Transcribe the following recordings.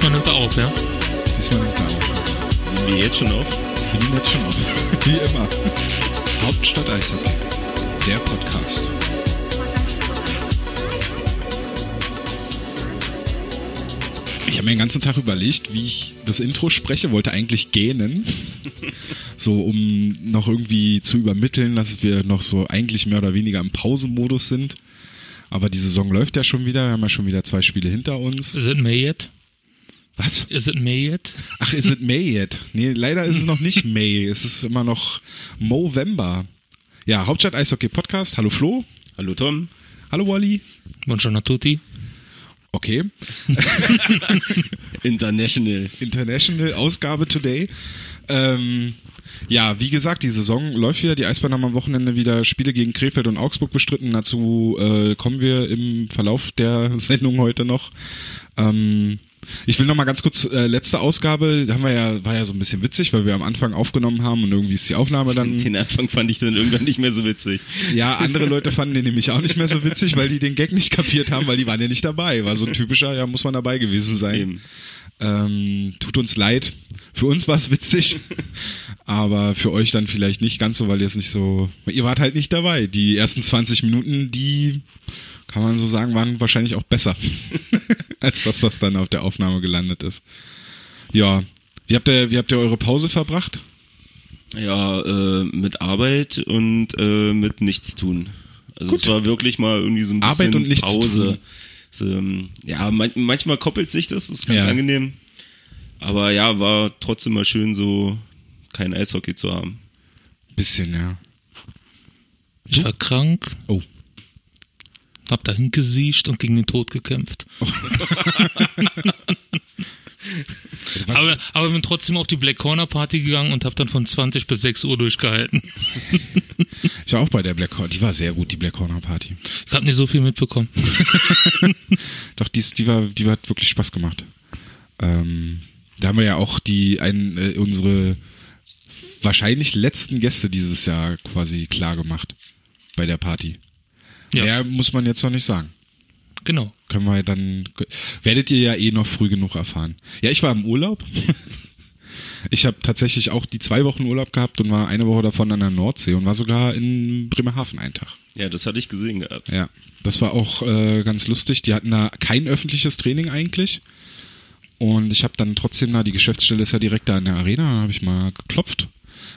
Diesmal nimmt er auf, ja? Diesmal nimmt er auf. Nehmen wir jetzt schon auf? Wir nehmen jetzt schon auf. Wie immer. Hauptstadt Eishockey. Der Podcast. Ich habe mir den ganzen Tag überlegt, wie ich das Intro spreche, wollte eigentlich gähnen. So, um noch irgendwie zu übermitteln, dass wir noch so eigentlich mehr oder weniger im Pausenmodus sind. Aber die Saison läuft ja schon wieder. Wir haben ja schon wieder zwei Spiele hinter uns. It May yet? Was? Is it May yet? Ach, ist es May yet? Nee, leider ist es noch nicht May. Es ist immer noch Movember. Ja, Hauptstadt Eishockey Podcast. Hallo Flo. Hallo Tom. Hallo Wally. Buongiorno a tutti. Okay. International. International Ausgabe today. Ähm, ja, wie gesagt, die Saison läuft wieder. Die Eisbären haben am Wochenende wieder Spiele gegen Krefeld und Augsburg bestritten. Dazu äh, kommen wir im Verlauf der Sendung heute noch. Ähm, ich will noch mal ganz kurz äh, letzte Ausgabe, da haben wir ja war ja so ein bisschen witzig, weil wir am Anfang aufgenommen haben und irgendwie ist die Aufnahme dann Den Anfang fand ich dann irgendwann nicht mehr so witzig. ja, andere Leute fanden den nämlich auch nicht mehr so witzig, weil die den Gag nicht kapiert haben, weil die waren ja nicht dabei. War so ein typischer, ja, muss man dabei gewesen sein. Eben. Ähm, tut uns leid. Für uns war es witzig, aber für euch dann vielleicht nicht ganz so, weil ihr es nicht so. Ihr wart halt nicht dabei. Die ersten 20 Minuten, die kann man so sagen, waren wahrscheinlich auch besser als das, was dann auf der Aufnahme gelandet ist. Ja. Wie habt ihr, wie habt ihr eure Pause verbracht? Ja, äh, mit Arbeit und äh, mit nichts tun. Also Gut. es war wirklich mal irgendwie so ein bisschen Arbeit und nichts Pause. So, ähm, ja, man, manchmal koppelt sich das, ist ganz Ja. angenehm. Aber ja, war trotzdem mal schön, so kein Eishockey zu haben. Bisschen, ja. Ich war krank, Oh. Hab dahin gesiecht und gegen den Tod gekämpft. Was, Aber, aber bin trotzdem auf die Black Corner Party gegangen und hab dann von 20 bis 6 Uhr durchgehalten. ich war auch bei der Black Corner. Die war sehr gut, die Black Corner Party. Ich hab nicht so viel mitbekommen. Doch, die, die, war, die hat wirklich Spaß gemacht. Ähm, da haben wir ja auch die ein, äh, unsere wahrscheinlich letzten Gäste dieses Jahr quasi klar gemacht bei der Party. Ja. Mehr muss man jetzt noch nicht sagen. Genau. Können wir dann werdet ihr ja eh noch früh genug erfahren. Ja, ich war im Urlaub. Ich habe tatsächlich auch die zwei Wochen Urlaub gehabt und war eine Woche davon an der Nordsee und war sogar in Bremerhaven einen Tag. Ja, das hatte ich gesehen gehabt. Ja, das war auch äh, ganz lustig. Die hatten da kein öffentliches Training eigentlich. Und ich habe dann trotzdem da, die Geschäftsstelle ist ja direkt da in der Arena, da habe ich mal geklopft.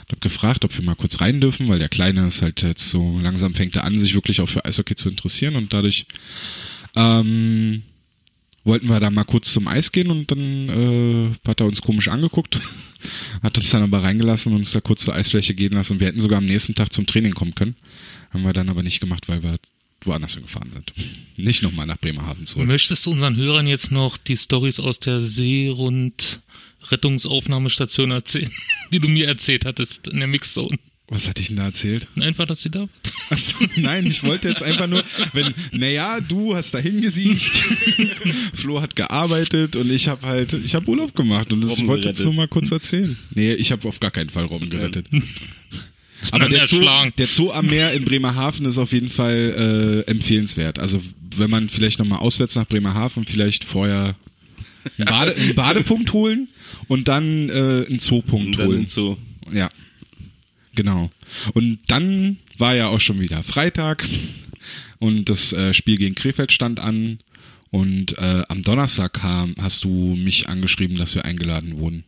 Hab gefragt, ob wir mal kurz rein dürfen, weil der Kleine ist halt jetzt so langsam fängt er an, sich wirklich auch für Eishockey zu interessieren und dadurch ähm, wollten wir da mal kurz zum Eis gehen und dann äh, hat er uns komisch angeguckt, hat uns dann aber reingelassen und uns da kurz zur Eisfläche gehen lassen und wir hätten sogar am nächsten Tag zum Training kommen können. Haben wir dann aber nicht gemacht, weil wir woanders hingefahren sind. Nicht nochmal nach Bremerhaven zurück. Möchtest du unseren Hörern jetzt noch die Stories aus der Seerund Rettungsaufnahmestation erzählen, die du mir erzählt hattest in der Mixzone? Was hatte ich denn da erzählt? Einfach, dass sie da war. Achso, nein, ich wollte jetzt einfach nur, wenn, naja, du hast da hingesiegt, Flo hat gearbeitet und ich habe halt, ich habe Urlaub gemacht und das wollte ich jetzt nur mal kurz erzählen. Nee, ich habe auf gar keinen Fall Robben gerettet. Aber der Zoo, der Zoo am Meer in Bremerhaven ist auf jeden Fall äh, empfehlenswert. Also wenn man vielleicht nochmal auswärts nach Bremerhaven vielleicht vorher einen, Bade, einen Badepunkt holen und dann äh, einen Zoopunkt Und dann holen. so, Ja, genau. Und dann war ja auch schon wieder Freitag und das äh, Spiel gegen Krefeld stand an und äh, am Donnerstag kam, hast du mich angeschrieben, dass wir eingeladen wurden.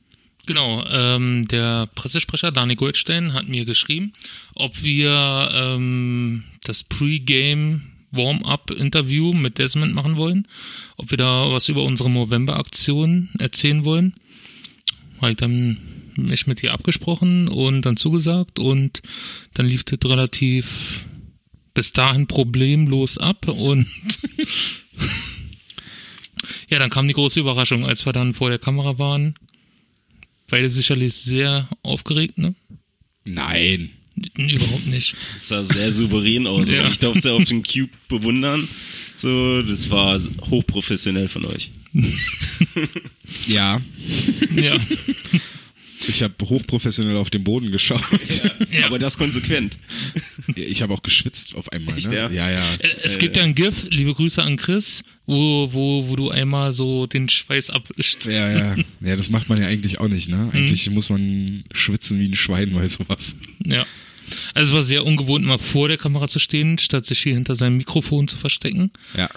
Genau, ähm, der Pressesprecher Dani Goldstein hat mir geschrieben, ob wir ähm, das Pre-Game Warm-up-Interview mit Desmond machen wollen, ob wir da was über unsere November-Aktion erzählen wollen. Habe ich dann mich mit ihr abgesprochen und dann zugesagt und dann lief das relativ bis dahin problemlos ab und ja, dann kam die große Überraschung, als wir dann vor der Kamera waren. Beide sicherlich sehr aufgeregt, ne? Nein. Überhaupt nicht. das sah sehr souverän aus. Ja. Also ich durfte auf dem Cube bewundern. So, das war hochprofessionell von euch. Ja. Ja. Ich habe hochprofessionell auf den Boden geschaut. Ja. Aber das konsequent. Ich habe auch geschwitzt auf einmal. Echt, ne? ja? ja, ja. Äh, Es gibt ja ein GIF, liebe Grüße an Chris, wo, wo, wo du einmal so den Schweiß abwischst. Ja, ja. Ja, das macht man ja eigentlich auch nicht, ne? Eigentlich muss man schwitzen wie ein Schwein bei sowas. Ja. Also es war sehr ungewohnt, mal vor der Kamera zu stehen, statt sich hier hinter seinem Mikrofon zu verstecken. Ja.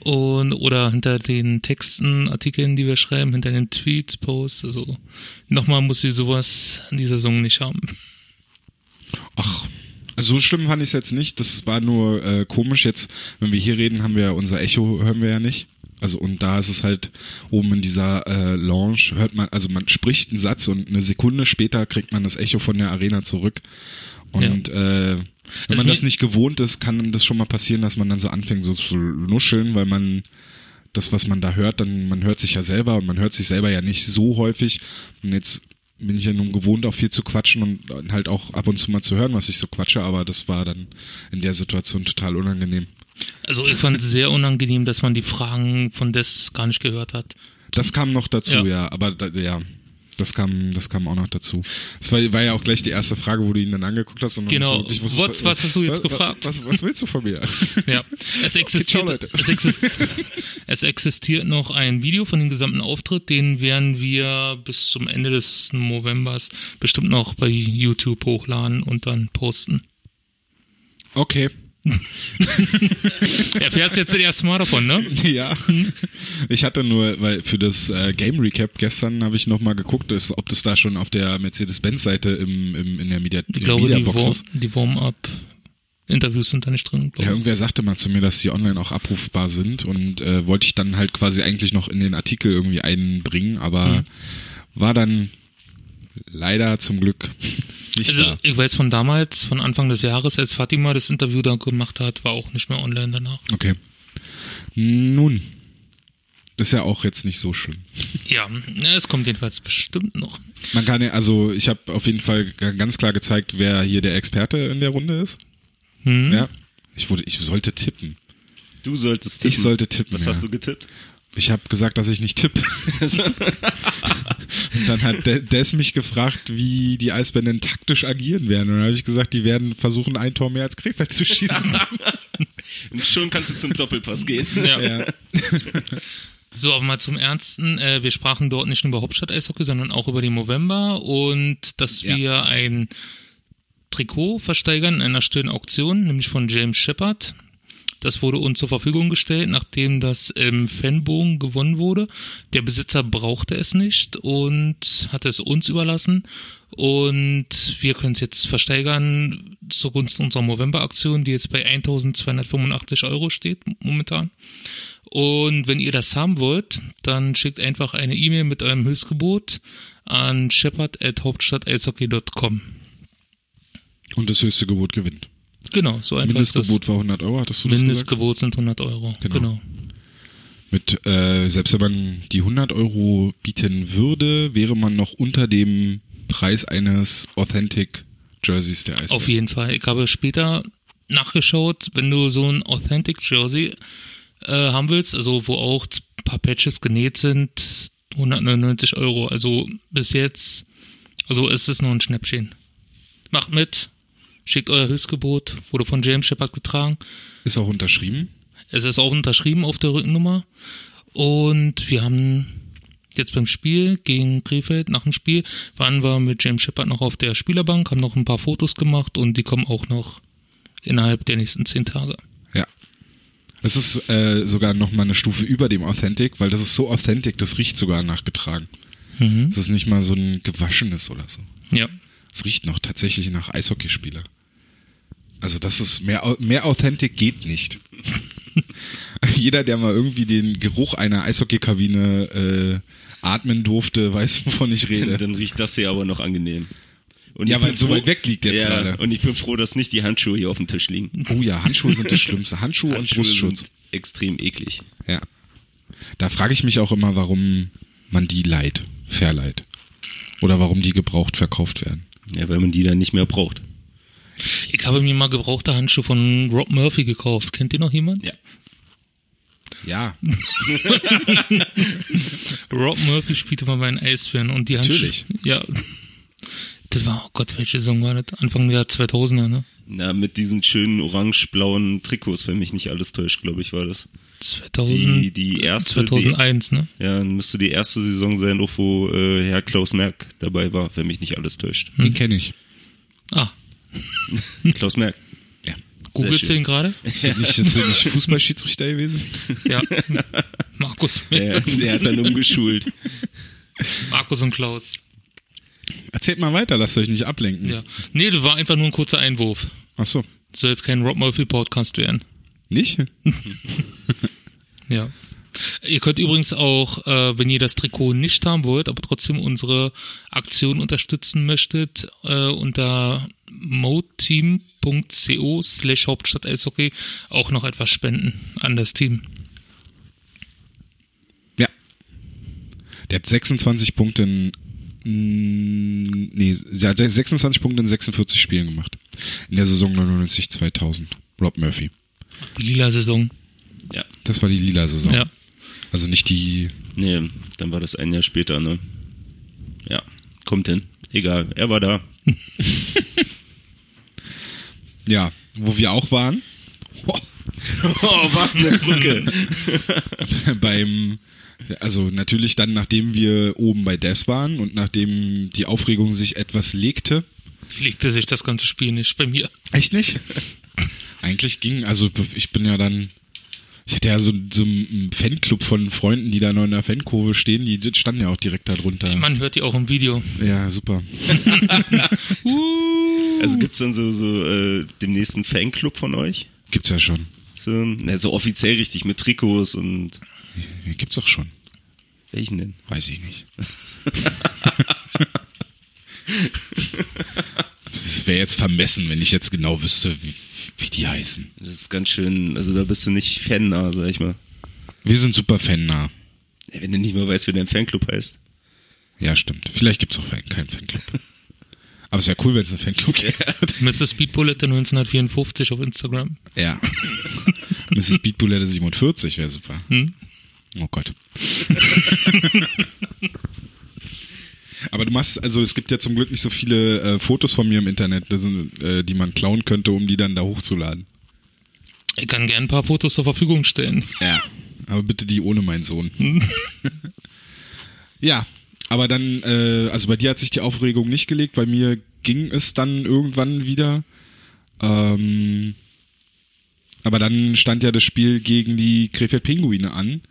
Und, oder hinter den Texten, Artikeln, die wir schreiben, hinter den Tweets, Posts. Also nochmal muss ich sowas in dieser Saison nicht haben. Ach, so schlimm fand ich es jetzt nicht. Das war nur äh, komisch. Jetzt, wenn wir hier reden, haben wir ja unser Echo, hören wir ja nicht. Also und da ist es halt oben in dieser äh, Lounge, hört man, also man spricht einen Satz und eine Sekunde später kriegt man das Echo von der Arena zurück. Und äh, wenn Also man das nicht gewohnt ist, kann das schon mal passieren, dass man dann so anfängt so zu nuscheln, weil man das, was man da hört, dann man hört sich ja selber und man hört sich selber ja nicht so häufig. Und jetzt bin ich ja nun gewohnt, auch viel zu quatschen und halt auch ab und zu mal zu hören, was ich so quatsche, aber das war dann in der Situation total unangenehm. Also ich fand es sehr unangenehm, dass man die Fragen von Des gar nicht gehört hat. Das kam noch dazu, Ja. ja, aber da, ja, das kam, das kam auch noch dazu. Das war, war ja auch gleich die erste Frage, wo du ihn dann angeguckt hast. Und Genau. so wirklich wusstest, What- was hast du jetzt was, gefragt? Was, was willst du von mir? Ja, es existiert, Leute. es, exist, es existiert noch ein Video von dem gesamten Auftritt, den werden wir bis zum Ende des Novembers bestimmt noch bei YouTube hochladen und dann posten. Okay. Erfährst jetzt das erste Mal davon, ne? Ja. Ich hatte nur, weil für das äh, Game Recap gestern habe ich nochmal geguckt, ob das da schon auf der Mercedes-Benz-Seite im, im, in der Media, Ich glaube, die, Mediabox Warm, ist. die Warm-up-Interviews sind da nicht drin. Ja, irgendwer sagte mal zu mir, dass die online auch abrufbar sind und äh, wollte ich dann halt quasi eigentlich noch in den Artikel irgendwie einbringen, aber Mhm. war dann leider zum Glück nicht Also da. ich weiß von damals, von Anfang des Jahres, als Fatima das Interview da gemacht hat, war auch nicht mehr online danach. Okay. Nun. Ist ja auch jetzt nicht so schlimm. Ja, es kommt jedenfalls bestimmt noch. Man kann ja, also ich habe auf jeden Fall ganz klar gezeigt, wer hier der Experte in der Runde ist. Hm? Ja. Ich wurde, ich sollte tippen. Du solltest tippen. Ich sollte tippen. Was ja. hast du getippt? Ich habe gesagt, dass ich nicht tippe. Und dann hat De- Des mich gefragt, wie die Eisbären denn taktisch agieren werden. Und dann habe ich gesagt, die werden versuchen, ein Tor mehr als Krefeld zu schießen. Und schon kannst du zum Doppelpass gehen. Ja. ja. So, aber mal zum Ernsten. Äh, wir sprachen dort nicht nur über Hauptstadt-Eishockey, sondern auch über den Movember und dass Ja. wir ein Trikot versteigern in einer stillen Auktion, nämlich von James Shepard. Das wurde uns zur Verfügung gestellt, nachdem das im Fanbogen gewonnen wurde. Der Besitzer brauchte es nicht und hat es uns überlassen. Und wir können es jetzt versteigern zugunsten unserer Movember-Aktion, die jetzt bei 1285 Euro steht momentan. Und wenn ihr das haben wollt, dann schickt einfach eine E-Mail mit eurem Höchstgebot an shepard.hauptstadteishockey.com. Und das höchste Gebot gewinnt. Genau, so einfach. Mindestgebot war 100 Euro, hattest du das gesagt? Mindestgebot sind 100 Euro. Genau. Genau. Mit, äh, selbst wenn man die 100 Euro bieten würde, wäre man noch unter dem Preis eines Authentic Jerseys der Eisbären. Auf jeden Fall. Ich habe später nachgeschaut, wenn du so ein Authentic Jersey äh, haben willst, also wo auch ein paar Patches genäht sind, 199 Euro. Also bis jetzt, also ist es nur ein Schnäppchen. Macht mit, schickt euer Höchstgebot, wurde von James Shepard getragen. Ist auch unterschrieben. Es ist auch unterschrieben auf der Rückennummer. Und wir haben jetzt beim Spiel gegen Krefeld, nach dem Spiel, waren wir mit James Shepard noch auf der Spielerbank, haben noch ein paar Fotos gemacht und die kommen auch noch innerhalb der nächsten zehn Tage. Ja. Es ist äh, sogar noch mal eine Stufe über dem Authentic, weil das ist so authentic, das riecht sogar nachgetragen. Mhm. Das ist nicht mal so ein gewaschenes oder so. Ja. Es riecht noch tatsächlich nach Eishockeyspieler. Also das ist mehr, mehr authentic geht nicht. Jeder, der mal irgendwie den Geruch einer Eishockeykabine äh, atmen durfte, weiß, wovon ich rede. Dann riecht das hier aber noch angenehm. Und Ja, weil es so weit weg liegt jetzt ja, gerade. Und ich bin froh, dass nicht die Handschuhe hier auf dem Tisch liegen. Oh ja, Handschuhe sind das Schlimmste. Handschuhe, und Handschuhe Brustschutz. sind extrem eklig. Ja. Da frage ich mich auch immer, warum man die leiht, verleiht. Oder warum die gebraucht verkauft werden. Ja, weil man die dann nicht mehr braucht. Ich habe mir mal gebrauchte Handschuhe von Rob Murphy gekauft. Kennt ihr noch jemand? Ja. Ja, Rob Murphy spielte mal bei den Eisbären und die Handschuhe. Natürlich. Ja. Das war, oh Gott, welche Saison war das? Anfang der 2000er, ne? Na, mit diesen schönen orange-blauen Trikots, wenn mich nicht alles täuscht, glaube ich, war das. 2000, Die, die erste, 2001, ne? Die, ja, müsste die erste Saison sein, auch wo äh, Herr Klaus Merck dabei war, wenn mich nicht alles täuscht. Den kenne ich. Ah, Klaus Merck. Ja. schön. ihn gerade? Ist der nicht, ist nicht Fußballschiedsrichter gewesen? Ja. Markus, Der, der hat dann umgeschult. Markus und Klaus. Erzählt mal weiter, lasst euch nicht ablenken. Ja. Nee, das war einfach nur ein kurzer Einwurf. Ach so. Das soll jetzt kein Rob Murphy Podcast werden. Nicht? Ja. Ihr könnt übrigens auch, äh, wenn ihr das Trikot nicht haben wollt, aber trotzdem unsere Aktion unterstützen möchtet, äh, unter moteam.co slash Hauptstadt Eishockey auch noch etwas spenden an das Team. Ja. Der hat 26 Punkte in, mm, nee, der hat 26 Punkte in 46 Spielen gemacht. In der Saison 99-2000. Rob Murphy. Die lila Saison. Ja. Das war die lila Saison. Ja. Also nicht die, Nee, dann war das ein Jahr später, ne? Ja, kommt hin. Egal, er war da. ja, wo wir auch waren. Oh, was eine Brücke. beim, also natürlich dann, nachdem wir oben bei Des waren und nachdem die Aufregung sich etwas legte. Legte sich das ganze Spiel nicht bei mir. Echt nicht? Eigentlich ging, also ich bin ja dann, ich hatte ja so, so einen Fanclub von Freunden, die da noch in der Fankurve stehen, die standen ja auch direkt da drunter. Man hört die auch im Video. Ja, super. Also gibt's dann so, so äh, demnächst einen Fanclub von euch? Gibt's ja schon. So, na, so offiziell richtig mit Trikots und Gibt's auch schon. welchen denn? Weiß ich nicht. Es wäre jetzt vermessen, wenn ich jetzt genau wüsste, wie, wie die heißen. Das ist ganz schön, also da bist du nicht fannah, sag ich mal. Wir sind super fannah. Ja, wenn du nicht mal weißt, wie dein Fanclub heißt. Ja, stimmt. Vielleicht gibt's auch Fan, keinen Fanclub. Aber es wäre cool, wenn es einen Fanclub gäbe. Mr. Speedbullet 1954 auf Instagram. Ja. Mrs. Beatbulette 47 wäre super. Hm? Oh Gott. Aber du machst, also es gibt ja zum Glück nicht so viele äh, Fotos von mir im Internet, sind, äh, die man klauen könnte, um die dann da hochzuladen. Ich kann gern ein paar Fotos zur Verfügung stellen. Ja. Aber bitte die ohne meinen Sohn. ja, aber dann, äh, also bei dir hat sich die Aufregung nicht gelegt, bei mir ging es dann irgendwann wieder. Ähm, aber dann stand ja das Spiel gegen die Krefeld Pinguine an,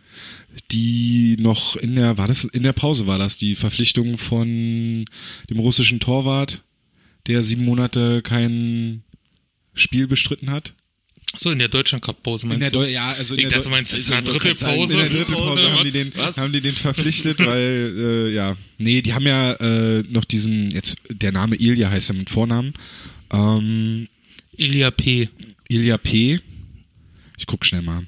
die noch in der, war das, in der Pause war das, die Verpflichtung von dem russischen Torwart, der sieben Monate kein Spiel bestritten hat. So, in der Deutschland Cup Pause In meinst der du? Ja, also in ich der dachte, du meinst, ist Also, eine in der dritten Pause haben die, den, Was? haben die den verpflichtet, weil, äh, ja, nee, die haben ja äh, noch diesen, jetzt, der Name Ilja heißt er mit Vornamen, ähm, Ilya P. Ilja P. Ich guck schnell mal.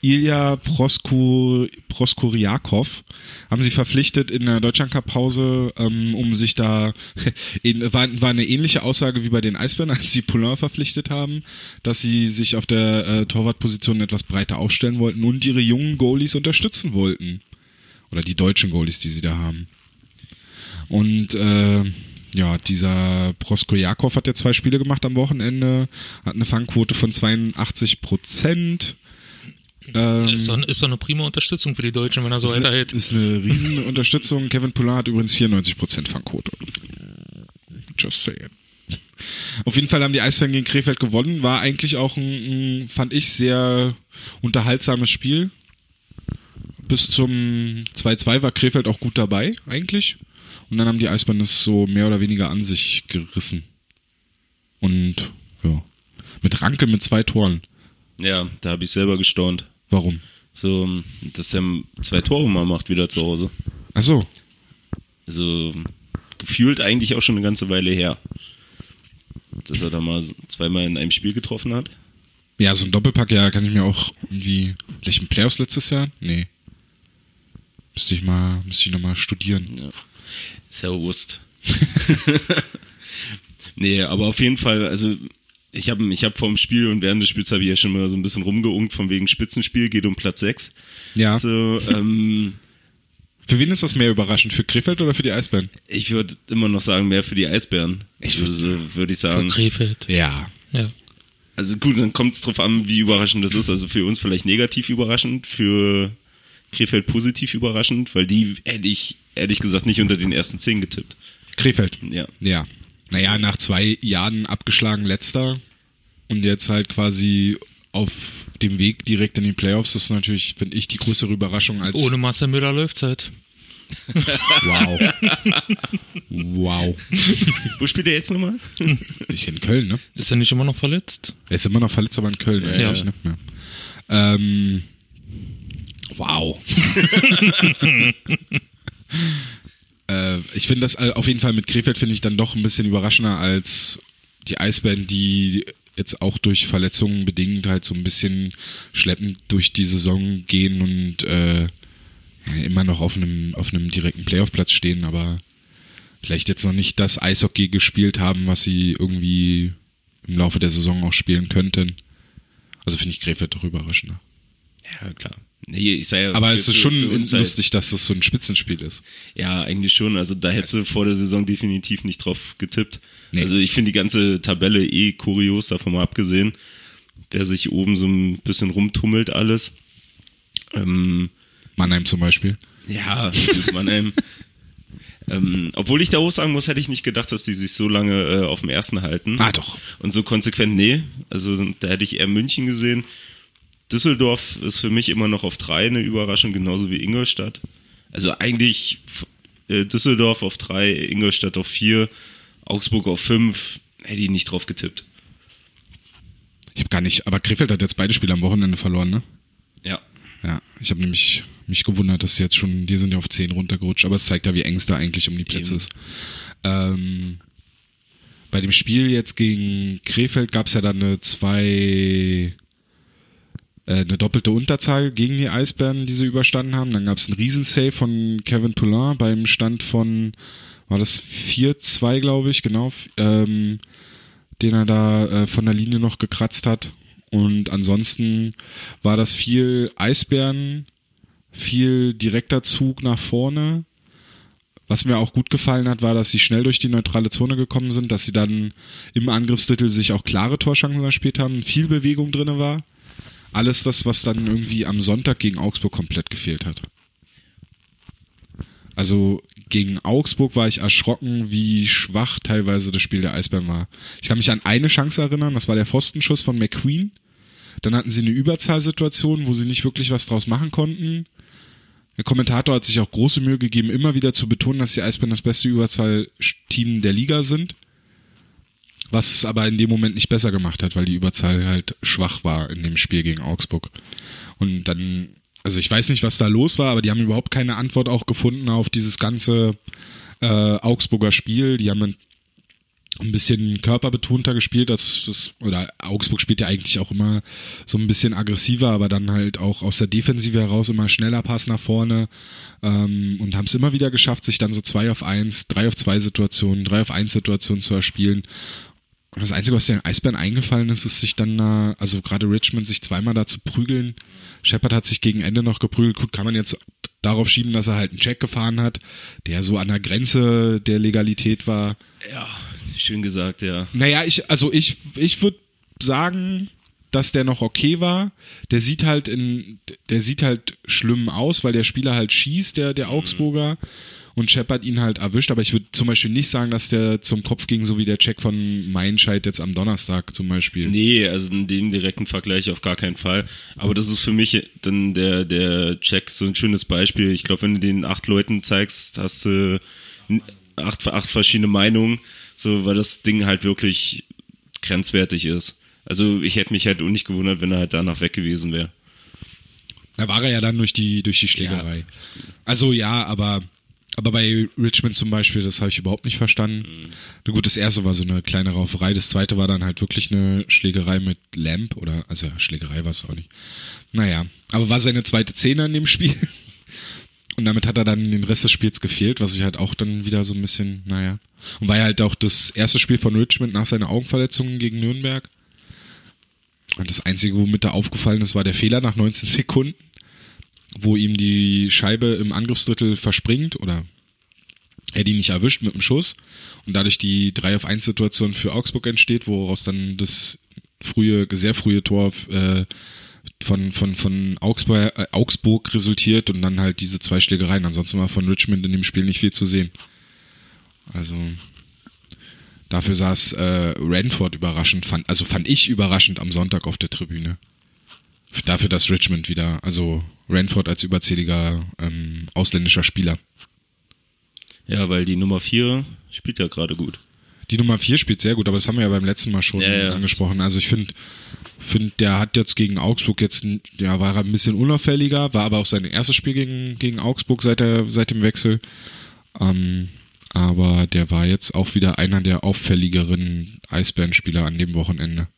Ilja Prosko, Proskoriakov haben sie verpflichtet in der Deutschlandcup-Pause, ähm, um sich da, in, war, war eine ähnliche Aussage wie bei den Eisbären, als sie Poulain verpflichtet haben, dass sie sich auf der äh, Torwartposition etwas breiter aufstellen wollten und ihre jungen Goalies unterstützen wollten. Oder die deutschen Goalies, die sie da haben. Und äh, ja, dieser Proskojakov hat ja zwei Spiele gemacht am Wochenende, hat eine Fangquote von 82 Prozent. Ähm, Ist doch, ist doch eine prima Unterstützung für die Deutschen, wenn er so ist, eine, weiterhält. ist eine riesen Unterstützung. Kevin Poulin hat übrigens 94 Prozent Fangquote. Just saying. Auf jeden Fall haben die Eisbären gegen Krefeld gewonnen. War eigentlich auch ein, ein, fand ich, sehr unterhaltsames Spiel. Bis zum 2-2 war Krefeld auch gut dabei, eigentlich. Und dann haben die Eisbären es so mehr oder weniger an sich gerissen. Und ja, mit Ranke mit zwei Toren. Ja, da habe ich selber gestaunt. Warum? So, dass er zwei Tore mal macht wieder zu Hause. Ach so. Also gefühlt eigentlich auch schon eine ganze Weile her. Dass er da mal zweimal in einem Spiel getroffen hat. Ja, so ein Doppelpack, ja, kann ich mir auch irgendwie. Vielleicht ein Playoffs letztes Jahr? Nee. Müsste ich mal, müsste ich nochmal studieren. Ja. Ist ja Wurst. nee, aber auf jeden Fall, also ich habe ich hab vor dem Spiel und während des Spiels habe ich ja schon mal so ein bisschen rumgeungt von wegen Spitzenspiel, geht um Platz 6. Ja. So, ähm, Für wen ist das mehr überraschend? Für Krefeld oder für die Eisbären? Ich würde immer noch sagen, mehr für die Eisbären. Ich würde, würde ich Für sagen. Krefeld. Ja. Ja. Also gut, dann kommt es drauf an, wie überraschend das ist. Also für uns vielleicht negativ überraschend, für Krefeld positiv überraschend, weil die hätte ich ehrlich gesagt nicht unter den ersten zehn getippt. Krefeld. Ja. Ja. Naja, nach zwei Jahren abgeschlagen letzter und jetzt halt quasi auf dem Weg direkt in die Playoffs, das ist natürlich, finde ich, die größere Überraschung als. Ohne Marcel Müller läuft's halt. Wow. wow. Wo spielt er jetzt nochmal? Ich in Köln, ne? Ist er nicht immer noch verletzt? Er ist immer noch verletzt, aber in Köln Ja, eigentlich, ja. ne? Ja. Ähm, wow. äh, ich finde das äh, auf jeden Fall mit Krefeld finde ich dann doch ein bisschen überraschender als die Eisbären, die jetzt auch durch Verletzungen bedingt halt so ein bisschen schleppend durch die Saison gehen und äh, immer noch auf einem auf einem direkten Playoff-Platz stehen, aber vielleicht jetzt noch nicht das Eishockey gespielt haben, was sie irgendwie im Laufe der Saison auch spielen könnten. Also finde ich Krefeld doch überraschender. Ja, klar. Nee, ich sag ja, Aber für- es ist schon für halt- lustig, dass das so ein Spitzenspiel ist. Ja, eigentlich schon. Also da hätte sie vor der Saison definitiv nicht drauf getippt. Nee. Also ich finde die ganze Tabelle eh kurios, davon mal abgesehen. Wer sich oben so ein bisschen rumtummelt alles. Ähm, Mannheim zum Beispiel. ja, Mannheim. ähm, obwohl ich da auch sagen muss, hätte ich nicht gedacht, dass die sich so lange äh, auf dem ersten halten. Ah, doch. Und so konsequent, nee. Also da hätte ich eher München gesehen. Düsseldorf ist für mich immer noch auf drei eine Überraschung, genauso wie Ingolstadt. Also eigentlich äh, Düsseldorf auf drei, Ingolstadt auf vier, Augsburg auf fünf. Hätte ich nicht drauf getippt. Ich habe gar nicht, aber Krefeld hat jetzt beide Spiele am Wochenende verloren, ne? Ja. Ja, ich habe nämlich mich gewundert, dass sie jetzt schon, die sind ja auf 10 runtergerutscht, aber es zeigt ja, wie eng es da eigentlich um die Plätze Eben. ist. Ähm, bei dem Spiel jetzt gegen Krefeld gab es ja dann eine zwei, eine doppelte Unterzahl gegen die Eisbären, die sie überstanden haben. Dann gab es einen Riesensave von Kevin Poulin beim Stand von, war das 4-2, glaube ich, genau, ähm, den er da äh, von der Linie noch gekratzt hat. Und ansonsten war das viel Eisbären, viel direkter Zug nach vorne. Was mir auch gut gefallen hat, war, dass sie schnell durch die neutrale Zone gekommen sind, dass sie dann im Angriffsdrittel sich auch klare Torschancen erspielt haben, viel Bewegung drinne war. Alles das, was dann irgendwie am Sonntag gegen Augsburg komplett gefehlt hat. Also gegen Augsburg war ich erschrocken, wie schwach teilweise das Spiel der Eisbären war. Ich kann mich an eine Chance erinnern, das war der Pfostenschuss von McQueen. Dann hatten sie eine Überzahlsituation, wo sie nicht wirklich was draus machen konnten. Der Kommentator hat sich auch große Mühe gegeben, immer wieder zu betonen, dass die Eisbären das beste Überzahlteam der Liga sind. Was es aber in dem Moment nicht besser gemacht hat, weil die Überzahl halt schwach war in dem Spiel gegen Augsburg. Und dann, also ich weiß nicht, was da los war, aber die haben überhaupt keine Antwort auch gefunden auf dieses ganze äh, Augsburger Spiel. Die haben ein, bisschen körperbetonter gespielt, das, das, oder Augsburg spielt ja eigentlich auch immer so ein bisschen aggressiver, aber dann halt auch aus der Defensive heraus immer schneller Pass nach vorne ähm, und haben es immer wieder geschafft, sich dann so zwei auf eins, drei auf zwei Situationen, drei auf eins Situationen zu erspielen. Und das Einzige, was den Eisbären eingefallen ist, ist sich dann, da, also gerade Richmond, sich zweimal da zu prügeln. Shepard hat sich gegen Ende noch geprügelt. Gut, kann man jetzt darauf schieben, dass er halt einen Check gefahren hat, der so an der Grenze der Legalität war. Ja, schön gesagt, ja. Naja, ich, also ich, ich würde sagen, dass der noch okay war. Der sieht halt in, der sieht halt schlimm aus, weil der Spieler halt schießt, der, der Augsburger. Und Shepard ihn halt erwischt, aber ich würde zum Beispiel nicht sagen, dass der zum Kopf ging, so wie der Check von Meinscheid jetzt am Donnerstag zum Beispiel. Nee, also in dem direkten Vergleich auf gar keinen Fall. Aber das ist für mich dann der, der Check so ein schönes Beispiel. Ich glaube, wenn du den acht Leuten zeigst, hast du acht, acht verschiedene Meinungen, so, weil das Ding halt wirklich grenzwertig ist. Also ich hätte mich halt auch nicht gewundert, wenn er halt danach weg gewesen wäre. Da war er ja dann durch die, durch die Schlägerei. Also ja, aber, aber bei Richmond zum Beispiel, das habe ich überhaupt nicht verstanden. Na gut, das erste war so eine kleine Rauferei, das zweite war dann halt wirklich eine Schlägerei mit Lamp oder, also ja, Schlägerei war es auch nicht. Naja, aber war seine zweite Szene in dem Spiel. Und damit hat er dann den Rest des Spiels gefehlt, was ich halt auch dann wieder so ein bisschen, naja. Und war ja halt auch das erste Spiel von Richmond nach seiner Augenverletzung gegen Nürnberg. Und das Einzige, womit da aufgefallen ist, war der Fehler nach 19 Sekunden. Wo ihm die Scheibe im Angriffsdrittel verspringt oder er die nicht erwischt mit dem Schuss und dadurch die 3 auf 1 Situation für Augsburg entsteht, woraus dann das frühe, sehr frühe Tor äh, von, von, von Augsburg, äh, Augsburg resultiert und dann halt diese zwei Schlägereien. Ansonsten war von Richmond in dem Spiel nicht viel zu sehen. Also dafür saß äh, Ranford überraschend, fand, also fand ich überraschend am Sonntag auf der Tribüne. Dafür, dass Richmond wieder, also Ranford als überzähliger ähm, ausländischer Spieler. Ja, weil die Nummer 4 spielt ja gerade gut. Die Nummer 4 spielt sehr gut, aber das haben wir ja beim letzten Mal schon Ja, ja. angesprochen. Also ich finde, find, der hat jetzt gegen Augsburg jetzt, ja, war er ein bisschen unauffälliger, war aber auch sein erstes Spiel gegen, gegen Augsburg seit, der, seit dem Wechsel. Ähm, aber der war jetzt auch wieder einer der auffälligeren Eisbärenspieler an dem Wochenende.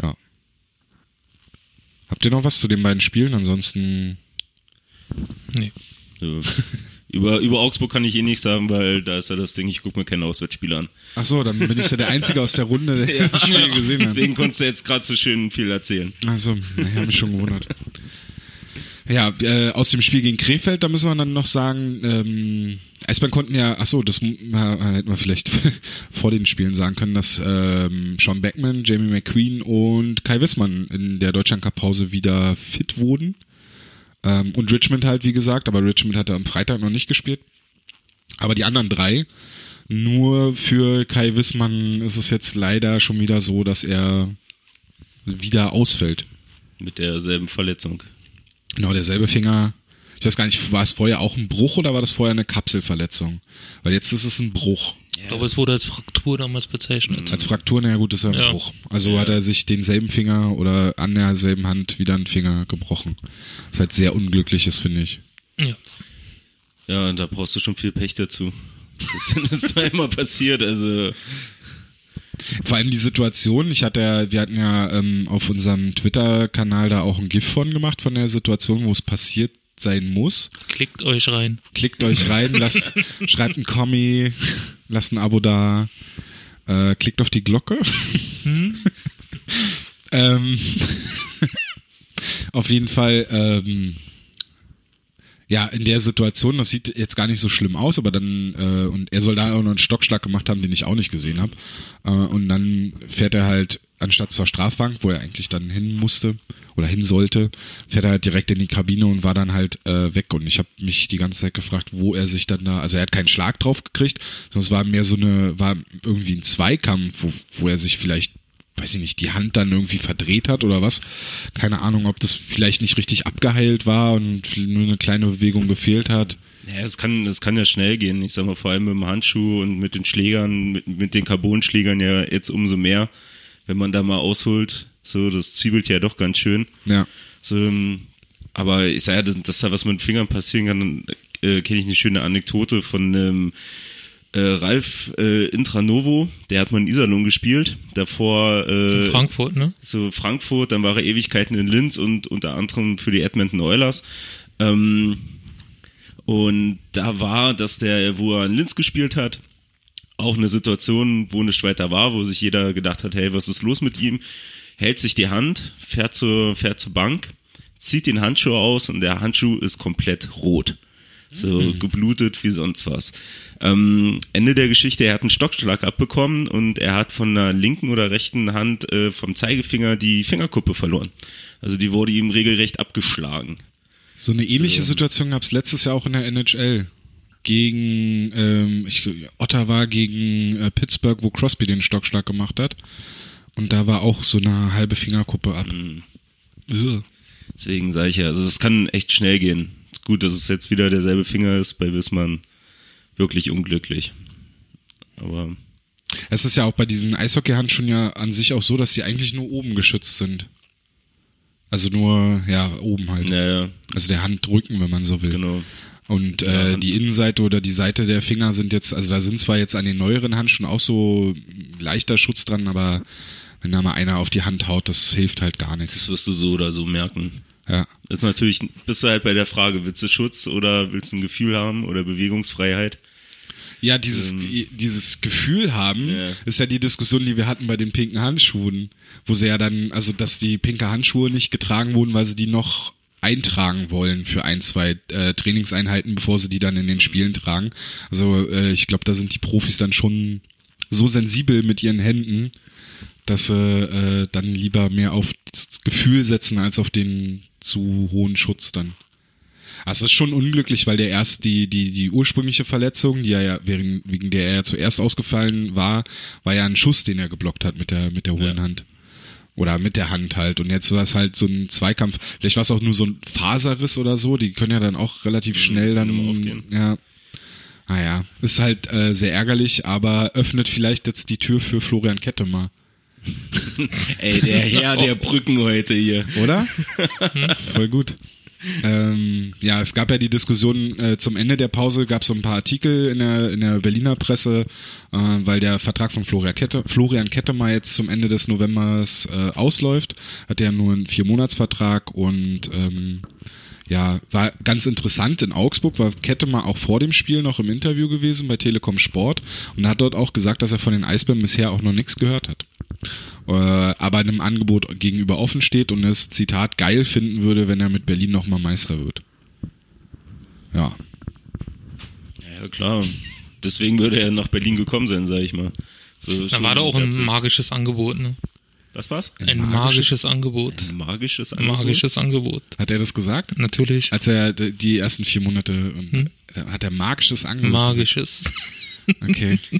Ja. Habt ihr noch was zu den beiden Spielen? Ansonsten, Nee. So. über, über Augsburg kann ich eh nichts sagen, weil da ist ja das Ding, ich gucke mir keine Auswärtsspiele an. ach so, dann bin ich ja der Einzige aus der Runde, der das Spiel gesehen hat. Deswegen konntest du jetzt gerade so schön viel erzählen. Also, ich habe mich schon gewundert. Ja, äh, aus dem Spiel gegen Krefeld, da müssen wir dann noch sagen, ähm, Eisbären konnten ja, ach so, das äh, hätten wir vielleicht vor den Spielen sagen können, dass ähm, Sean Beckman, Jamie McQueen und Kai Wissmann in der Deutschlandcup-Pause wieder fit wurden. Ähm, und Richmond halt, wie gesagt, aber Richmond hatte am Freitag noch nicht gespielt. Aber die anderen drei, nur für Kai Wissmann ist es jetzt leider schon wieder so, dass er wieder ausfällt. Mit derselben Verletzung. Genau, derselbe Finger. Ich weiß gar nicht, war es vorher auch ein Bruch oder war das vorher eine Kapselverletzung? Weil jetzt ist es ein Bruch. Ich glaube, es wurde als Fraktur damals bezeichnet. Als Fraktur, naja gut, ist ja ein Ja. Bruch. Also Ja. hat er sich denselben Finger oder an derselben Hand wieder einen Finger gebrochen. Was halt sehr unglücklich ist, finde ich. Ja. Ja, und da brauchst du schon viel Pech dazu. Das, das ist zweimal passiert, also Vor allem die Situation, ich hatte ja, wir hatten ja ähm, auf unserem Twitter-Kanal da auch ein GIF von gemacht, von der Situation, wo es passiert sein muss. Klickt euch rein. Klickt euch rein, lasst, schreibt ein Kommi, lasst ein Abo da, äh, klickt auf die Glocke. ähm, auf jeden Fall, ähm, ja, in der Situation, das sieht jetzt gar nicht so schlimm aus, aber dann, äh, und er soll da auch noch einen Stockschlag gemacht haben, den ich auch nicht gesehen habe. Äh, und dann fährt er halt, anstatt zur Strafbank, wo er eigentlich dann hin musste oder hin sollte, fährt er halt direkt in die Kabine und war dann halt äh, weg. Und ich habe mich die ganze Zeit gefragt, wo er sich dann da, also er hat keinen Schlag drauf gekriegt, es war mehr so eine, war irgendwie ein Zweikampf, wo, wo er sich vielleicht weiß ich nicht, die Hand dann irgendwie verdreht hat oder was. Keine Ahnung, ob das vielleicht nicht richtig abgeheilt war und nur eine kleine Bewegung gefehlt hat. Ja, es kann, es kann ja schnell gehen. Ich sag mal, vor allem mit dem Handschuh und mit den Schlägern, mit, mit den Carbonschlägern ja jetzt umso mehr. Wenn man da mal ausholt, so, das zwiebelt ja doch ganz schön. Ja. So, ähm, aber ich sage ja, dass, dass da was mit den Fingern passieren kann, äh, kenne ich eine schöne Anekdote von einem äh, Ralf äh, Intranovo, der hat mal in Iserlohn gespielt, davor äh, Frankfurt, ne? so Frankfurt, dann war er Ewigkeiten in Linz und unter anderem für die Edmonton Oilers. Ähm, und da war, dass der, wo er in Linz gespielt hat, auch eine Situation, wo nicht weiter war, wo sich jeder gedacht hat, hey, was ist los mit ihm? Hält sich die Hand, fährt zur, fährt zur Bank, zieht den Handschuh aus und der Handschuh ist komplett rot. So geblutet wie sonst was. Ähm, Ende der Geschichte, er hat einen Stockschlag abbekommen und er hat von der linken oder rechten Hand äh, vom Zeigefinger die Fingerkuppe verloren. Also die wurde ihm regelrecht abgeschlagen. So eine ähnliche So. Situation gab es letztes Jahr auch in der NHL. Gegen ähm, ich, Ottawa gegen äh, Pittsburgh, wo Crosby den Stockschlag gemacht hat. Und da war auch so eine halbe Fingerkuppe ab. So. Deswegen sage ich ja, also das kann echt schnell gehen. Gut, dass es jetzt wieder derselbe Finger ist, bei Wissmann wirklich unglücklich. Aber Es ist ja auch bei diesen Eishockeyhandschuhen ja an sich auch so, dass die eigentlich nur oben geschützt sind. Also nur, ja, oben halt. naja, Also der Handrücken, wenn man so will. genau. Und äh, Ja. die Innenseite oder die Seite der Finger sind jetzt, also da sind zwar jetzt an den neueren Handschuhen auch so leichter Schutz dran, aber wenn da mal einer auf die Hand haut, das hilft halt gar nichts. Das wirst du so oder so merken. Ja. Ist natürlich, bist du halt bei der Frage, willst du Schutz oder willst du ein Gefühl haben oder Bewegungsfreiheit? Ja, dieses, dieses Gefühl haben, Ja. ist ja die Diskussion, die wir hatten bei den pinken Handschuhen, wo sie ja dann, also dass die pinke Handschuhe nicht getragen wurden, weil sie die noch eintragen wollen für ein, zwei äh, Trainingseinheiten, bevor sie die dann in den Spielen tragen. Also äh, ich glaube, da sind die Profis dann schon so sensibel mit ihren Händen, dass sie äh, dann lieber mehr auf das Gefühl setzen als auf den zu hohen Schutz dann. Also es ist schon unglücklich, weil der erst die, die, die ursprüngliche Verletzung, die er ja, wegen, wegen der er zuerst ausgefallen war, war ja ein Schuss, den er geblockt hat mit der, mit der hohen Ja. Hand. Oder mit der Hand halt. Und jetzt war es halt so ein Zweikampf. Vielleicht war es auch nur so ein Faserriss oder so. Die können ja dann auch relativ schnell das dann, ja. Naja, ist halt äh, sehr ärgerlich, aber öffnet vielleicht jetzt die Tür für Florian Kettemer, Ey, der Herr der Brücken heute hier. oder? Voll gut. Ähm, ja, es gab ja die Diskussion äh, zum Ende der Pause, gab es so ein paar Artikel in der, in der Berliner Presse, äh, weil der Vertrag von Florian, Kette, Florian Kettemer jetzt zum Ende des Novembers äh, ausläuft. Hat er nur einen Vier-Monats-Vertrag und ähm, ja, war ganz interessant. In Augsburg war Kettemer auch vor dem Spiel noch im Interview gewesen bei Telekom Sport und hat dort auch gesagt, dass er von den Eisbären bisher auch noch nichts gehört hat. Äh, aber einem Angebot gegenüber offen steht und es, Zitat, geil finden würde, wenn er mit Berlin nochmal Meister wird. Ja. Ja, klar. Deswegen würde er nach Berlin gekommen sein, sag ich mal. So, Da war da auch ein magisches Angebot, ne? Was war's? Ein magisches- magisches Angebot. Ein magisches Ein Angebot? magisches Angebot. Hat er das gesagt? Natürlich. Als er die ersten vier Monate, ähm, hat er magisches Angebot. Magisches. Okay.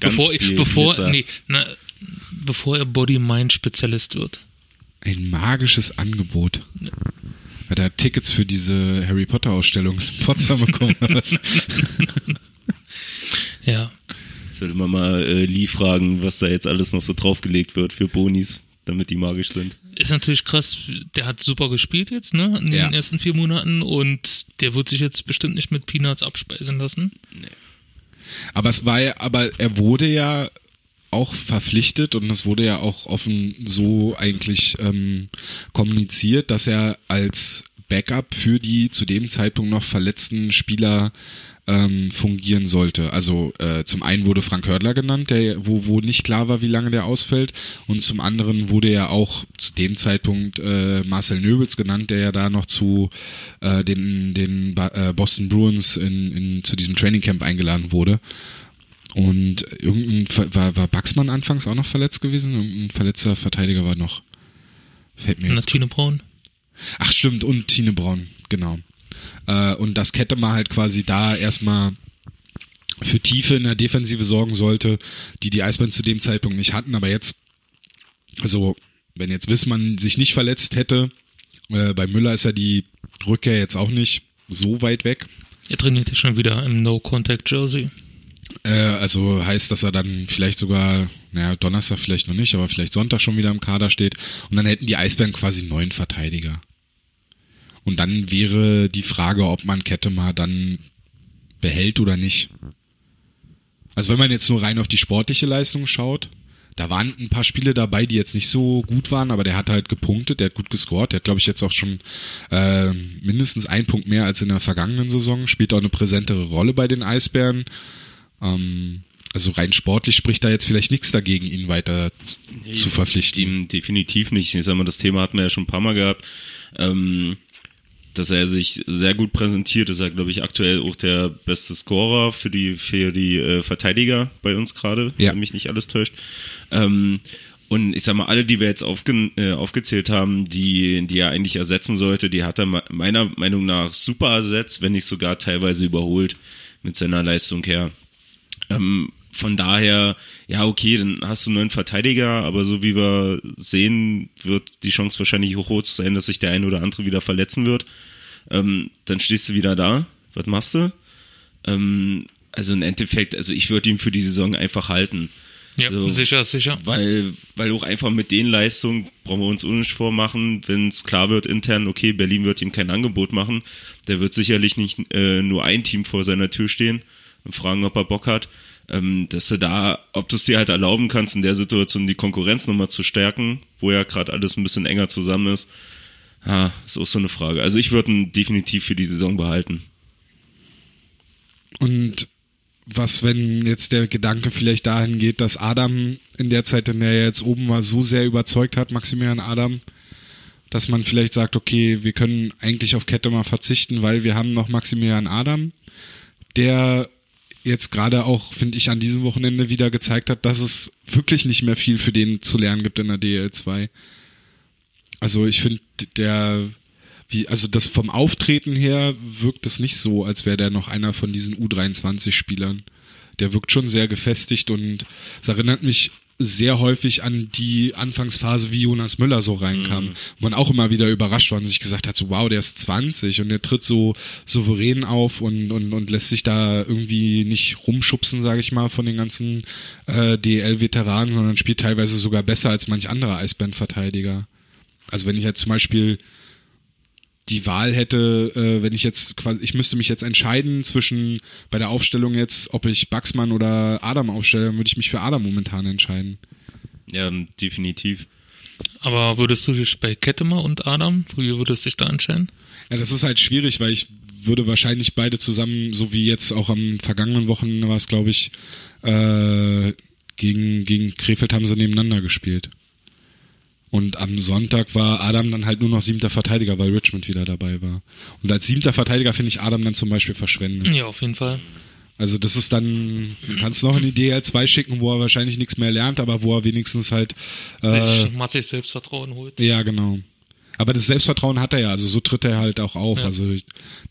Ganz bevor, viel bevor, Glitzer. nee, na, bevor er Body-Mind-Spezialist wird. Ein magisches Angebot. Hat er Tickets für diese Harry Potter Ausstellung in Potsdam bekommen? Ja. Sollte man mal äh, Lee fragen, was da jetzt alles noch so draufgelegt wird für Bonis, damit die magisch sind. Ist natürlich krass, der hat super gespielt jetzt, ne? In Ja. den ersten vier Monaten und der wird sich jetzt bestimmt nicht mit Peanuts abspeisen lassen. Aber es war ja, aber er wurde ja auch verpflichtet und es wurde ja auch offen so eigentlich ähm, kommuniziert, dass er als Backup für die zu dem Zeitpunkt noch verletzten Spieler ähm, fungieren sollte. Also äh, zum einen wurde Frank Hördler genannt, der, wo, wo nicht klar war, wie lange der ausfällt, und zum anderen wurde ja auch zu dem Zeitpunkt äh, Marcel Nöbels genannt, der ja da noch zu äh, den, den Ba- äh, Boston Bruins in, in, zu diesem Trainingcamp eingeladen wurde. Und irgendein war, war Baxmann anfangs auch noch verletzt gewesen? Irgendein verletzter Verteidiger war noch. Fällt mir jetzt Natine Braun. Ach stimmt, und Tine Braun, genau. Äh, und dass Kettemer halt quasi da erstmal für Tiefe in der Defensive sorgen sollte, die die Eisbären zu dem Zeitpunkt nicht hatten. Aber jetzt, also wenn jetzt Wissmann sich nicht verletzt hätte, äh, bei Müller ist ja die Rückkehr jetzt auch nicht so weit weg. Er trainiert ja schon wieder im No-Contact-Jersey. Äh, also heißt, dass er dann vielleicht sogar, naja, Donnerstag vielleicht noch nicht, aber vielleicht Sonntag schon wieder im Kader steht. Und dann hätten die Eisbären quasi neuen Verteidiger. Und dann wäre die Frage, ob man Kettemar dann behält oder nicht. Also wenn man jetzt nur rein auf die sportliche Leistung schaut, da waren ein paar Spiele dabei, die jetzt nicht so gut waren, aber der hat halt gepunktet, der hat gut gescored, der hat glaube ich jetzt auch schon äh, mindestens einen Punkt mehr als in der vergangenen Saison, spielt auch eine präsentere Rolle bei den Eisbären. Ähm, also rein sportlich spricht da jetzt vielleicht nichts dagegen, ihn weiter z- zu verpflichten. Definitiv nicht. Ich sag mal, das Thema hatten wir ja schon ein paar Mal gehabt. Ähm, dass er sich sehr gut präsentiert, ist er, glaube ich, aktuell auch der beste Scorer für die, für die äh, Verteidiger bei uns gerade, Ja. wenn mich nicht alles täuscht. Ähm, und ich sag mal, alle, die wir jetzt aufge äh, aufgezählt haben, die, die er eigentlich ersetzen sollte, die hat er me- meiner Meinung nach super ersetzt, wenn nicht sogar teilweise überholt mit seiner Leistung her. Ähm, von daher, ja, okay, dann hast du einen neuen Verteidiger, aber so wie wir sehen, wird die Chance wahrscheinlich hoch hoch sein, dass sich der eine oder andere wieder verletzen wird. Ähm, dann stehst du wieder da. Was machst du? Ähm, also im Endeffekt, also ich würde ihn für die Saison einfach halten. Ja, So. sicher, sicher. Weil, weil auch einfach mit den Leistungen brauchen wir uns nicht vormachen, wenn es klar wird intern, okay, Berlin wird ihm kein Angebot machen, der wird sicherlich nicht äh, nur ein Team vor seiner Tür stehen und fragen, ob er Bock hat, ähm, dass du da, ob du es dir halt erlauben kannst, in der Situation die Konkurrenz nochmal zu stärken, wo ja gerade alles ein bisschen enger zusammen ist, ah, ist auch so eine Frage. Also ich würde ihn definitiv für die Saison behalten. Und was, wenn jetzt der Gedanke vielleicht dahin geht, dass Adam in der Zeit, in der er jetzt oben war, so sehr überzeugt hat, Maximilian Adam, dass man vielleicht sagt, okay, wir können eigentlich auf Kette mal verzichten, weil wir haben noch Maximilian Adam, der jetzt gerade auch, finde ich, an diesem Wochenende wieder gezeigt hat, dass es wirklich nicht mehr viel für den zu lernen gibt in der DL2. Also ich finde, der, wie, also das vom Auftreten her wirkt es nicht so, als wäre der noch einer von diesen U23-Spielern. Der wirkt schon sehr gefestigt und es erinnert mich sehr häufig an die Anfangsphase, wie Jonas Müller so reinkam. Mhm. Man auch immer wieder überrascht war und sich gesagt hat, so wow, der ist 20 und der tritt so souverän auf und, und, und lässt sich da irgendwie nicht rumschubsen, sage ich mal, von den ganzen äh, DL-Veteranen, sondern spielt teilweise sogar besser als manch anderer Eisband-Verteidiger. Also wenn ich jetzt zum Beispiel die Wahl hätte, äh, wenn ich jetzt quasi, ich müsste mich jetzt entscheiden zwischen bei der Aufstellung jetzt, ob ich Baxmann oder Adam aufstelle, dann würde ich mich für Adam momentan entscheiden. Ja, definitiv. Aber würdest du dich bei Kettemer und Adam, wie würdest du dich da entscheiden? Ja, das ist halt schwierig, weil ich würde wahrscheinlich beide zusammen, so wie jetzt auch am vergangenen Wochenende war es, glaube ich, äh, gegen, gegen Krefeld haben sie nebeneinander gespielt. Und am Sonntag war Adam dann halt nur noch siebter Verteidiger, weil Richmond wieder dabei war. Und als siebter Verteidiger finde ich Adam dann zum Beispiel verschwendet. Ja, auf jeden Fall. Also das ist dann, du kannst noch eine DL2 schicken, wo er wahrscheinlich nichts mehr lernt, aber wo er wenigstens halt äh, sich massig Selbstvertrauen holt. Ja, genau. Aber das Selbstvertrauen hat er ja, also so tritt er halt auch auf. Ja. Also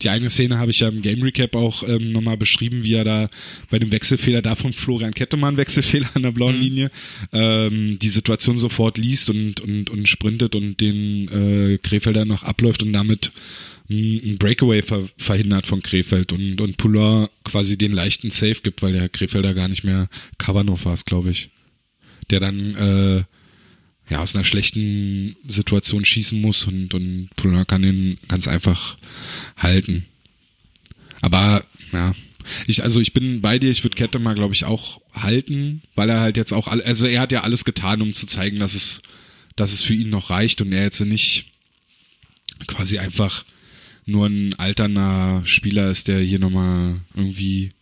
die eigene Szene habe ich ja im Game Recap auch ähm, nochmal beschrieben, wie er da bei dem Wechselfehler da von Florian Kettemann, Wechselfehler an der blauen mhm. Linie, ähm, die Situation sofort liest und, und, und sprintet und den äh, Krefelder noch abläuft und damit ein Breakaway ver verhindert von Krefeld und, und Poulain quasi den leichten Safe gibt, weil der Krefelder gar nicht mehr Kavanov war glaube ich. Der dann äh, ja, aus einer schlechten Situation schießen muss und, und Poulain kann ihn ganz einfach halten. Aber ja, ich, also ich bin bei dir, ich würde Kette mal, glaube ich, auch halten, weil er halt jetzt auch, also er hat ja alles getan, um zu zeigen, dass es, dass es für ihn noch reicht und er jetzt nicht quasi einfach nur ein alterner Spieler ist, der hier nochmal irgendwie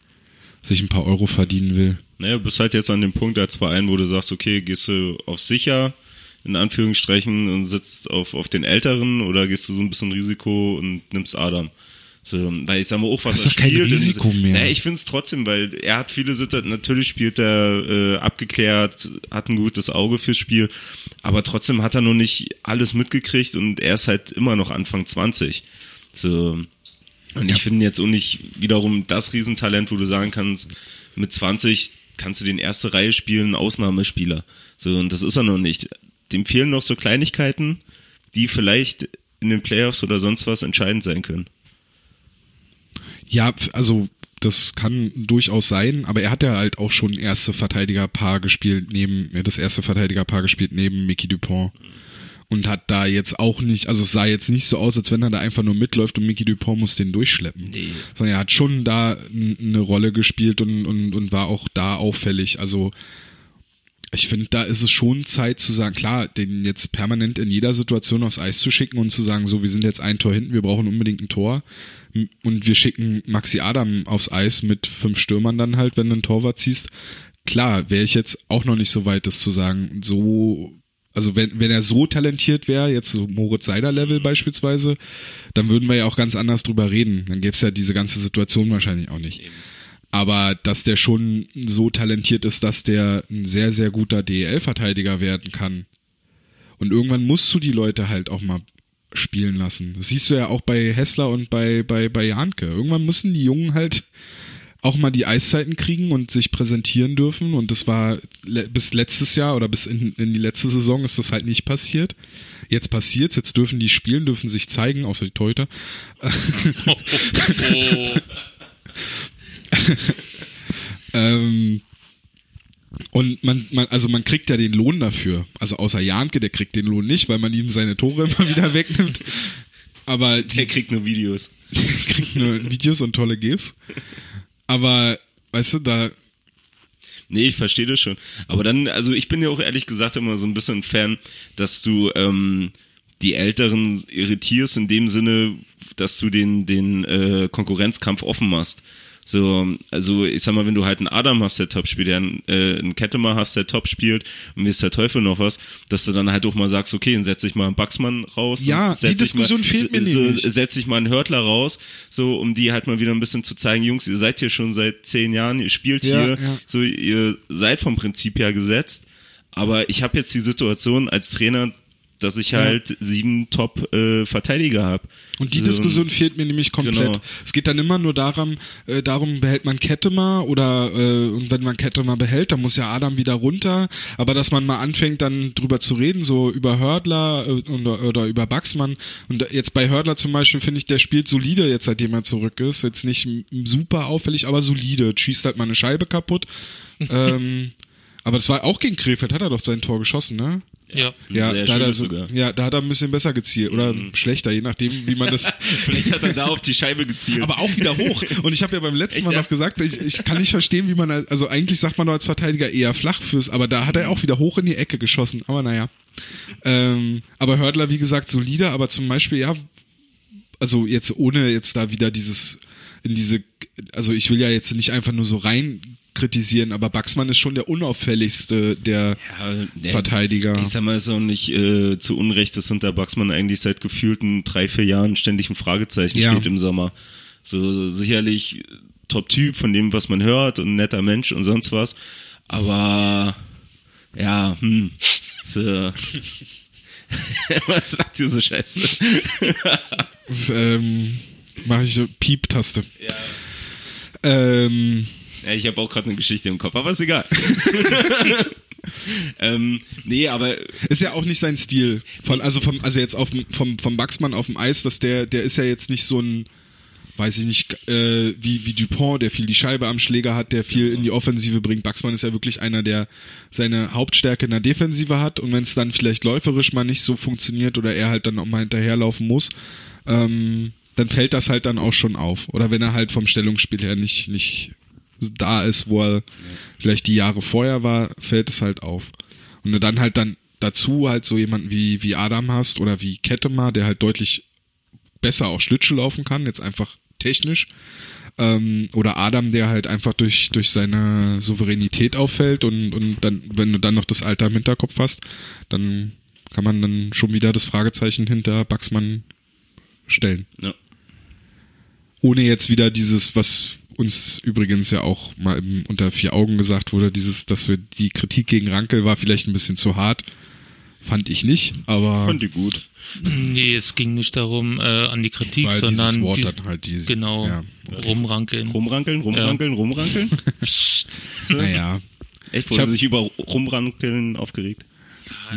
sich ein paar Euro verdienen will. Naja, du bist halt jetzt an dem Punkt als Verein, wo du sagst, okay, gehst du auf sicher, in Anführungsstrichen und sitzt auf, auf den Älteren oder gehst du so ein bisschen Risiko und nimmst Adam? So, weil ich sag mal auch, was das ist er spielt. Kein Risiko mehr. Naja, ich finde es trotzdem, weil er hat viele Situationen, natürlich spielt er äh, abgeklärt, hat ein gutes Auge fürs Spiel, aber trotzdem hat er noch nicht alles mitgekriegt und er ist halt immer noch Anfang 20. So. Und ja. ich finde jetzt auch nicht wiederum das Riesentalent, wo du sagen kannst, mit 20 kannst du den erste Reihe spielen, Ausnahmespieler. So, und das ist er noch nicht dem fehlen noch so Kleinigkeiten, die vielleicht in den Playoffs oder sonst was entscheidend sein können. Ja, also das kann durchaus sein, aber er hat ja halt auch schon erste Verteidigerpaar gespielt neben, er hat das erste Verteidigerpaar gespielt neben Mickey Dupont. Und hat da jetzt auch nicht, also es sah jetzt nicht so aus, als wenn er da einfach nur mitläuft und Mickey Dupont muss den durchschleppen. Nee. Sondern er hat schon da eine Rolle gespielt und, und, und war auch da auffällig. Also ich finde, da ist es schon Zeit zu sagen, klar, den jetzt permanent in jeder Situation aufs Eis zu schicken und zu sagen, so, wir sind jetzt ein Tor hinten, wir brauchen unbedingt ein Tor. Und wir schicken Maxi Adam aufs Eis mit fünf Stürmern dann halt, wenn du ein Torwart ziehst. Klar, wäre ich jetzt auch noch nicht so weit, das zu sagen, so, also wenn, wenn er so talentiert wäre, jetzt so Moritz Seider Level beispielsweise, dann würden wir ja auch ganz anders drüber reden. Dann gäbe es ja diese ganze Situation wahrscheinlich auch nicht. Eben aber dass der schon so talentiert ist, dass der ein sehr, sehr guter DEL-Verteidiger werden kann. Und irgendwann musst du die Leute halt auch mal spielen lassen. Das siehst du ja auch bei Hessler und bei, bei, bei Janke. Irgendwann müssen die Jungen halt auch mal die Eiszeiten kriegen und sich präsentieren dürfen. Und das war bis letztes Jahr oder bis in, in die letzte Saison ist das halt nicht passiert. Jetzt passiert's, jetzt dürfen die spielen, dürfen sich zeigen, außer die Teuter. Ähm, und man, man, also man kriegt ja den Lohn dafür. Also außer Janke, der kriegt den Lohn nicht, weil man ihm seine Tore immer wieder wegnimmt. Aber der kriegt nur Videos. Der kriegt nur Videos und tolle GIFs. Aber, weißt du, da. Nee, ich verstehe das schon. Aber dann, also ich bin ja auch ehrlich gesagt immer so ein bisschen Fan, dass du ähm, die Älteren irritierst in dem Sinne, dass du den, den äh, Konkurrenzkampf offen machst. So, also ich sag mal, wenn du halt einen Adam hast, der top spielt, der einen, äh, einen Kettemer hast, der top spielt und mir ist der Teufel noch was, dass du dann halt auch mal sagst, okay, dann setz ich mal einen Buxmann raus. Ja, die Diskussion mal, fehlt mir so, nämlich. Setz ich mal einen Hörtler raus, so, um die halt mal wieder ein bisschen zu zeigen, Jungs, ihr seid hier schon seit zehn Jahren, ihr spielt Ja, hier, ja. so, ihr seid vom Prinzip her gesetzt, aber ich habe jetzt die Situation als Trainer, dass ich halt sieben Top-Verteidiger habe. Und die so, Diskussion fehlt mir nämlich komplett. Genau. Es geht dann immer nur darum, äh, darum behält man Kettemer oder äh, und wenn man Kettemer behält, dann muss ja Adam wieder runter. Aber dass man mal anfängt, dann drüber zu reden, so über Hördler äh, oder, oder über Baxmann. Und jetzt bei Hördler zum Beispiel finde ich, der spielt solide jetzt, seitdem er zurück ist. Jetzt nicht super auffällig, aber solide. Schießt halt mal eine Scheibe kaputt. ähm, aber das war auch gegen Krefeld, hat er doch sein Tor geschossen, ne? Ja. Ja, Sehr da er so, sogar. ja, da hat er ein bisschen besser gezielt oder schlechter, je nachdem, wie man das. Vielleicht hat er da auf die Scheibe gezielt. aber auch wieder hoch. Und ich habe ja beim letzten Echt, Mal ja? noch gesagt, ich, ich kann nicht verstehen, wie man, als- also eigentlich sagt man doch als Verteidiger eher flach fürs, aber da hat er auch wieder hoch in die Ecke geschossen. Aber naja. Ähm, aber Hördler, wie gesagt, solide, aber zum Beispiel, ja, also jetzt ohne jetzt da wieder dieses, in diese, also ich will ja jetzt nicht einfach nur so rein kritisieren, aber Baxmann ist schon der unauffälligste der Ja, der- Verteidiger. Ich sag mal, ist auch nicht äh, zu Unrecht, dass hinter Baxmann eigentlich seit gefühlten drei, vier Jahren ständig ein Fragezeichen Ja. steht im Sommer. So, so sicherlich Top-Typ von dem, was man hört und ein netter Mensch und sonst was. Aber ja, hm. So. was sagt ihr so scheiße? Das, ähm, mache ich so Piep-Taste. Ja. Ähm, Ja, ich habe auch gerade eine Geschichte im Kopf, aber ist egal. ähm, nee, aber ist ja auch nicht sein Stil. Von, also vom, also jetzt auf vom, vom Baxmann auf dem Eis, dass der, der ist ja jetzt nicht so ein, weiß ich nicht, äh, wie, wie Dupont, der viel die Scheibe am Schläger hat, der viel in die Offensive bringt. Baxmann ist ja wirklich einer, der seine Hauptstärke in der Defensive hat und wenn es dann vielleicht läuferisch mal nicht so funktioniert oder er halt dann auch mal hinterherlaufen muss, ähm, dann fällt das halt dann auch schon auf. Oder wenn er halt vom Stellungsspiel her nicht, nicht da ist, wo er vielleicht die Jahre vorher war, fällt es halt auf. Und wenn du dann halt dann dazu halt so jemanden wie, wie Adam hast oder wie Kettemar, der halt deutlich besser auch Schlittschuh laufen kann, jetzt einfach technisch. Ähm, oder Adam, der halt einfach durch, durch seine Souveränität auffällt und, und dann, wenn du dann noch das Alter im Hinterkopf hast, dann kann man dann schon wieder das Fragezeichen hinter Baxmann stellen. ja. Ohne jetzt wieder dieses, was uns übrigens ja auch mal im, unter vier Augen gesagt wurde, dieses, dass wir die Kritik gegen Rankel war vielleicht ein bisschen zu hart. Fand ich nicht, aber fand ich gut. Nee, es ging nicht darum, äh, an die Kritik, weil dieses sondern Wort die, dann halt die, genau Ja. rumrankeln. Rumrankeln, rumrankeln, rumrankeln. Psst. Naja. Echt, Ich wurde sich über Rumrankeln aufgeregt?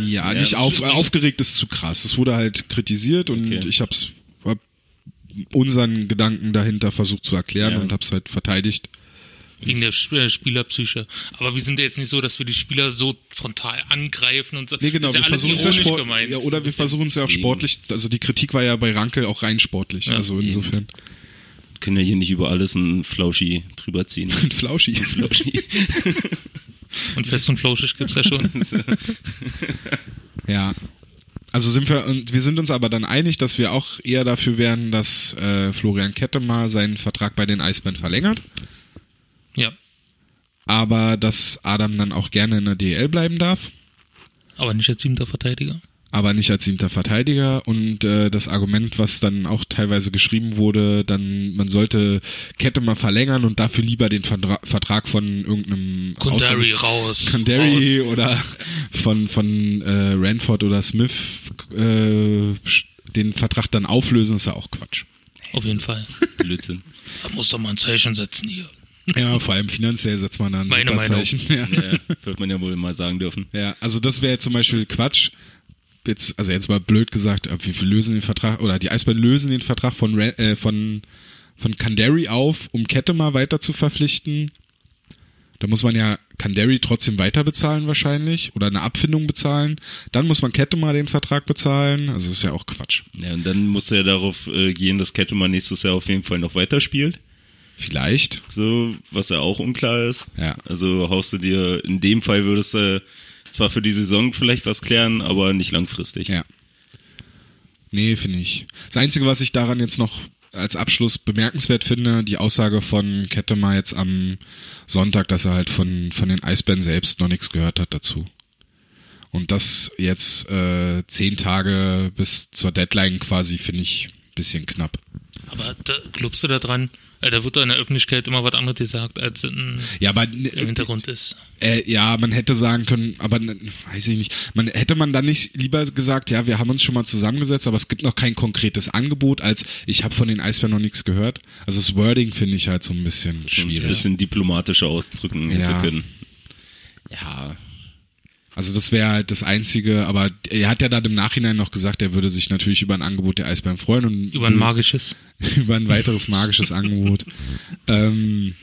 Ja, Ja, nicht auf, ist- aufgeregt ist zu krass. Es wurde halt kritisiert und Okay. ich hab's hab unseren Gedanken dahinter versucht zu erklären Ja. und hab's halt verteidigt. Wegen der äh, Spielerpsyche. Aber wir sind ja jetzt nicht so, dass wir die Spieler so frontal angreifen und so. Nee, genau, das ist wir ja alles versuchen es ja Sport, gemeint. ja, oder wir versuchen es ja auch sportlich, also die Kritik war ja bei Rankel auch rein sportlich, Ja, also insofern. Können ja hier nicht über alles ein Flauschi drüber ziehen. Flauschi. Flauschi. Und fest und flauschig gibt's ja schon. Ja. Also sind wir, und wir sind uns aber dann einig, dass wir auch eher dafür wären, dass äh, Florian Kettemar seinen Vertrag bei den Eisbären verlängert, ja. aber dass Adam dann auch gerne in der DL bleiben darf. Aber nicht als siebter Verteidiger. Aber nicht als siebter Verteidiger und äh, das Argument, was dann auch teilweise geschrieben wurde, dann man sollte Kette mal verlängern und dafür lieber den Verdra Vertrag von irgendeinem Kundari Ausland- raus. Kundari raus. oder von von äh, Ranford oder Smith äh, den Vertrag dann auflösen, ist ja auch Quatsch. Auf jeden Fall. Blödsinn. Da muss doch mal ein Zeichen setzen hier. Ja, vor allem finanziell setzt man dann Meine super Meinung. Zeichen. Ja. Ja, wird man ja wohl mal sagen dürfen. Ja, also das wäre zum Beispiel Quatsch. Jetzt, also jetzt mal blöd gesagt, aber wir, lösen den Vertrag, oder die Eisbären lösen den Vertrag von, äh, von, von Kandari auf, um Kette mal weiter zu verpflichten. Da muss man ja Kandari trotzdem weiter bezahlen wahrscheinlich oder eine Abfindung bezahlen. Dann muss man Kette mal den Vertrag bezahlen. Also das ist ja auch Quatsch. Ja, und dann muss er darauf äh, gehen, dass Kettemann nächstes Jahr auf jeden Fall noch weiterspielt. Vielleicht. So, was ja auch unklar ist. Ja. Also haust du dir, in dem Fall würdest du zwar für die Saison vielleicht was klären, aber nicht langfristig. Ja. Nee, finde ich. Das Einzige, was ich daran jetzt noch als Abschluss bemerkenswert finde, die Aussage von Kettemer jetzt am Sonntag, dass er halt von, von den Eisbären selbst noch nichts gehört hat dazu. Und das jetzt äh, zehn Tage bis zur Deadline quasi finde ich ein bisschen knapp. Aber da, glaubst du da dran? Äh, Da wird da in der Öffentlichkeit immer was anderes gesagt, als in, Ja, aber im Hintergrund ist. Äh, ja, man hätte sagen können, aber weiß ich nicht. Man hätte man dann nicht lieber gesagt, ja, wir haben uns schon mal zusammengesetzt, aber es gibt noch kein konkretes Angebot, als ich habe von den Eisbären noch nichts gehört. Also das Wording finde ich halt so ein bisschen Uns ein schwierig. bisschen diplomatischer ausdrücken hätte Ja. können. Ja, Also das wäre halt das Einzige, aber er hat ja dann im Nachhinein noch gesagt, er würde sich natürlich über ein Angebot der Eisbären freuen und Über ein magisches. über ein weiteres magisches Angebot. Ähm,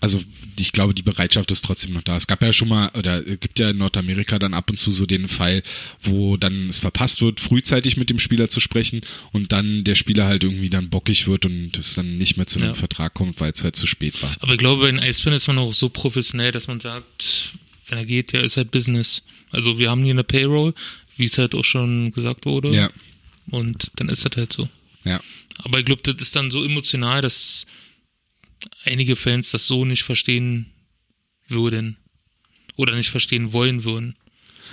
also ich glaube, die Bereitschaft ist trotzdem noch da. Es gab ja schon mal, oder es gibt ja in Nordamerika dann ab und zu so den Fall, wo dann es verpasst wird, frühzeitig mit dem Spieler zu sprechen und dann der Spieler halt irgendwie dann bockig wird und es dann nicht mehr zu einem Ja. Vertrag kommt, weil es halt zu spät war. Aber ich glaube, bei den Eisbären ist man auch so professionell, dass man sagt, wenn er geht, ja, ist halt Business. Also wir haben hier eine Payroll, wie es halt auch schon gesagt wurde. Ja, Und dann ist das halt so. ja. Aber ich glaube, das ist dann so emotional, dass einige Fans das so nicht verstehen würden. Oder nicht verstehen wollen würden.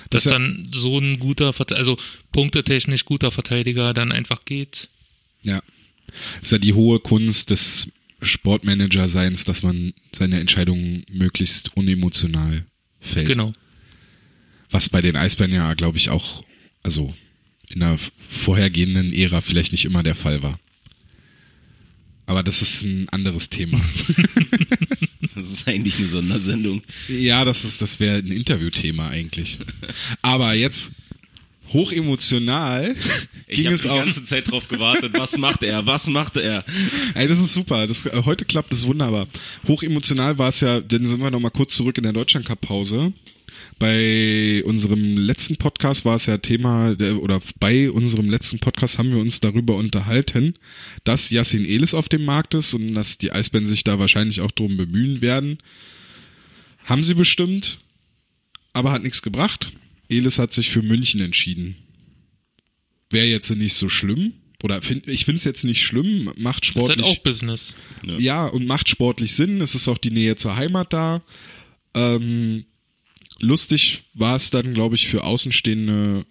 Dass Das dann so ein guter, also punktetechnisch guter Verteidiger dann einfach geht. Ja. Ist ja die hohe Kunst des Sportmanager-Seins, dass man seine Entscheidungen möglichst unemotional fällt. Genau. Was bei den Eisbären ja, glaube ich, auch, also in der vorhergehenden Ära vielleicht nicht immer der Fall war. Aber das ist ein anderes Thema. das ist eigentlich eine Sondersendung. ja, das ist, das wäre ein Interviewthema eigentlich. Aber jetzt hochemotional Ich ging habe es die auch. ganze Zeit drauf gewartet. Was macht er? Was macht er? Ey, das ist super. Das, äh, heute klappt es wunderbar. Hochemotional war es ja, dann sind wir noch mal kurz zurück in der Deutschland Cup Pause. Bei unserem letzten Podcast war es ja Thema, der, oder bei unserem letzten Podcast haben wir uns darüber unterhalten, dass Yassin Elis auf dem Markt ist und dass die Eisbären sich da wahrscheinlich auch drum bemühen werden. Haben sie bestimmt, aber hat nichts gebracht. Elis hat sich für München entschieden. Wäre jetzt nicht so schlimm. Oder find, ich finde es jetzt nicht schlimm, macht Das ist sportlich. halt auch Business. Ja, und macht sportlich Sinn. Es ist auch die Nähe zur Heimat da. Ähm, lustig war es dann, glaube ich, für Außenstehende,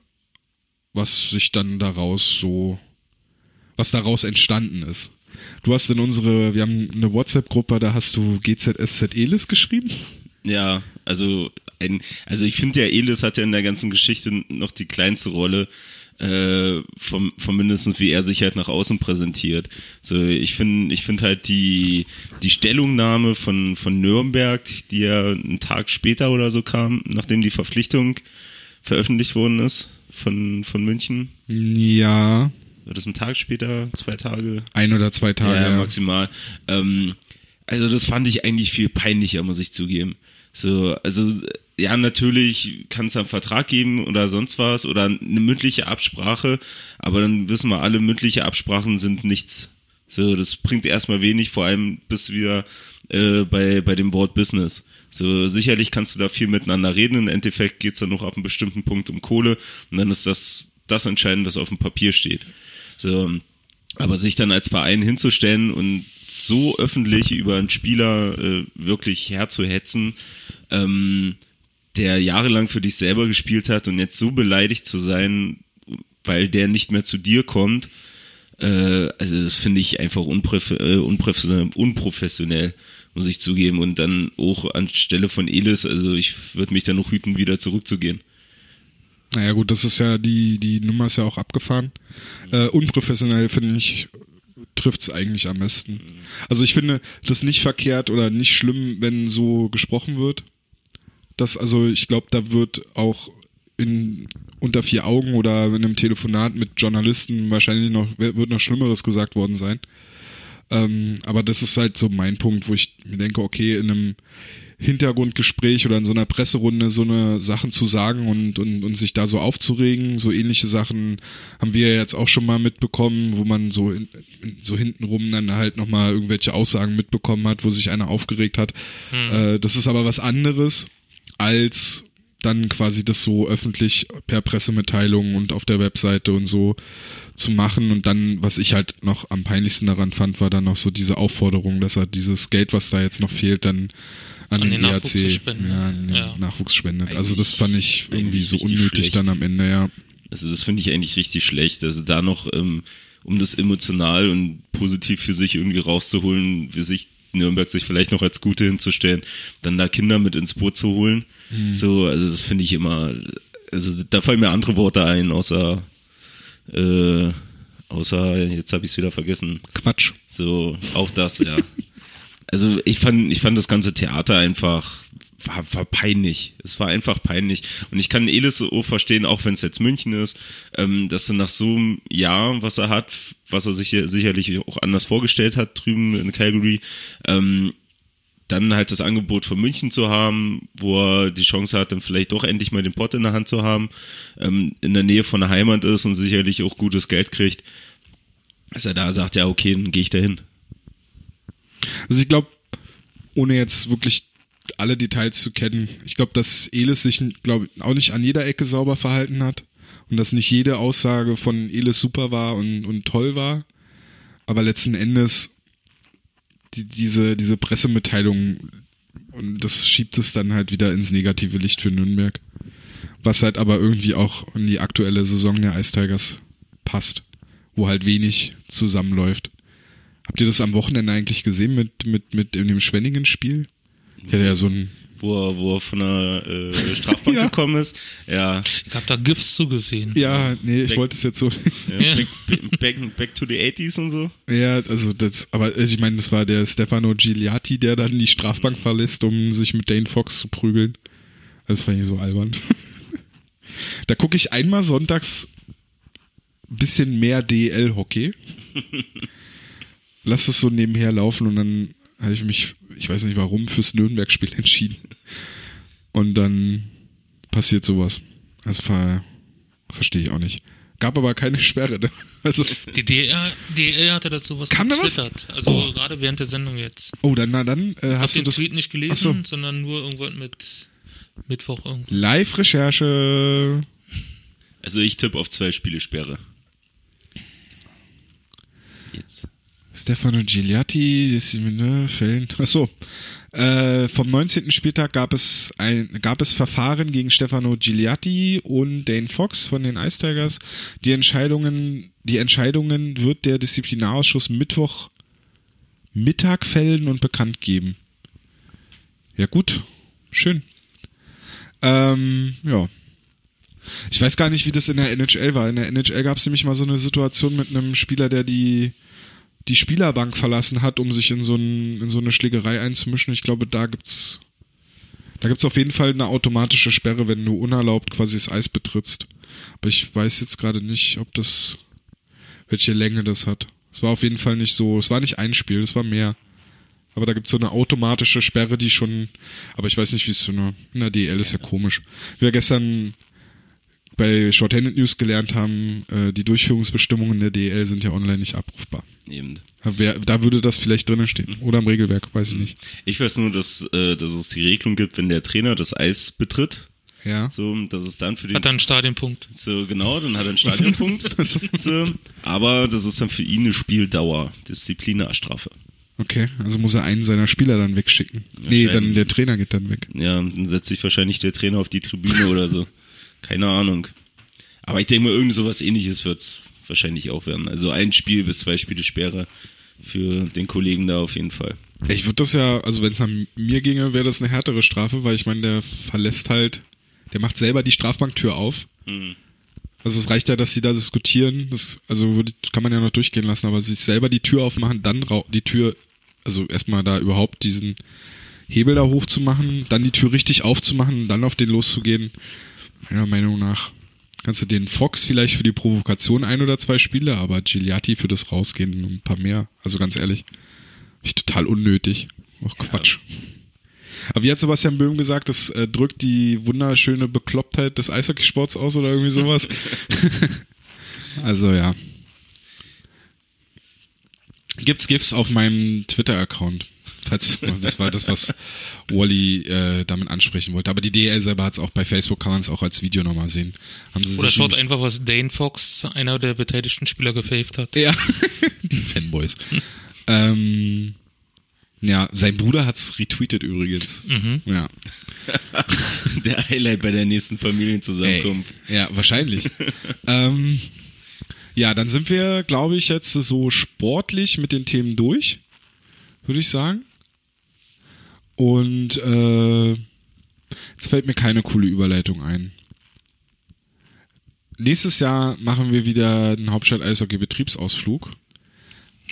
was sich dann daraus so, was daraus entstanden ist. Du hast in unsere, wir haben eine WhatsApp-Gruppe, da hast du GZSZ Elis geschrieben. Ja, also ein, also ich finde ja, Elis hat ja in der ganzen Geschichte noch die kleinste Rolle, äh, vom, vom mindestens wie er sich halt nach außen präsentiert. So, ich finde, ich finde halt die, die Stellungnahme von, von Nürnberg, die ja einen Tag später oder so kam, nachdem die Verpflichtung veröffentlicht worden ist von, von München. Ja, War das ein Tag später, zwei Tage? ein oder zwei Tage. ja, Ja, maximal. Ähm, also das fand ich eigentlich viel peinlicher, muss ich zugeben. So, also ja, natürlich kann es einen Vertrag geben oder sonst was oder eine mündliche Absprache, aber dann wissen wir alle, mündliche Absprachen sind nichts. So, das bringt erstmal wenig, vor allem bist du wieder äh, bei, bei dem Wort Business. So, sicherlich kannst du da viel miteinander reden. Im Endeffekt geht's dann noch ab einem bestimmten Punkt um Kohle und dann ist das das entscheidend, was auf dem Papier steht. So, aber sich dann als Verein hinzustellen und so öffentlich über einen Spieler äh, wirklich herzuhetzen, ähm, der jahrelang für dich selber gespielt hat und jetzt so beleidigt zu sein, weil der nicht mehr zu dir kommt, äh, also das finde ich einfach unprof äh, unprofessionell, unprofessionell, muss ich zugeben. Und dann auch anstelle von Elis, also ich würde mich dann noch hüten, wieder zurückzugehen. Naja gut, das ist ja, die, die Nummer ist ja auch abgefahren. Äh, unprofessionell finde ich, trifft's eigentlich am besten. Also ich finde das nicht verkehrt oder nicht schlimm, wenn so gesprochen wird. Das, also ich glaube, da wird auch in unter vier Augen oder in einem Telefonat mit Journalisten wahrscheinlich noch, wird noch Schlimmeres gesagt worden sein. Ähm, aber das ist halt so mein Punkt, wo ich mir denke, okay, in einem Hintergrundgespräch oder in so einer Presserunde so eine Sachen zu sagen und, und, und sich da so aufzuregen, so ähnliche Sachen haben wir jetzt auch schon mal mitbekommen, wo man so in, so hintenrum dann halt nochmal irgendwelche Aussagen mitbekommen hat, wo sich einer aufgeregt hat. Äh, das ist aber was anderes als dann quasi das so öffentlich per Pressemitteilung und auf der Webseite und so zu machen und dann, was ich halt noch am peinlichsten daran fand, war dann noch so diese Aufforderung, dass er dieses Geld, was da jetzt noch fehlt, dann an, An den, den Nachwuchs ERC ja, an den Ja. Nachwuchs spendet. Also Eigentlich- das fand ich irgendwie so unnötig schlecht. dann am Ende, ja. Also das finde ich eigentlich richtig schlecht. Also da noch, ähm, um das emotional und positiv für sich irgendwie rauszuholen, wie sich Nürnberg sich vielleicht noch als Gute hinzustellen, dann da Kinder mit ins Boot zu holen. So, also das finde ich immer, also da fallen mir andere Worte ein, außer, äh, außer, jetzt habe ich es wieder vergessen. Quatsch. So, auch das, ja. Also ich fand, ich fand das ganze Theater einfach war, war peinlich. Es war einfach peinlich. Und ich kann Elis so verstehen, auch wenn es jetzt München ist, ähm, dass er nach so einem Jahr, was er hat, was er sich hier sicherlich auch anders vorgestellt hat drüben in Calgary, ähm, dann halt das Angebot von München zu haben, wo er die Chance hat, dann vielleicht doch endlich mal den Pott in der Hand zu haben, ähm, in der Nähe von der Heimat ist und sicherlich auch gutes Geld kriegt, dass er da sagt, ja okay, dann gehe ich dahin. Also ich glaube, ohne jetzt wirklich alle Details zu kennen, ich glaube, dass Elis sich, glaube auch nicht an jeder Ecke sauber verhalten hat und dass nicht jede Aussage von Elis super war und, und toll war. Aber letzten Endes die, diese, diese Pressemitteilung und das schiebt es dann halt wieder ins negative Licht für Nürnberg. Was halt aber irgendwie auch in die aktuelle Saison der Ice Tigers passt, wo halt wenig zusammenläuft. Habt ihr das am Wochenende eigentlich gesehen mit, mit, mit in dem Schwenningen-Spiel? Ich hatte ja so ein, wo er, wo er von der äh, Strafbank Ja. gekommen ist. Ja, Ich habe da GIFs zugesehen. ja, nee, ich Back- wollte es jetzt so, ja. Back, back, back to the 80s und so. ja, also das, aber also ich meine, das war der Stefano Gigliati, der dann die Strafbank verlässt, um sich mit Dane Fox zu prügeln. Das fand ich so albern. Da gucke ich einmal sonntags ein bisschen mehr DL-Hockey. Lass es so nebenher laufen und dann habe ich mich, ich weiß nicht warum, fürs Nürnberg-Spiel entschieden. Und dann passiert sowas. Das ver verstehe ich auch nicht. Gab aber keine Sperre. Ne? Also, Die DR, DL hatte dazu was Kam da was? getwittert. Also Oh. gerade während der Sendung jetzt. oh, dann, na dann, äh, Hast du den das Tweet nicht gelesen, so. sondern nur irgendwann mit Mittwoch irgendwo. Live-Recherche. Also ich tippe auf zwei Spiele Sperre. Jetzt. Stefano mit, ne, Fällen. Achso. Äh, vom 19. Spieltag gab es ein, gab es Verfahren gegen Stefano Gigliati und Dane Fox von den Ice Tigers. Die Entscheidungen, die Entscheidungen wird der Disziplinarausschuss Mittwoch Mittag fällen und bekannt geben. Ja gut, schön. Ähm, ja. Ich weiß gar nicht, wie das in der NHL war. In der NHL gab es nämlich mal so eine Situation mit einem Spieler, der die die Spielerbank verlassen hat, um sich in so, ein, in so eine Schlägerei einzumischen. Ich glaube, da gibt's da gibt's auf jeden Fall eine automatische Sperre, wenn du unerlaubt quasi das Eis betrittst. Aber ich weiß jetzt gerade nicht, ob das welche Länge das hat. Es war auf jeden Fall nicht so, es war nicht ein Spiel, es war mehr. Aber da gibt's so eine automatische Sperre, die schon, aber ich weiß nicht, wie es so eine, in der DL ist ja komisch. Wir gestern bei Shorthanded News gelernt haben, äh, die Durchführungsbestimmungen der DL sind ja online nicht abrufbar. Eben. Da, wär, da würde das vielleicht drinnen stehen. Oder im Regelwerk, weiß ich nicht. Ich weiß nur, dass, äh, dass es die Regelung gibt, wenn der Trainer das Eis betritt, Ja. so, dass es dann für den Hat dann einen Stadionpunkt. so genau, dann hat er einen Stadionpunkt. so, aber das ist dann für ihn eine Spieldauer, Disziplinarstrafe. Okay, also muss er einen seiner Spieler dann wegschicken. Nee, dann der Trainer geht dann weg. Ja, dann setzt sich wahrscheinlich der Trainer auf die Tribüne oder so. Keine Ahnung. Aber ich denke mal, irgend sowas ähnliches wird's wahrscheinlich auch werden. Also ein Spiel bis zwei Spiele Sperre für den Kollegen da auf jeden Fall. Ich würde das ja, also wenn es nach mir ginge, wäre das eine härtere Strafe, weil ich meine, der verlässt halt, der macht selber die Strafbanktür auf. Also es reicht ja, dass sie da diskutieren, das, also kann man ja noch durchgehen lassen, aber sich selber die Tür aufmachen, dann die Tür, also erstmal da überhaupt diesen Hebel da hochzumachen, dann die Tür richtig aufzumachen und dann auf den loszugehen, meiner Meinung nach kannst du den Fox vielleicht für die Provokation ein oder zwei Spiele, aber Gigliati für das Rausgehen ein paar mehr. Also ganz ehrlich, ich total unnötig. Ach Quatsch. Aber wie hat Sebastian Böhm gesagt, das äh, drückt die wunderschöne Beklopptheit des Eishockeysports aus oder irgendwie sowas? also ja. Gibt's GIFs auf meinem Twitter-Account. Falls, das war das, was Wally äh, damit ansprechen wollte. Aber die DL selber hat es auch bei Facebook, kann man es auch als Video nochmal sehen. Haben sie Oder schaut einfach, was Dane Fox, einer der beteiligten Spieler, gefaved hat. Ja, die Fanboys. ähm, ja, sein Bruder hat's retweetet übrigens. Ja. Der Highlight bei der nächsten Familienzusammenkunft. Ey, ja, wahrscheinlich. ähm, ja, dann sind wir, glaube ich, jetzt so sportlich mit den Themen durch, würde ich sagen. Und äh, jetzt fällt mir keine coole Überleitung ein. Nächstes Jahr machen wir wieder einen Hauptstadt-Eishockey-Betriebsausflug.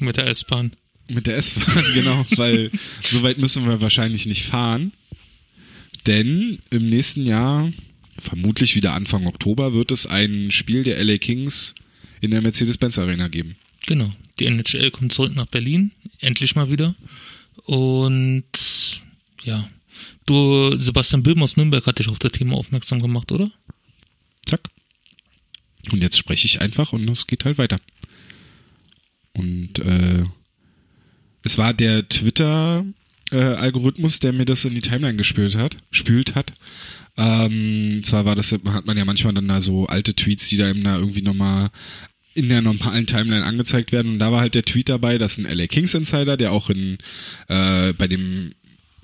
Mit der S-Bahn. Mit der S-Bahn, genau, weil so weit müssen wir wahrscheinlich nicht fahren. Denn im nächsten Jahr, vermutlich wieder Anfang Oktober, wird es ein Spiel der LA Kings in der Mercedes-Benz Arena geben. Genau. Die NHL kommt zurück nach Berlin. Endlich mal wieder. Und ja. Du, Sebastian Böhm aus Nürnberg hat dich auf das Thema aufmerksam gemacht, oder? Zack. Und jetzt spreche ich einfach und es geht halt weiter. Und äh, es war der Twitter-Algorithmus, der mir das in die Timeline gespült hat, spült hat. Ähm, zwar war das, hat man ja manchmal dann da so alte Tweets, die da eben da irgendwie nochmal in der normalen Timeline angezeigt werden. Und da war halt der Tweet dabei, dass ein LA Kings Insider, der auch in äh, bei dem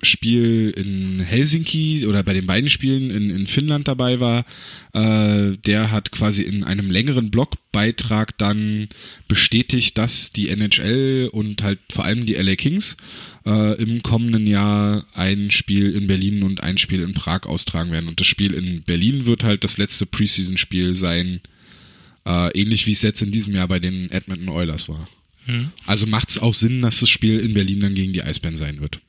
Spiel in Helsinki oder bei den beiden Spielen in, in Finnland dabei war, äh, der hat quasi in einem längeren Blogbeitrag dann bestätigt, dass die NHL und halt vor allem die LA Kings äh, im kommenden Jahr ein Spiel in Berlin und ein Spiel in Prag austragen werden. Und das Spiel in Berlin wird halt das letzte Preseason-Spiel sein, äh, ähnlich wie es jetzt in diesem Jahr bei den Edmonton Oilers war. Also macht es auch Sinn, dass das Spiel in Berlin dann gegen die Eisbären sein wird.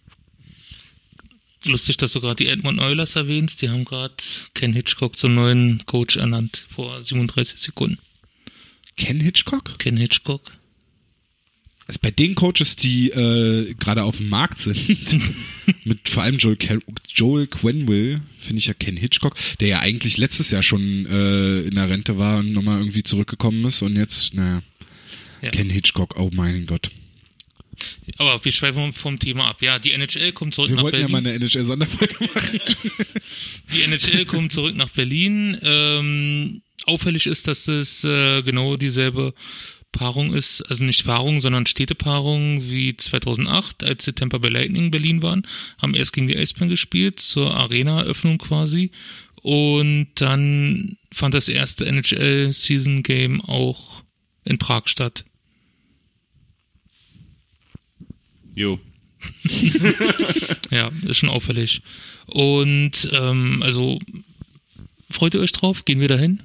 Lustig, dass du gerade die Edmund Oilers erwähnst. Die haben gerade Ken Hitchcock zum neuen Coach ernannt vor 37 Sekunden. Ken Hitchcock? Ken Hitchcock. Also bei den Coaches, die äh, gerade auf dem Markt sind, mit vor allem Joel, Ken Joel Quenville, finde ich ja Ken Hitchcock, der ja eigentlich letztes Jahr schon äh, in der Rente war und nochmal irgendwie zurückgekommen ist und jetzt, naja, Ja. Ken Hitchcock, oh mein Gott. Aber wir schweifen vom Thema ab. Ja, die NHL kommt zurück Wir nach wollten ja Berlin. mal eine NHL-Sonderfolge machen. Die NHL kommt zurück nach Berlin. Ähm, auffällig ist, dass es äh, genau dieselbe Paarung ist, also nicht Paarung, sondern Städtepaarung wie 2008, als die Tampa Bay Lightning in Berlin waren, haben erst gegen die Eisbären gespielt, zur Arena-Eröffnung quasi. Und dann fand das erste NHL-Season-Game auch in Prag statt. Jo. Ja, ist schon auffällig. Und ähm, also freut ihr euch drauf? Gehen wir dahin?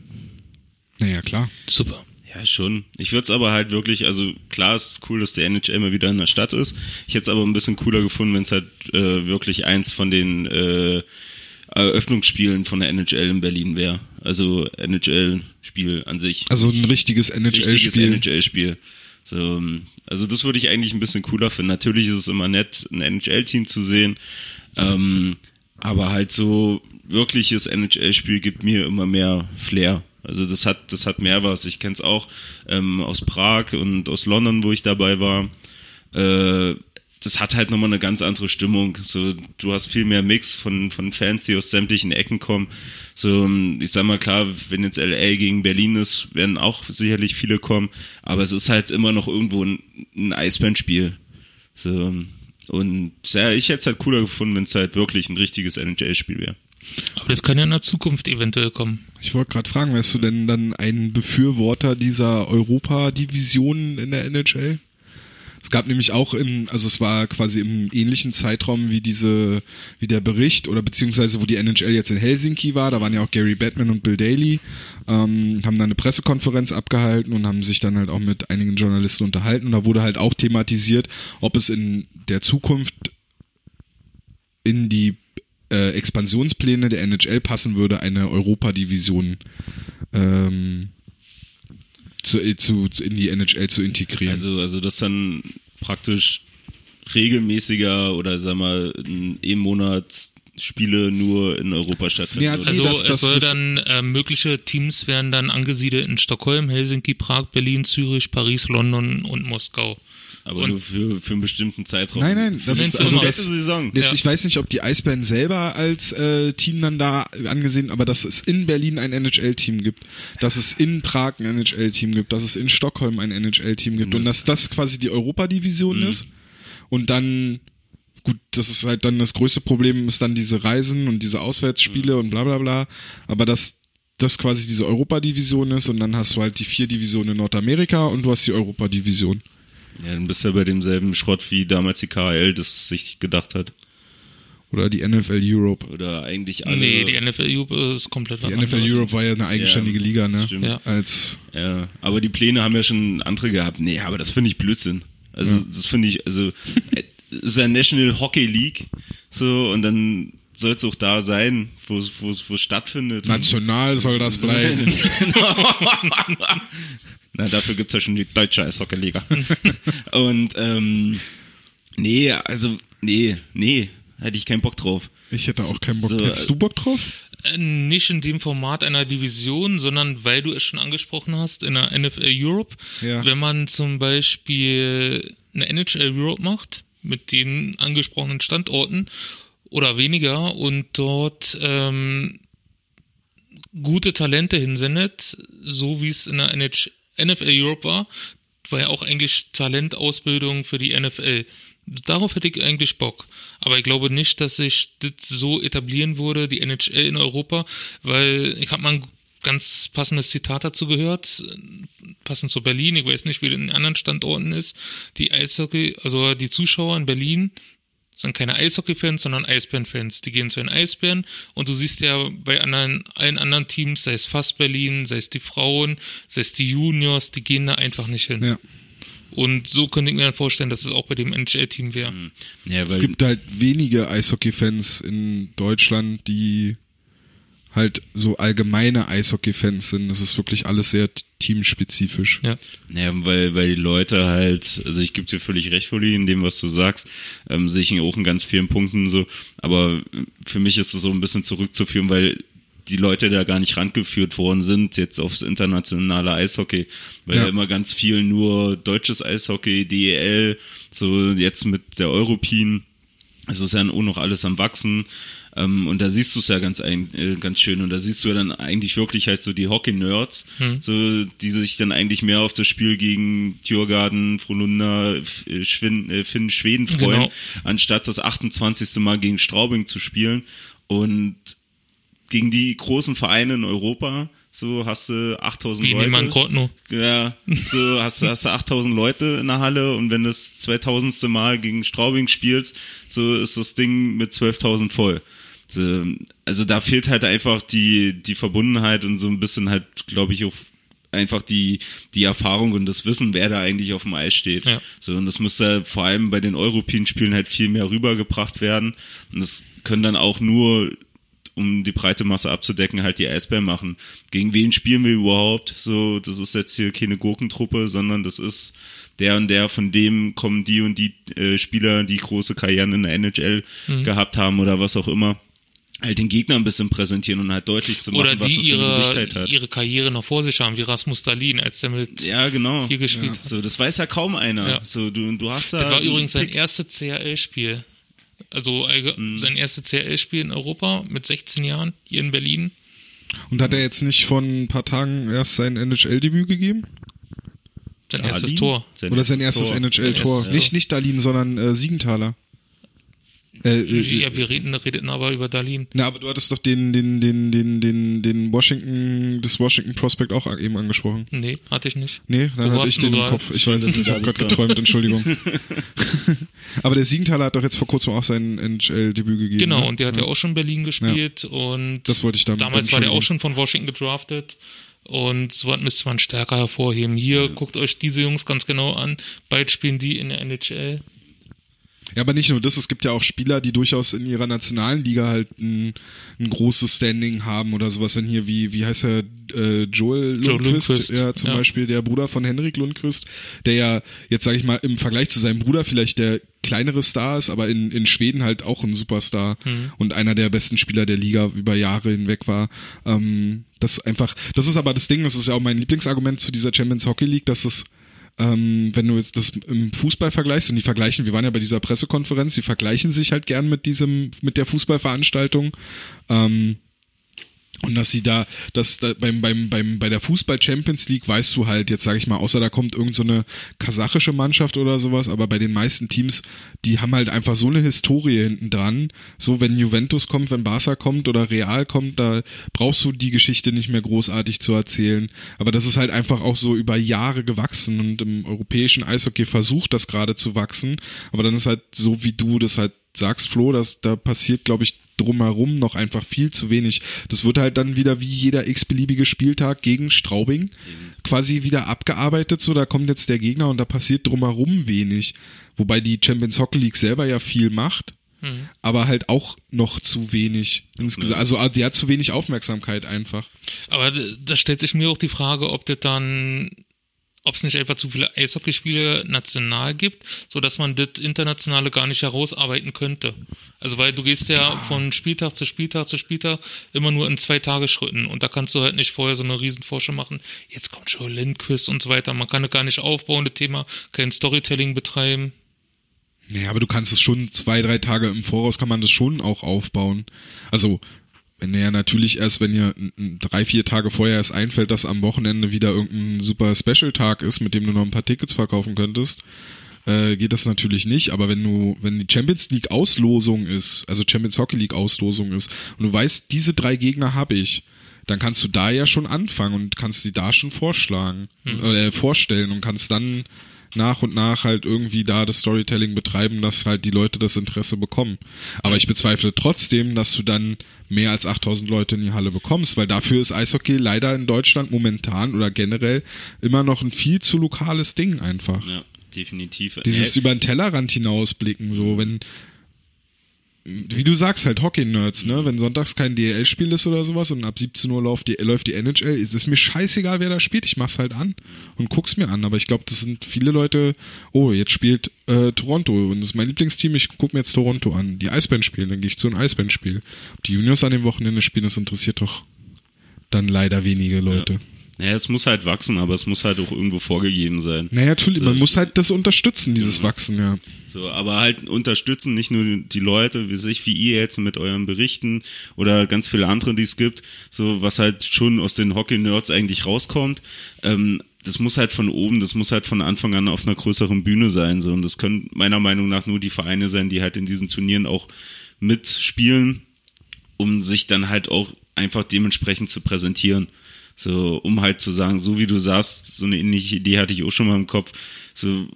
Naja, klar. Super. Ja, schon. Ich würde es aber halt wirklich, also klar, es ist cool, dass der NHL mal wieder in der Stadt ist. Ich hätte es aber ein bisschen cooler gefunden, wenn es halt äh, wirklich eins von den äh, Eröffnungsspielen von der NHL in Berlin wäre. Also NHL-Spiel an sich. Also ein richtiges richtiges NHL-Spiel. So, ähm, also das würde ich eigentlich ein bisschen cooler finden. Natürlich ist es immer nett, ein NHL-Team zu sehen, ähm, aber halt so wirkliches NHL-Spiel gibt mir immer mehr Flair. Also das hat, das hat mehr was. Ich kenne es auch ähm, aus Prag und aus London, wo ich dabei war. Äh, das hat halt nochmal eine ganz andere Stimmung. So, du hast viel mehr Mix von, von Fans, die aus sämtlichen Ecken kommen. So, ich sag mal klar, wenn jetzt LA gegen Berlin ist, werden auch sicherlich viele kommen, aber es ist halt immer noch irgendwo ein, ein Eisbandspiel. So, und ja, ich hätte es halt cooler gefunden, wenn es halt wirklich ein richtiges NHL-Spiel wäre. Aber das kann ja in der Zukunft eventuell kommen. Ich wollte gerade fragen, wärst du denn dann ein Befürworter dieser Europa-Division in der NHL? Es gab nämlich auch in, also es war quasi im ähnlichen Zeitraum wie diese, wie der Bericht oder beziehungsweise wo die NHL jetzt in Helsinki war, da waren ja auch Gary Batman und Bill Daly, ähm, haben dann eine Pressekonferenz abgehalten und haben sich dann halt auch mit einigen Journalisten unterhalten. Und da wurde halt auch thematisiert, ob es in der Zukunft in die äh, Expansionspläne der NHL passen würde, eine Europa-Division ähm, zu, äh, zu, zu, in die NHL zu integrieren. Also, also das dann praktisch regelmäßiger oder sag mal im Monat Spiele nur in Europa stattfinden. Ja? Also das- das es soll dann äh, mögliche Teams werden dann angesiedelt in Stockholm, Helsinki, Prag, Berlin, Zürich, Paris, London und Moskau. Aber Und- nur für, für einen bestimmten Zeitraum. Nein, nein, das ist- also letzte das- Saison. Jetzt, Ja. ich weiß nicht, ob die Eisbären selber als äh, Team dann da angesehen, aber dass es in Berlin ein NHL-Team gibt, dass es in Prag ein NHL-Team gibt, dass es in Stockholm ein NHL-Team gibt und dass das quasi die Europadivision Mhm. ist und dann gut, das ist halt dann das größte Problem, ist dann diese Reisen und diese Auswärtsspiele und bla bla bla, aber dass das quasi diese Europadivision ist und dann hast du halt die vier Divisionen in Nordamerika und du hast die Europadivision. Ja, dann bist du ja bei demselben Schrott wie damals die KHL das sich gedacht hat. Oder die NFL Europe. Oder eigentlich alle. Nee, die NFL Europe ist komplett Die NFL. Europe war ja eine eigenständige Ja, Liga, ne? stimmt. Ja. Als Ja, aber die Pläne haben ja schon andere gehabt. Nee, aber das finde ich Blödsinn. Also das finde ich, also es ist ja National Hockey League, so und dann soll es auch da sein, wo es wo es wo es stattfindet. national soll das bleiben. Na, dafür gibt's ja schon die deutsche Eishockey-Liga. und ähm, nee, also nee, nee, hätte ich keinen Bock drauf. Ich hätte auch keinen Bock. So, Hättest du Bock drauf? Äh, Nicht in dem Format einer Division, sondern weil du es schon angesprochen hast, in der NFL Europe. Ja. Wenn man zum Beispiel eine NHL Europe macht, mit den angesprochenen Standorten oder weniger und dort ähm, gute Talente hinsendet, so wie es in der NH NFL Europe war, war ja auch eigentlich Talentausbildung für die NFL. Darauf hätte ich eigentlich Bock. Aber ich glaube nicht, dass sich das so etablieren würde, die NHL in Europa, weil ich habe mal ein ganz passendes Zitat dazu gehört, passend zu Berlin, ich weiß nicht, wie das in anderen Standorten ist, die Eishockey, also die Zuschauer in Berlin sind keine Eishockey-Fans, sondern Eisbären-Fans. Die gehen zu den Eisbären und du siehst ja bei anderen, allen anderen Teams, sei es fast Berlin, sei es die Frauen, sei es die Juniors, die gehen da einfach nicht hin. Ja. Und so könnte ich mir dann vorstellen, dass es auch bei dem NHL-Team wäre. Ja, Es gibt halt wenige Eishockey-Fans in Deutschland, die halt so allgemeine Eishockey-Fans sind. Das ist wirklich alles sehr teamspezifisch. Ja. Ja, weil, weil die Leute halt, also ich gebe dir völlig recht, Fully, in dem, was du sagst, ähm, sehe ich ihn auch in ganz vielen Punkten so, aber für mich ist es so ein bisschen zurückzuführen, weil die Leute da gar nicht rangeführt worden sind, jetzt aufs internationale Eishockey, weil Ja. immer ganz viel nur deutsches Eishockey, DEL, so jetzt mit der European, es ist ja auch noch alles am Wachsen. Ähm, und da siehst du es ja ganz, ein, äh, ganz schön. Und da siehst du ja dann eigentlich wirklich halt so die Hockey-Nerds, so, die sich dann eigentlich mehr auf das Spiel gegen Tjörgarden, Frolunda, äh, Schwin, äh, Finn, Schweden freuen, Genau. anstatt das 28. Mal gegen Straubing zu spielen. Und gegen die großen Vereine in Europa, so hast du 8000 Wie Leute. Niemann Grotno. Ja, so hast, du- hast du 8000 Leute in der Halle und wenn du das 2000. Mal gegen Straubing spielst, so ist das Ding mit 12.000 voll. So, Also da fehlt halt einfach die, die Verbundenheit und so ein bisschen halt, glaube ich, auch einfach die, die Erfahrung und das Wissen, wer da eigentlich auf dem Eis steht. Ja. So, und das müsste vor allem bei den European-Spielen halt viel mehr rübergebracht werden. Und das können dann auch nur um die breite Masse abzudecken, halt die Eisbären machen. Gegen wen spielen wir überhaupt? So, das ist jetzt hier keine Gurkentruppe, sondern das ist der und der, von dem kommen die und die äh, Spieler, die große Karrieren in der NHL Mhm. gehabt haben oder was auch immer. Halt den Gegner ein bisschen präsentieren und halt deutlich zu machen, Oder was das die für eine ihre, Gewichtheit hat. ihre Karriere noch vor sich haben, wie Rasmus Dahlin, als der mit ja, genau. hier gespielt hat. So, das weiß ja kaum einer. Ja. So, du, du hast da. Das war übrigens sein erstes CRL-Spiel. Also Mhm. sein erstes CRL-Spiel in Europa mit 16 Jahren hier in Berlin. Und hat er jetzt nicht von ein paar Tagen erst sein NHL-Debüt gegeben? Sein Dahlin? erstes Tor. Oder sein erstes Tor. NHL-Tor? Nicht, nicht Darlin, sondern äh, Siegenthaler. Äh, äh, Ja, wir reden, redeten aber über Dahlin. na, aber du hattest doch den, den, den, den, den, den Washington, das Washington Prospect auch eben angesprochen. Nee, hatte ich nicht. Nee, dann Wo hatte ich den im? Kopf. Ich weiß es nicht, ich habe gerade geträumt, Entschuldigung. aber der Siegenthaler hat doch jetzt vor kurzem auch sein NHL-Debüt gegeben. Genau, ne? und der hat ja auch schon in Berlin gespielt und Das wollte ich damit- damals war der auch schon von Washington gedraftet und so was müsste man stärker hervorheben. Hier, guckt euch diese Jungs ganz genau an. Bald spielen die in der NHL. Ja, aber nicht nur das, es gibt ja auch Spieler, die durchaus in ihrer nationalen Liga halt ein, ein großes Standing haben oder sowas, wenn hier, wie, wie heißt er, äh, Joel Lundqvist, Joel Lundqvist, ja, zum ja. Beispiel der Bruder von Henrik Lundqvist, der ja, jetzt sage ich mal, im Vergleich zu seinem Bruder vielleicht der kleinere Star ist, aber in, in Schweden halt auch ein Superstar Mhm. und einer der besten Spieler der Liga über Jahre hinweg war. Ähm, das ist einfach, das ist aber das Ding, das ist ja auch mein Lieblingsargument zu dieser Champions Hockey League, dass es ähm, wenn du jetzt das im Fußball vergleichst und die vergleichen, wir waren ja bei dieser Pressekonferenz, die vergleichen sich halt gern mit diesem, mit der Fußballveranstaltung. Ähm, und dass sie da, dass da beim, beim, beim, bei der Fußball Champions League weißt du halt, jetzt sage ich mal, außer da kommt irgend so eine kasachische Mannschaft oder sowas, aber bei den meisten Teams, die haben halt einfach so eine Historie hinten dran. So, wenn Juventus kommt, wenn Barca kommt oder Real kommt, da brauchst du die Geschichte nicht mehr großartig zu erzählen. Aber das ist halt einfach auch so über Jahre gewachsen und im europäischen Eishockey versucht das gerade zu wachsen. Aber dann ist halt so, wie du das halt sagst, Flo, dass da passiert, glaube ich, drumherum noch einfach viel zu wenig. Das wird halt dann wieder wie jeder x-beliebige Spieltag gegen Straubing quasi wieder abgearbeitet. So, da kommt jetzt der Gegner und da passiert drumherum wenig. Wobei die Champions Hockey League selber ja viel macht. Aber halt auch noch zu wenig. Insgesamt. Also ah, die hat zu wenig Aufmerksamkeit einfach. Aber d- da stellt sich mir auch die Frage, ob das dann, ob es nicht einfach zu viele Eishockeyspiele national gibt, so dass man das internationale gar nicht herausarbeiten könnte. Also weil du gehst ja von Spieltag zu Spieltag zu Spieltag immer nur in zwei Tagesschritten und da kannst du halt nicht vorher so eine Riesenforsche machen. Jetzt kommt schon Lindquist und so weiter. Man kann das gar nicht aufbauen, das Thema, kein Storytelling betreiben. Nee, aber du kannst es schon zwei, drei Tage im Voraus kann man das schon auch aufbauen. Also, wenn ja natürlich erst, wenn ihr drei, vier Tage vorher erst einfällt, dass am Wochenende wieder irgendein super Special-Tag ist, mit dem du noch ein paar Tickets verkaufen könntest, äh, geht das natürlich nicht. Aber wenn du, wenn die Champions League Auslosung ist, also Champions Hockey League Auslosung ist, und du weißt, diese drei Gegner habe ich, dann kannst du da ja schon anfangen und kannst sie da schon vorschlagen, äh, vorstellen und kannst dann nach und nach halt irgendwie da das Storytelling betreiben, dass halt die Leute das Interesse bekommen. Aber ich bezweifle trotzdem, dass du dann mehr als 8000 Leute in die Halle bekommst, weil dafür ist Eishockey leider in Deutschland momentan oder generell immer noch ein viel zu lokales Ding einfach. Ja, definitiv. Dieses über den Tellerrand hinausblicken, so wenn wie du sagst, halt Hockey-Nerds, ne? Wenn sonntags kein DL-Spiel ist oder sowas und ab 17 Uhr läuft die, läuft die NHL, ist es mir scheißegal, wer da spielt. Ich mach's halt an und guck's mir an. Aber ich glaube, das sind viele Leute, oh, jetzt spielt äh, Toronto und das ist mein Lieblingsteam, ich guck mir jetzt Toronto an. Die Eisbären spielen, dann gehe ich zu einem Eisbären-Spiel. Ob die Juniors an dem Wochenende spielen, das interessiert doch dann leider wenige Leute. Naja, es muss halt wachsen, aber es muss halt auch irgendwo vorgegeben sein. Naja, natürlich, man muss halt das unterstützen, dieses Wachsen, ja. So, aber halt unterstützen nicht nur die Leute, wie sich, wie ihr jetzt mit euren Berichten oder ganz viele andere, die es gibt, so was halt schon aus den Hockey-Nerds eigentlich rauskommt. Ähm, das muss halt von oben, das muss halt von Anfang an auf einer größeren Bühne sein. So. Und das können meiner Meinung nach nur die Vereine sein, die halt in diesen Turnieren auch mitspielen, um sich dann halt auch einfach dementsprechend zu präsentieren. So, um halt zu sagen, so wie du sagst, so eine ähnliche Idee hatte ich auch schon mal im Kopf, so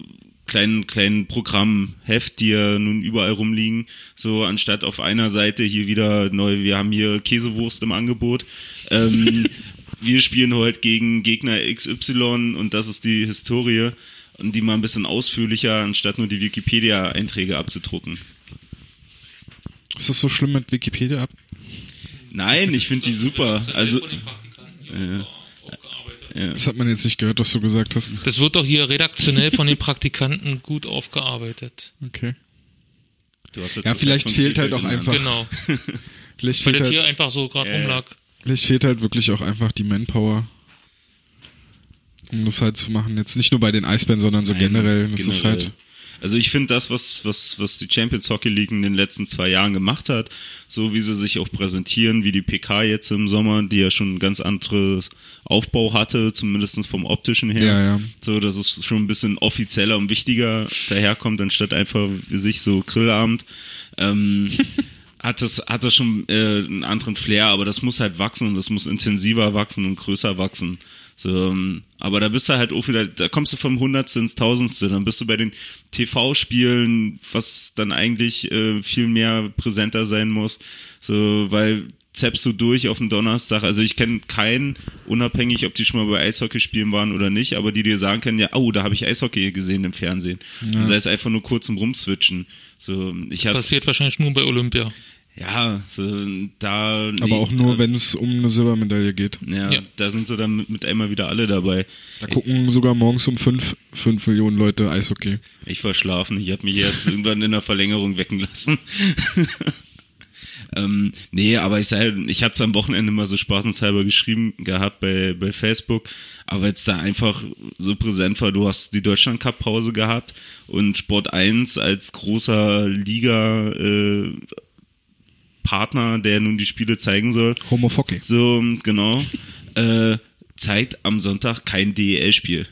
kleinen, kleinen Programmheft, die ja nun überall rumliegen, so anstatt auf einer Seite hier wieder neu, wir haben hier Käsewurst im Angebot, ähm, wir spielen heute gegen Gegner XY und das ist die Historie und die mal ein bisschen ausführlicher, anstatt nur die Wikipedia-Einträge abzudrucken. Ist das so schlimm mit Wikipedia ab? Nein, ich finde die super. Also, Das hat man jetzt nicht gehört, was du gesagt hast. Das wird doch hier redaktionell von den Praktikanten gut aufgearbeitet. Okay. du hast jetzt Ja, vielleicht fehlt halt auch einfach- Genau. Vielleicht Weil fehlt, das halt, hier einfach so gerade Ja, ja. rumlag. vielleicht fehlt halt wirklich auch einfach die Manpower, um das halt zu machen. Jetzt nicht nur bei den Eisbären, sondern so Nein, generell. Das ist generell. halt. Also ich finde das, was, was, was die Champions Hockey League in den letzten zwei Jahren gemacht hat, so wie sie sich auch präsentieren, wie die PK jetzt im Sommer, die ja schon ein ganz anderes Aufbau hatte, zumindest vom optischen her. Ja, ja. So, dass es schon ein bisschen offizieller und wichtiger daherkommt, anstatt einfach wie sich so Grillabend. Ähm, hat es hat es schon äh, einen anderen Flair, aber das muss halt wachsen und das muss intensiver wachsen und größer wachsen. So, ähm, aber da bist du halt auch wieder, da kommst du vom Hundertste ins Tausendste, dann bist du bei den TV-Spielen, was dann eigentlich äh, viel mehr präsenter sein muss, so, weil zappst du durch auf den Donnerstag. Also ich kenne keinen, unabhängig, ob die schon mal bei Eishockey spielen waren oder nicht, aber die dir sagen können, ja, oh, da habe ich Eishockey gesehen im Fernsehen. Sei es einfach nur kurz zum Rumswitchen. So, ich hab, Passiert wahrscheinlich nur bei Olympia. Ja, so da. Aber auch nur, wenn es um eine Silbermedaille geht. Ja, Ja. da sind sie dann mit, mit einmal wieder alle dabei. Da gucken sogar morgens um fünf, fünf Millionen Leute Eishockey. Ich war schlafen, ich habe mich erst irgendwann in der Verlängerung wecken lassen. Ähm, nee, aber ich sage, ich hatte es am Wochenende mal so spaßenshalber geschrieben gehabt bei, bei Facebook, aber jetzt da einfach so präsent war, du hast die Deutschland Cup Pause gehabt und Sport 1 als großer Liga äh, Partner, der nun die Spiele zeigen soll. Homofokke. So, genau. äh, zeigt am Sonntag kein DEL-Spiel.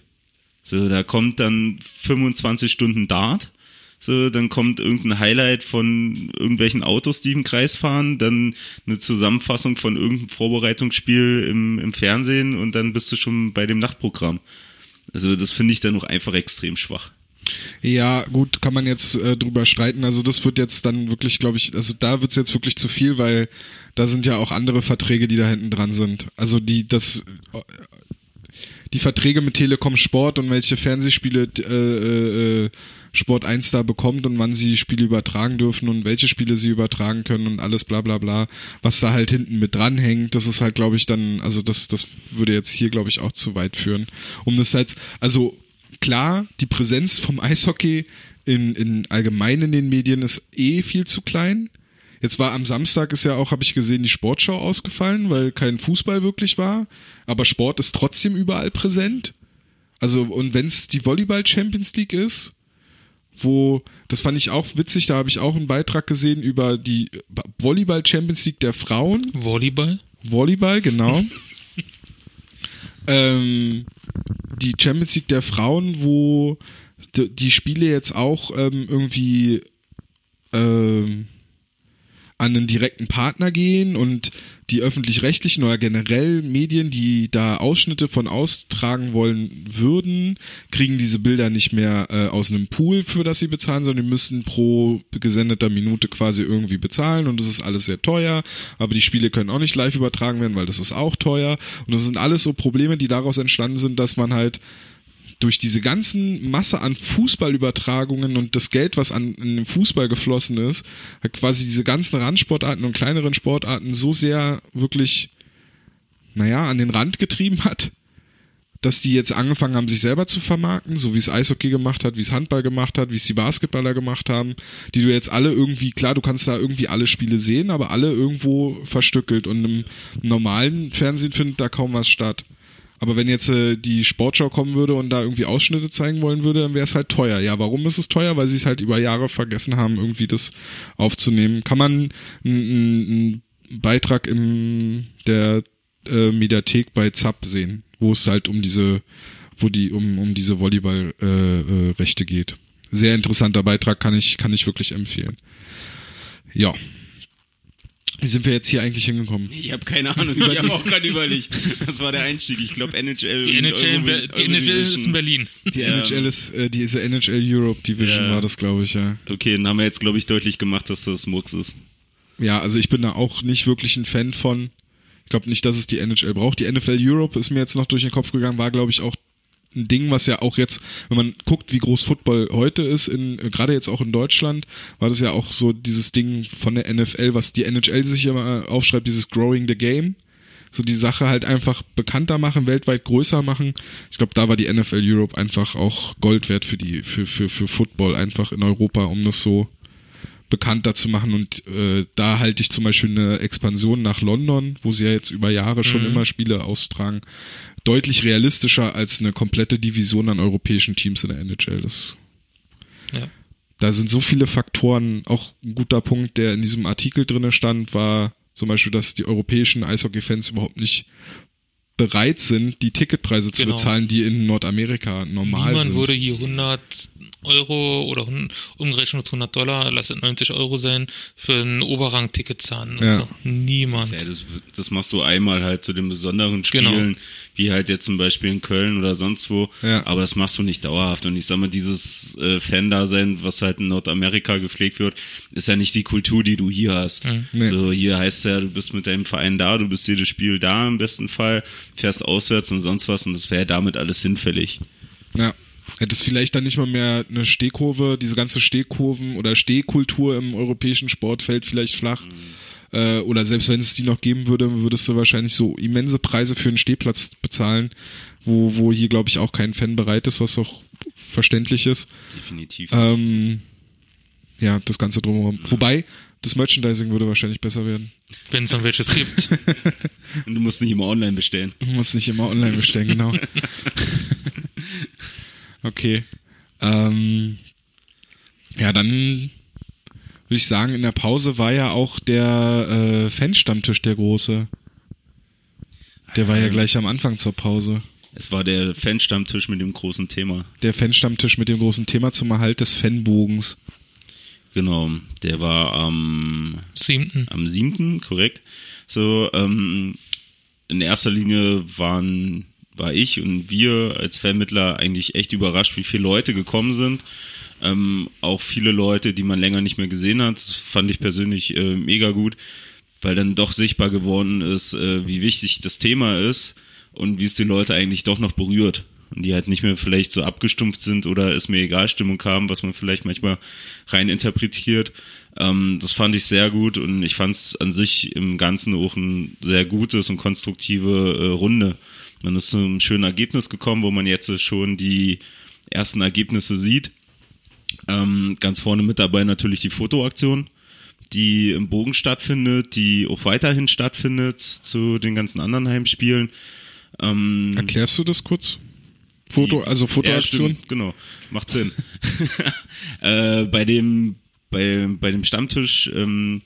So, da kommt dann 25 Stunden Dart. So, dann kommt irgendein Highlight von irgendwelchen Autos, die im Kreis fahren, dann eine Zusammenfassung von irgendeinem Vorbereitungsspiel im, im Fernsehen und dann bist du schon bei dem Nachtprogramm. Also das finde ich dann noch einfach extrem schwach. Ja, gut, kann man jetzt äh, drüber streiten. Also das wird jetzt dann wirklich, glaube ich, also da wird's jetzt wirklich zu viel, weil da sind ja auch andere Verträge, die da hinten dran sind. Also die, das, äh, die Verträge mit Telekom Sport und welche Fernsehspiele äh, äh, Sport 1 da bekommt und wann sie Spiele übertragen dürfen und welche Spiele sie übertragen können und alles bla bla bla, was da halt hinten mit dranhängt, das ist halt, glaube ich, dann, also das, das würde jetzt hier, glaube ich, auch zu weit führen. Um das halt, also klar, die Präsenz vom Eishockey in, in allgemein in den Medien ist eh viel zu klein. Jetzt war am Samstag ist ja auch, habe ich gesehen, die Sportschau ausgefallen, weil kein Fußball wirklich war. Aber Sport ist trotzdem überall präsent. Also, und wenn es die Volleyball Champions League ist, wo, das fand ich auch witzig, da habe ich auch einen Beitrag gesehen über die Volleyball Champions League der Frauen. Volleyball? Volleyball, genau. ähm, die Champions League der Frauen, wo die Spiele jetzt auch ähm, irgendwie ähm, an einen direkten Partner gehen und die öffentlich-rechtlichen oder generell Medien, die da Ausschnitte von austragen wollen würden, kriegen diese Bilder nicht mehr äh, aus einem Pool, für das sie bezahlen, sondern die müssen pro gesendeter Minute quasi irgendwie bezahlen und das ist alles sehr teuer, aber die Spiele können auch nicht live übertragen werden, weil das ist auch teuer. Und das sind alles so Probleme, die daraus entstanden sind, dass man halt durch diese ganzen Masse an Fußballübertragungen und das Geld, was an in den Fußball geflossen ist, hat quasi diese ganzen Randsportarten und kleineren Sportarten so sehr wirklich, naja, an den Rand getrieben hat, dass die jetzt angefangen haben, sich selber zu vermarkten, so wie es Eishockey gemacht hat, wie es Handball gemacht hat, wie es die Basketballer gemacht haben, die du jetzt alle irgendwie, klar, du kannst da irgendwie alle Spiele sehen, aber alle irgendwo verstückelt und im normalen Fernsehen findet da kaum was statt. Aber wenn jetzt äh, die Sportschau kommen würde und da irgendwie Ausschnitte zeigen wollen würde, dann wäre es halt teuer. Ja, warum ist es teuer? Weil sie es halt über Jahre vergessen haben, irgendwie das aufzunehmen. Kann man einen Beitrag in der äh, Mediathek bei ZAP sehen, wo es halt um diese, wo die um um diese Volleyballrechte äh, äh, geht. Sehr interessanter Beitrag, kann ich kann ich wirklich empfehlen. Ja, wie sind wir jetzt hier eigentlich hingekommen? Ich habe keine Ahnung. Ich habe auch gerade überlegt. Das war der Einstieg. Ich glaube NHL. Die NHL, in Be- die NHL ist in Berlin. Die NHL ist, äh, diese NHL Europe Division Ja. war das, glaube ich, ja. Okay, dann haben wir jetzt, glaube ich, deutlich gemacht, dass das Murks ist. Ja, also ich bin da auch nicht wirklich ein Fan von. Ich glaube nicht, dass es die NHL braucht. Die NFL Europe ist mir jetzt noch durch den Kopf gegangen, war, glaube ich, auch ein Ding, was ja auch jetzt, wenn man guckt, wie groß Football heute ist, in, äh, gerade jetzt auch in Deutschland, war das ja auch so dieses Ding von der NFL, was die NHL sich immer aufschreibt, dieses Growing the Game. So die Sache halt einfach bekannter machen, weltweit größer machen. Ich glaube, da war die NFL Europe einfach auch Gold wert für die, für, für, für Football einfach in Europa, um das so bekannter zu machen. Und äh, da halte ich zum Beispiel eine Expansion nach London, wo sie ja jetzt über Jahre schon Mhm. immer Spiele austragen, deutlich realistischer als eine komplette Division an europäischen Teams in der NHL. Das, Ja. da sind so viele Faktoren. Auch ein guter Punkt, der in diesem Artikel drinne stand, war zum Beispiel, dass die europäischen Eishockey-Fans überhaupt nicht bereit sind, die Ticketpreise zu Genau. bezahlen, die in Nordamerika normal Niemand sind. würde hier 100 Euro oder umgerechnet 100 Dollar, lass es 90 Euro sein, für ein Oberrang-Ticket zahlen. Ja. Also niemand. Das, das machst du einmal halt zu den besonderen Genau. Wie halt jetzt zum Beispiel in Köln oder sonst wo. Ja. Aber das machst du nicht dauerhaft. Und ich sag mal, dieses äh, Fan-Dasein, was halt in Nordamerika gepflegt wird, ist ja nicht die Kultur, die du hier hast. Nee. So, hier heißt ja, du bist mit deinem Verein da, du bist jedes Spiel da im besten Fall, fährst auswärts und sonst was und das wäre damit alles hinfällig. Ja. Hätte es vielleicht dann nicht mal mehr eine Stehkurve, diese ganze Stehkurven- oder Stehkultur im europäischen Sport fällt vielleicht flach. Äh, oder selbst wenn es die noch geben würde, würdest du wahrscheinlich so immense Preise für einen Stehplatz bezahlen, wo, wo hier, glaube ich, auch kein Fan bereit ist, was auch verständlich ist. Definitiv. Ähm, ja, das Ganze drumherum. Wobei, Das Merchandising würde wahrscheinlich besser werden. Wenn es dann welches gibt. Und du musst nicht immer online bestellen. Du musst nicht immer online bestellen, genau. okay. Ähm, ja, dann würde ich sagen, in der Pause war ja auch der äh, Fanstammtisch der große. Der war ja gleich am Anfang zur Pause. Es war der Fanstammtisch mit dem großen Thema. Der Fanstammtisch mit dem großen Thema zum Erhalt des Fanbogens. Genau, der war am Siebten. am 7., korrekt. So, ähm, in erster Linie waren, war ich und wir als Vermittler eigentlich echt überrascht, wie viele Leute gekommen sind. Ähm, auch viele Leute, die man länger nicht mehr gesehen hat, fand ich persönlich äh, mega gut, weil dann doch sichtbar geworden ist, äh, wie wichtig das Thema ist und wie es die Leute eigentlich doch noch berührt. Und die halt nicht mehr vielleicht so abgestumpft sind oder es mir egal Stimmung haben, was man vielleicht manchmal rein interpretiert. Ähm, das fand ich sehr gut und ich fand es an sich im Ganzen auch ein sehr gutes und konstruktive äh, Runde. Man ist zu einem schönen Ergebnis gekommen, wo man jetzt schon die ersten Ergebnisse sieht. Ähm, ganz vorne mit dabei natürlich die Fotoaktion, die im Bogen stattfindet, die auch weiterhin stattfindet zu den ganzen anderen Heimspielen. Ähm, Erklärst du das kurz? Foto, also Fotoaktion? ja, genau, macht Sinn. äh, bei dem bei, bei dem Stammtisch ähm,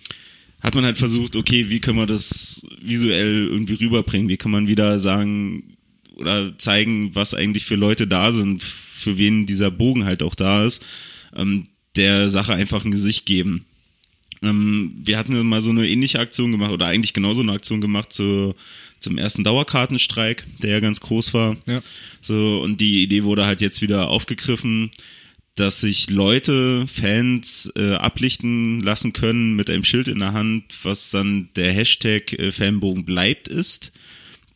hat man halt versucht, okay, wie können wir das visuell irgendwie rüberbringen? Wie kann man wieder sagen oder zeigen, was eigentlich für Leute da sind, für wen dieser Bogen halt auch da ist, ähm, der Sache einfach ein Gesicht geben. Ähm, wir hatten mal so eine ähnliche Aktion gemacht oder eigentlich genauso eine Aktion gemacht zu, zum ersten Dauerkartenstreik, der ja ganz groß war. Ja. So, und die Idee wurde halt jetzt wieder aufgegriffen, dass sich Leute, Fans äh, ablichten lassen können mit einem Schild in der Hand, was dann der Hashtag äh, Fanbogen bleibt ist,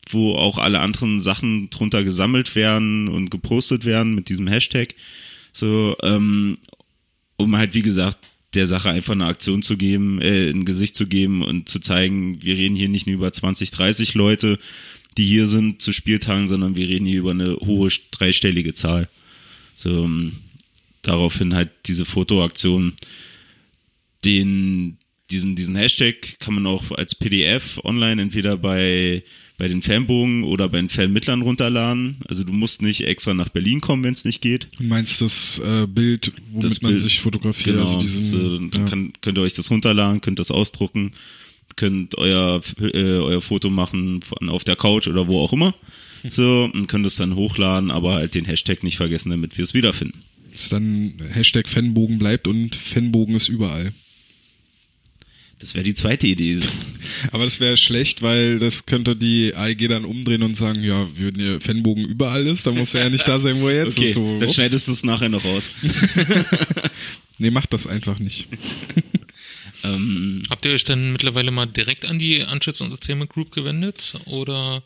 wo auch alle anderen Sachen drunter gesammelt werden und gepostet werden mit diesem Hashtag. So, ähm, um halt, wie gesagt, der Sache einfach eine Aktion zu geben, äh, ein Gesicht zu geben und zu zeigen, wir reden hier nicht nur über 20, 30 Leute, die hier sind zu Spieltagen, sondern wir reden hier über eine hohe dreistellige Zahl. So, ähm, daraufhin halt diese Fotoaktion. Den, diesen, diesen Hashtag kann man auch als PDF online entweder bei, bei den Fanbogen oder bei den Fanmittlern runterladen. Also du musst nicht extra nach Berlin kommen, wenn es nicht geht. Du meinst das äh, Bild, womit Das man Bild, sich fotografiert? Genau, also diesen, so, dann ja. kann, könnt ihr euch das runterladen, könnt das ausdrucken, könnt euer, äh, euer Foto machen von, auf der Couch oder wo auch immer. So, und könnt es dann hochladen, aber halt den Hashtag nicht vergessen, damit wir es wiederfinden. ist dann Hashtag Fanbogen bleibt und Fanbogen ist überall. Das wäre die zweite Idee. Aber das wäre schlecht, weil das könnte die AEG dann umdrehen und sagen, ja, wenn ihr Fanbogen überall ist, dann muss er ja nicht da sein, wo er jetzt Okay, ist. So, dann ups. schneidest du es nachher noch raus. Nee, macht das einfach nicht. ähm, Habt ihr euch dann mittlerweile mal direkt an die Anschutz Entertainment Group gewendet? Oder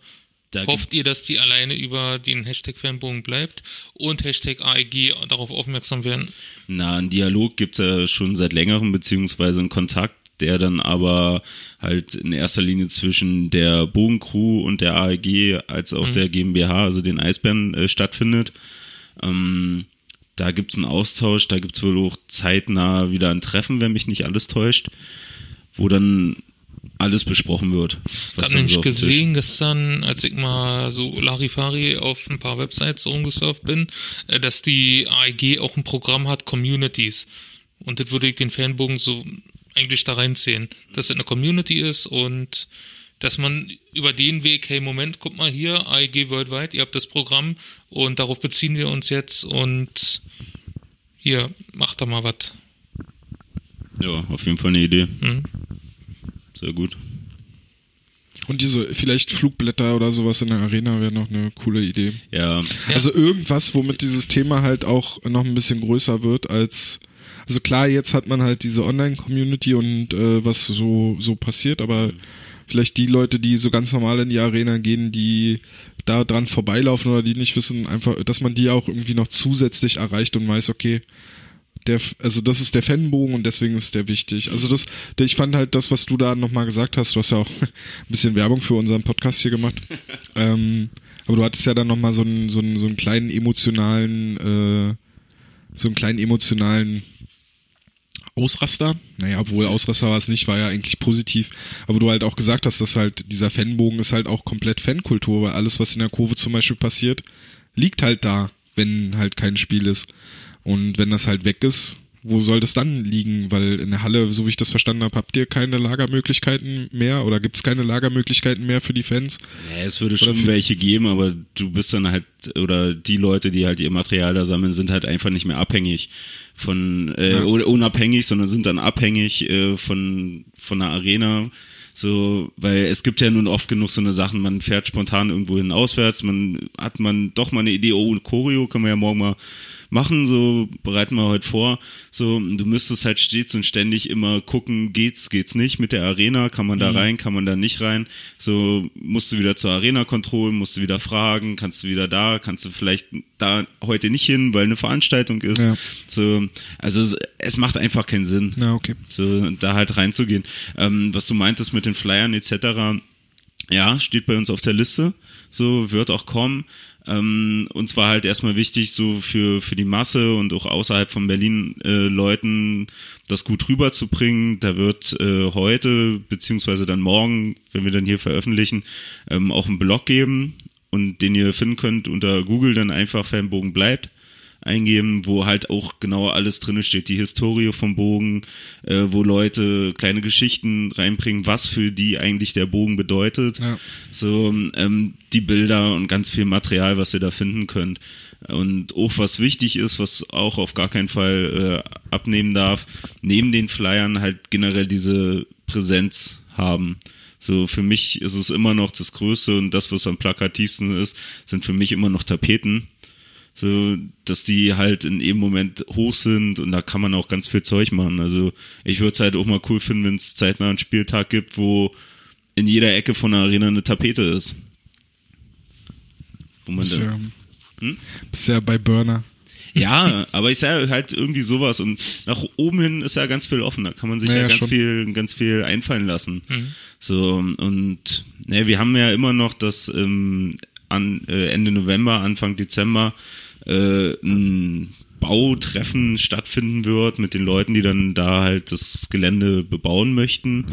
da hofft ihr, dass die alleine über den Hashtag Fanbogen bleibt und Hashtag AEG darauf aufmerksam werden? Na, ein Dialog gibt's ja schon seit längerem, beziehungsweise einen Kontakt, der dann aber halt in erster Linie zwischen der Bogencrew und der AEG als auch der GmbH, also den Eisbären, äh, stattfindet. Ähm, da gibt's einen Austausch, da gibt's wohl auch zeitnah wieder ein Treffen, wenn mich nicht alles täuscht, wo dann alles besprochen wird. Ich habe nämlich so gesehen gestern, als ich mal so Larifari auf ein paar Websites rumgesurft bin, äh, dass die AEG auch ein Programm hat, Communities. Und das würde ich den Fanbogen so eigentlich da reinziehen, dass es eine Community ist und dass man über den Weg, hey Moment, guck mal hier, AEG Worldwide, ihr habt das Programm und darauf beziehen wir uns jetzt und hier, macht da mal was. Ja, auf jeden Fall eine Idee. Mhm. Sehr gut. Und diese, vielleicht Flugblätter oder sowas in der Arena wäre noch eine coole Idee. Ja, Also irgendwas, womit dieses Thema halt auch noch ein bisschen größer wird als, also klar, jetzt hat man halt diese Online-Community und äh, was so, so passiert, aber vielleicht die Leute, die so ganz normal in die Arena gehen, die da dran vorbeilaufen oder die nicht wissen, einfach, dass man die auch irgendwie noch zusätzlich erreicht und weiß, okay, der, also das ist der Fanbogen und deswegen ist der wichtig. Also das, ich fand halt das, was du da nochmal gesagt hast, du hast ja auch ein bisschen Werbung für unseren Podcast hier gemacht. ähm, aber du hattest ja dann nochmal so einen, so einen, so einen kleinen emotionalen, äh, so einen kleinen emotionalen Ausraster. Naja, obwohl Ausraster war es nicht, war ja eigentlich positiv. Aber du halt auch gesagt hast, dass halt dieser Fanbogen ist halt auch komplett Fankultur, weil alles, was in der Kurve zum Beispiel passiert, liegt halt da, wenn halt kein Spiel ist. Und wenn das halt weg ist, wo soll das dann liegen? Weil in der Halle, so wie ich das verstanden habe, habt ihr keine Lagermöglichkeiten mehr oder gibt es keine Lagermöglichkeiten mehr für die Fans? Ja, es würde schon welche geben, aber du bist dann halt, oder die Leute, die halt ihr Material da sammeln, sind halt einfach nicht mehr abhängig von, äh, ja. unabhängig, sondern sind dann abhängig äh, von, von der Arena. So, weil es gibt ja nun oft genug so eine Sachen, man fährt spontan irgendwo hin auswärts, man hat man doch mal eine Idee, oh, Choreo können wir ja morgen mal machen, so bereiten wir heute vor. So, du müsstest halt stets und ständig immer gucken, geht's, geht's nicht mit der Arena, kann man da mhm. rein, kann man da nicht rein. So, musst du wieder zur Arena kontrollen, musst du wieder fragen, kannst du wieder da, kannst du vielleicht da heute nicht hin, weil eine Veranstaltung ist. Ja. So, also es macht einfach keinen Sinn. Ja, okay. So, da halt reinzugehen. Ähm, was du meintest mit den Flyern etc., ja, steht bei uns auf der Liste. So wird auch kommen. Ähm, und zwar halt erstmal wichtig, so für, für die Masse und auch außerhalb von Berlin äh, Leuten das gut rüberzubringen. Da wird äh, heute, beziehungsweise dann morgen, wenn wir dann hier veröffentlichen, ähm, auch einen Blog geben und den ihr finden könnt unter Google dann einfach Fanbogen bleibt eingeben, wo halt auch genau alles drin steht. Die Historie vom Bogen, äh, wo Leute kleine Geschichten reinbringen, was für die eigentlich der Bogen bedeutet. Ja. So ähm, die Bilder und ganz viel Material, was ihr da finden könnt. Und auch was wichtig ist, was auch auf gar keinen Fall äh, abnehmen darf, neben den Flyern halt generell diese Präsenz haben. So, für mich ist es immer noch das Größte und das, was am plakativsten ist, sind für mich immer noch Tapeten so dass die halt in jedem Moment hoch sind und da kann man auch ganz viel Zeug machen. Also ich würde es halt auch mal cool finden, wenn es zeitnah einen Spieltag gibt, wo in jeder Ecke von der Arena eine Tapete ist. Wo man bist, ja, hm? bist ja bei Burner. Ja, aber ich sage halt irgendwie sowas und nach oben hin ist ja ganz viel offen. Da kann man sich ja, ja ganz schon. viel, ganz viel einfallen lassen. Mhm. So und ne, wir haben ja immer noch das ähm, an äh, Ende November, Anfang Dezember äh, ein Bautreffen stattfinden wird mit den Leuten, die dann da halt das Gelände bebauen möchten.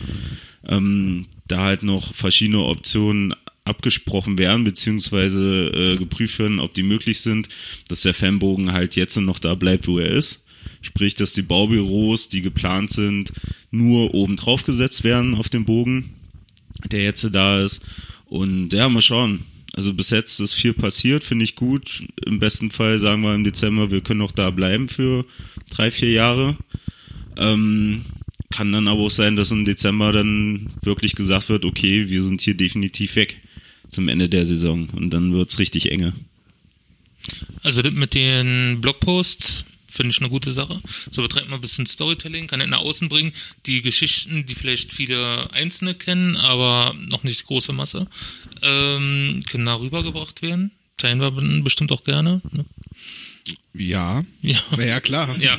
Ähm, da halt noch verschiedene Optionen abgesprochen werden, beziehungsweise äh, geprüft werden, ob die möglich sind, dass der Fanbogen halt jetzt noch da bleibt, wo er ist. Sprich, dass die Baubüros, die geplant sind, nur oben drauf gesetzt werden auf dem Bogen, der jetzt da ist. Und ja, mal schauen. Also bis jetzt ist viel passiert, finde ich gut. Im besten Fall sagen wir im Dezember, wir können noch da bleiben für drei, vier Jahre. Ähm, kann dann aber auch sein, dass im Dezember dann wirklich gesagt wird, okay, wir sind hier definitiv weg zum Ende der Saison und dann wird es richtig enge. Also mit den Blogposts Finde ich eine gute Sache. So betreibt man ein bisschen Storytelling, kann nach außen bringen. Die Geschichten, die vielleicht viele Einzelne kennen, aber noch nicht die große Masse, ähm, können da rübergebracht werden. Teilen wir bestimmt auch gerne. Ne? Ja. Ja. Ja, klar. Ja.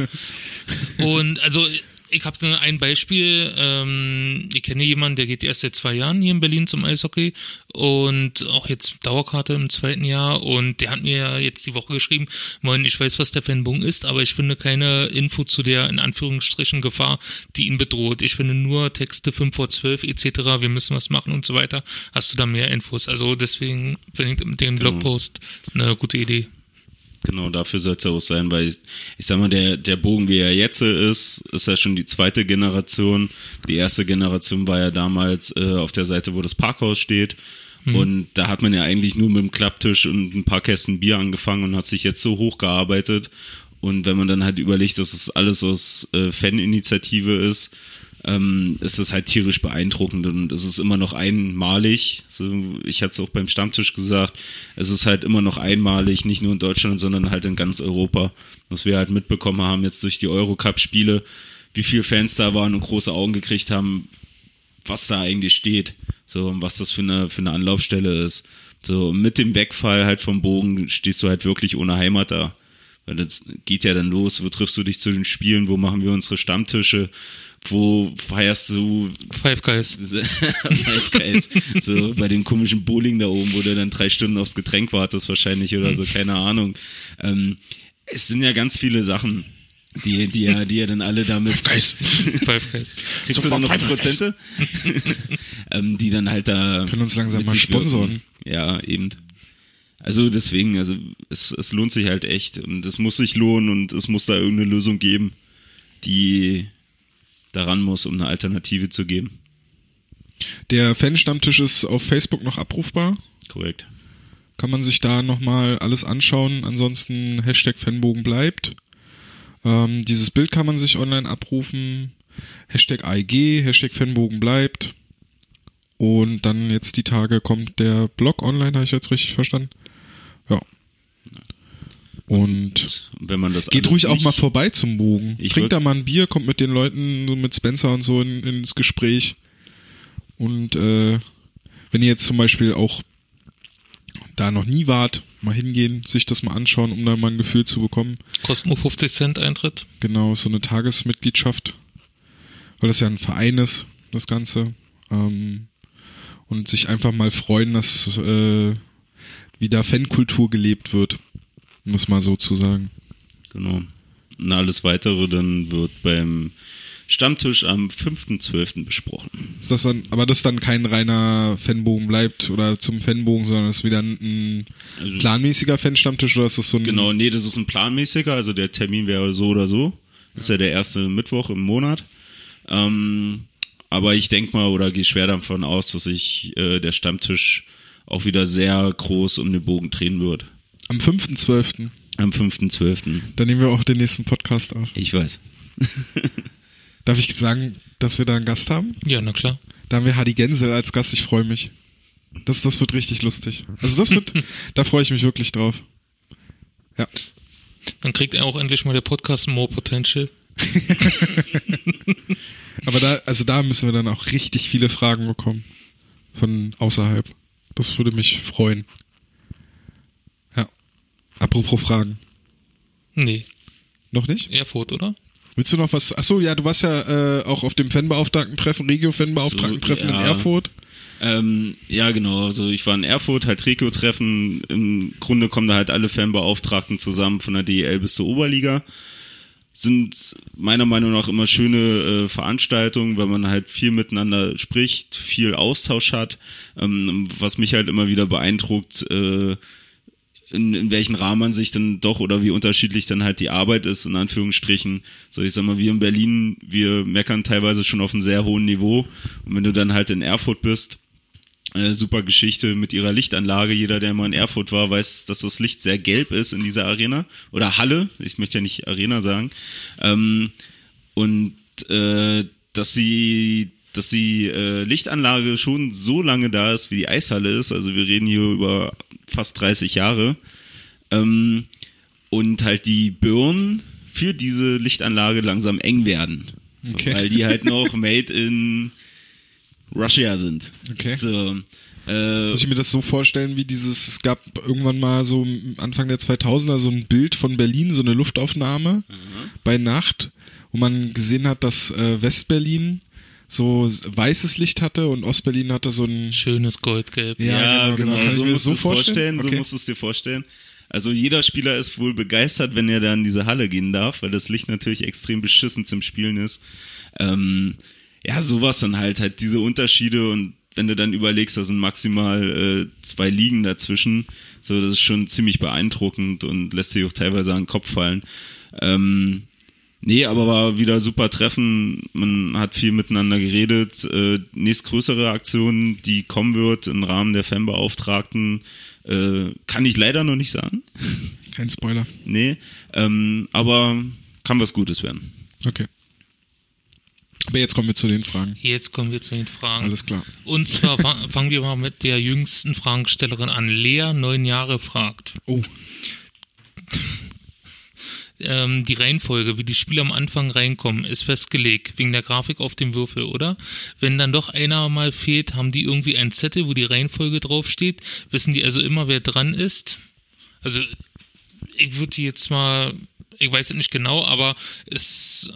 Und also ich habe ein Beispiel. Ähm, ich kenne jemanden, der geht erst seit zwei Jahren hier in Berlin zum Eishockey und auch jetzt Dauerkarte im zweiten Jahr. Und der hat mir jetzt die Woche geschrieben, moin, ich weiß, was der Fanbung ist, aber ich finde keine Info zu der in Anführungsstrichen Gefahr, die ihn bedroht. Ich finde nur Texte 5 vor 12 etc. Wir müssen was machen und so weiter. Hast du da mehr Infos? Also deswegen finde ich den genau. Blogpost eine gute Idee. Genau, dafür soll es ja auch sein, weil ich, ich sag mal, der, der Bogen, wie er jetzt ist, ist ja schon die zweite Generation. Die erste Generation war ja damals äh, auf der Seite, wo das Parkhaus steht. Mhm. Und da hat man ja eigentlich nur mit dem Klapptisch und ein paar Kästen Bier angefangen und hat sich jetzt so hochgearbeitet. Und wenn man dann halt überlegt, dass es alles aus äh, Faninitiative ist, ähm, ist es halt tierisch beeindruckend und es ist immer noch einmalig. So, ich hatte es auch beim Stammtisch gesagt, es ist halt immer noch einmalig, nicht nur in Deutschland, sondern halt in ganz Europa. Was wir halt mitbekommen haben jetzt durch die Eurocup-Spiele, wie viele Fans da waren und große Augen gekriegt haben, was da eigentlich steht. So, und was das für eine, für eine Anlaufstelle ist. So, mit dem Wegfall halt vom Bogen stehst du halt wirklich ohne Heimat da. Weil das geht ja dann los, wo triffst du dich zu den Spielen, wo machen wir unsere Stammtische, wo feierst du Five Guys. Five Guys. so bei dem komischen Bowling da oben, wo du dann drei Stunden aufs Getränk wartest wahrscheinlich oder so, keine Ahnung. Ähm, es sind ja ganz viele Sachen. Die, die, ja, die ja dann alle damit. Guys. Five Guys. Kriegst du Sofort dann noch Five. Prozente? ähm, die dann halt da. Können uns langsam mal sponsoren. wirken. Ja, eben. Also deswegen, also es, es lohnt sich halt echt und es muss sich lohnen und es muss da irgendeine Lösung geben, die daran muss, um eine Alternative zu geben. Der Fan-Stammtisch ist auf Facebook noch abrufbar. Korrekt. Kann man sich da nochmal alles anschauen. Ansonsten Hashtag Fanbogen bleibt. Ähm, dieses Bild kann man sich online abrufen. Hashtag AEG, Hashtag Fanbogen bleibt. Und dann jetzt die Tage kommt der Blog online, habe ich jetzt richtig verstanden? Und Und wenn man das geht ruhig auch mal vorbei zum Bogen. Ich Trinkt würd- da mal ein Bier, kommt mit den Leuten, so mit Spencer und so in, ins Gespräch. Und äh, wenn ihr jetzt zum Beispiel auch da noch nie wart, mal hingehen, sich das mal anschauen, um da mal ein Gefühl zu bekommen. Kostet nur 50 Cent Eintritt. Genau, so eine Tagesmitgliedschaft, weil das ja ein Verein ist, das Ganze. Ähm, und sich einfach mal freuen, dass äh, wieder Fankultur gelebt wird, um es mal so zu sagen. Genau. Und alles weitere dann wird beim Stammtisch am 5.12. besprochen. Ist das dann, aber das dann kein reiner Fanbogen bleibt oder zum Fanbogen, sondern ist wieder ein, Also- planmäßiger Fanstammtisch oder ist das so ein Genau, nee, das ist ein planmäßiger, also der Termin wäre so oder so. Das ist ja der erste Mittwoch im Monat. Ähm, aber ich denke mal oder gehe schwer davon aus, dass sich äh, der Stammtisch auch wieder sehr groß um den Bogen drehen wird. Am 5.12. Am 5.12. Dann nehmen wir auch den nächsten Podcast auf. Ich weiß. Darf ich sagen, dass wir da einen Gast haben? Ja, na klar. Da haben wir Hadi Gensel als Gast, ich freue mich. Das, das wird richtig lustig. Also das wird, da freue ich mich wirklich drauf. Ja. Dann kriegt er auch endlich mal der Podcast More Potential. Aber da, also da müssen wir dann auch richtig viele Fragen bekommen. Von außerhalb. Das würde mich freuen. Apropos Fragen. Nee, Noch nicht? Erfurt, oder? Willst du noch was? Achso, ja, du warst ja äh, auch auf dem Fanbeauftragten-Treffen, Regio-Fanbeauftragten-Treffen So, in ja. Erfurt. Ähm, ja, genau. Also ich war in Erfurt, halt Regio-Treffen. Im Grunde kommen da halt alle Fanbeauftragten zusammen von der DEL bis zur Oberliga. Sind meiner Meinung nach immer schöne äh, Veranstaltungen, weil man halt viel miteinander spricht, viel Austausch hat. Ähm, was mich halt immer wieder beeindruckt, äh, in, in welchen Rahmen man sich dann doch oder wie unterschiedlich dann halt die Arbeit ist, in Anführungsstrichen. So, ich sag mal, wir in Berlin, wir meckern teilweise schon auf einem sehr hohen Niveau. Und wenn du dann halt in Erfurt bist, äh, super Geschichte mit ihrer Lichtanlage. Jeder, der mal in Erfurt war, weiß, dass das Licht sehr gelb ist in dieser Arena. Oder Halle, ich möchte ja nicht Arena sagen. Ähm, und äh, dass sie dass die äh, Lichtanlage schon so lange da ist, wie die Eishalle ist. Also wir reden hier über fast 30 Jahre. Ähm, und halt die Birnen für diese Lichtanlage langsam eng werden. Okay. Weil die halt noch made in Russia sind. Okay. So, äh, Muss ich mir das so vorstellen, wie dieses, es gab irgendwann mal so Anfang der 2000er so ein Bild von Berlin, so eine Luftaufnahme bei Nacht, wo man gesehen hat, dass äh, Westberlin so weißes Licht hatte und Ostberlin hatte so ein Schönes Goldgelb. Ja, Ja, genau, genau. genau. So musst du so es vorstellen. vorstellen? So Okay. musst du es dir vorstellen. Also jeder Spieler ist wohl begeistert, wenn er da in diese Halle gehen darf, weil das Licht natürlich extrem beschissen zum Spielen ist. Ähm, ja, sowas dann halt, halt diese Unterschiede und wenn du dann überlegst, da sind maximal äh, zwei Ligen dazwischen, so das ist schon ziemlich beeindruckend und lässt sich auch teilweise an den Kopf fallen. Ähm, Nee, aber war wieder super Treffen. Man hat viel miteinander geredet. Äh, nächstgrößere Aktion, die kommen wird im Rahmen der Fanbeauftragten, äh, kann ich leider noch nicht sagen. kein Spoiler. Nee, ähm, aber kann was Gutes werden. Okay. Aber jetzt kommen wir zu den Fragen. Jetzt kommen wir zu den Fragen. Alles klar. Und zwar fa- fangen wir mal mit der jüngsten Fragestellerin an. Lea, neun Jahre, fragt. Oh, Ähm, die Reihenfolge, wie die Spieler am Anfang reinkommen, ist festgelegt, wegen der Grafik auf dem Würfel, oder? Wenn dann doch einer mal fehlt, haben die irgendwie einen Zettel, wo die Reihenfolge draufsteht? Wissen die also immer, wer dran ist? Also, ich würde jetzt mal, ich weiß es nicht genau, aber es,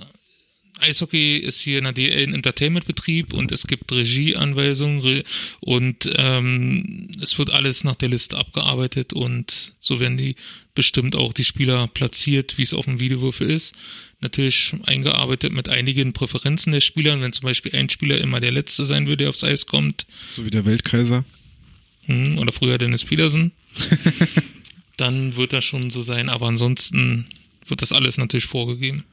Eishockey ist hier in der DL ein Entertainment-Betrieb und es gibt Regieanweisungen Re und ähm, es wird alles nach der Liste abgearbeitet und so werden die bestimmt auch die Spieler platziert, wie es auf dem Videowürfel ist. natürlich eingearbeitet mit einigen Präferenzen der Spieler. Wenn zum Beispiel ein Spieler immer der Letzte sein würde, der aufs Eis kommt, So wie der Weltkaiser. hm, oder früher Dennis Peterson, dann wird das schon so sein. Aber ansonsten wird das alles natürlich vorgegeben.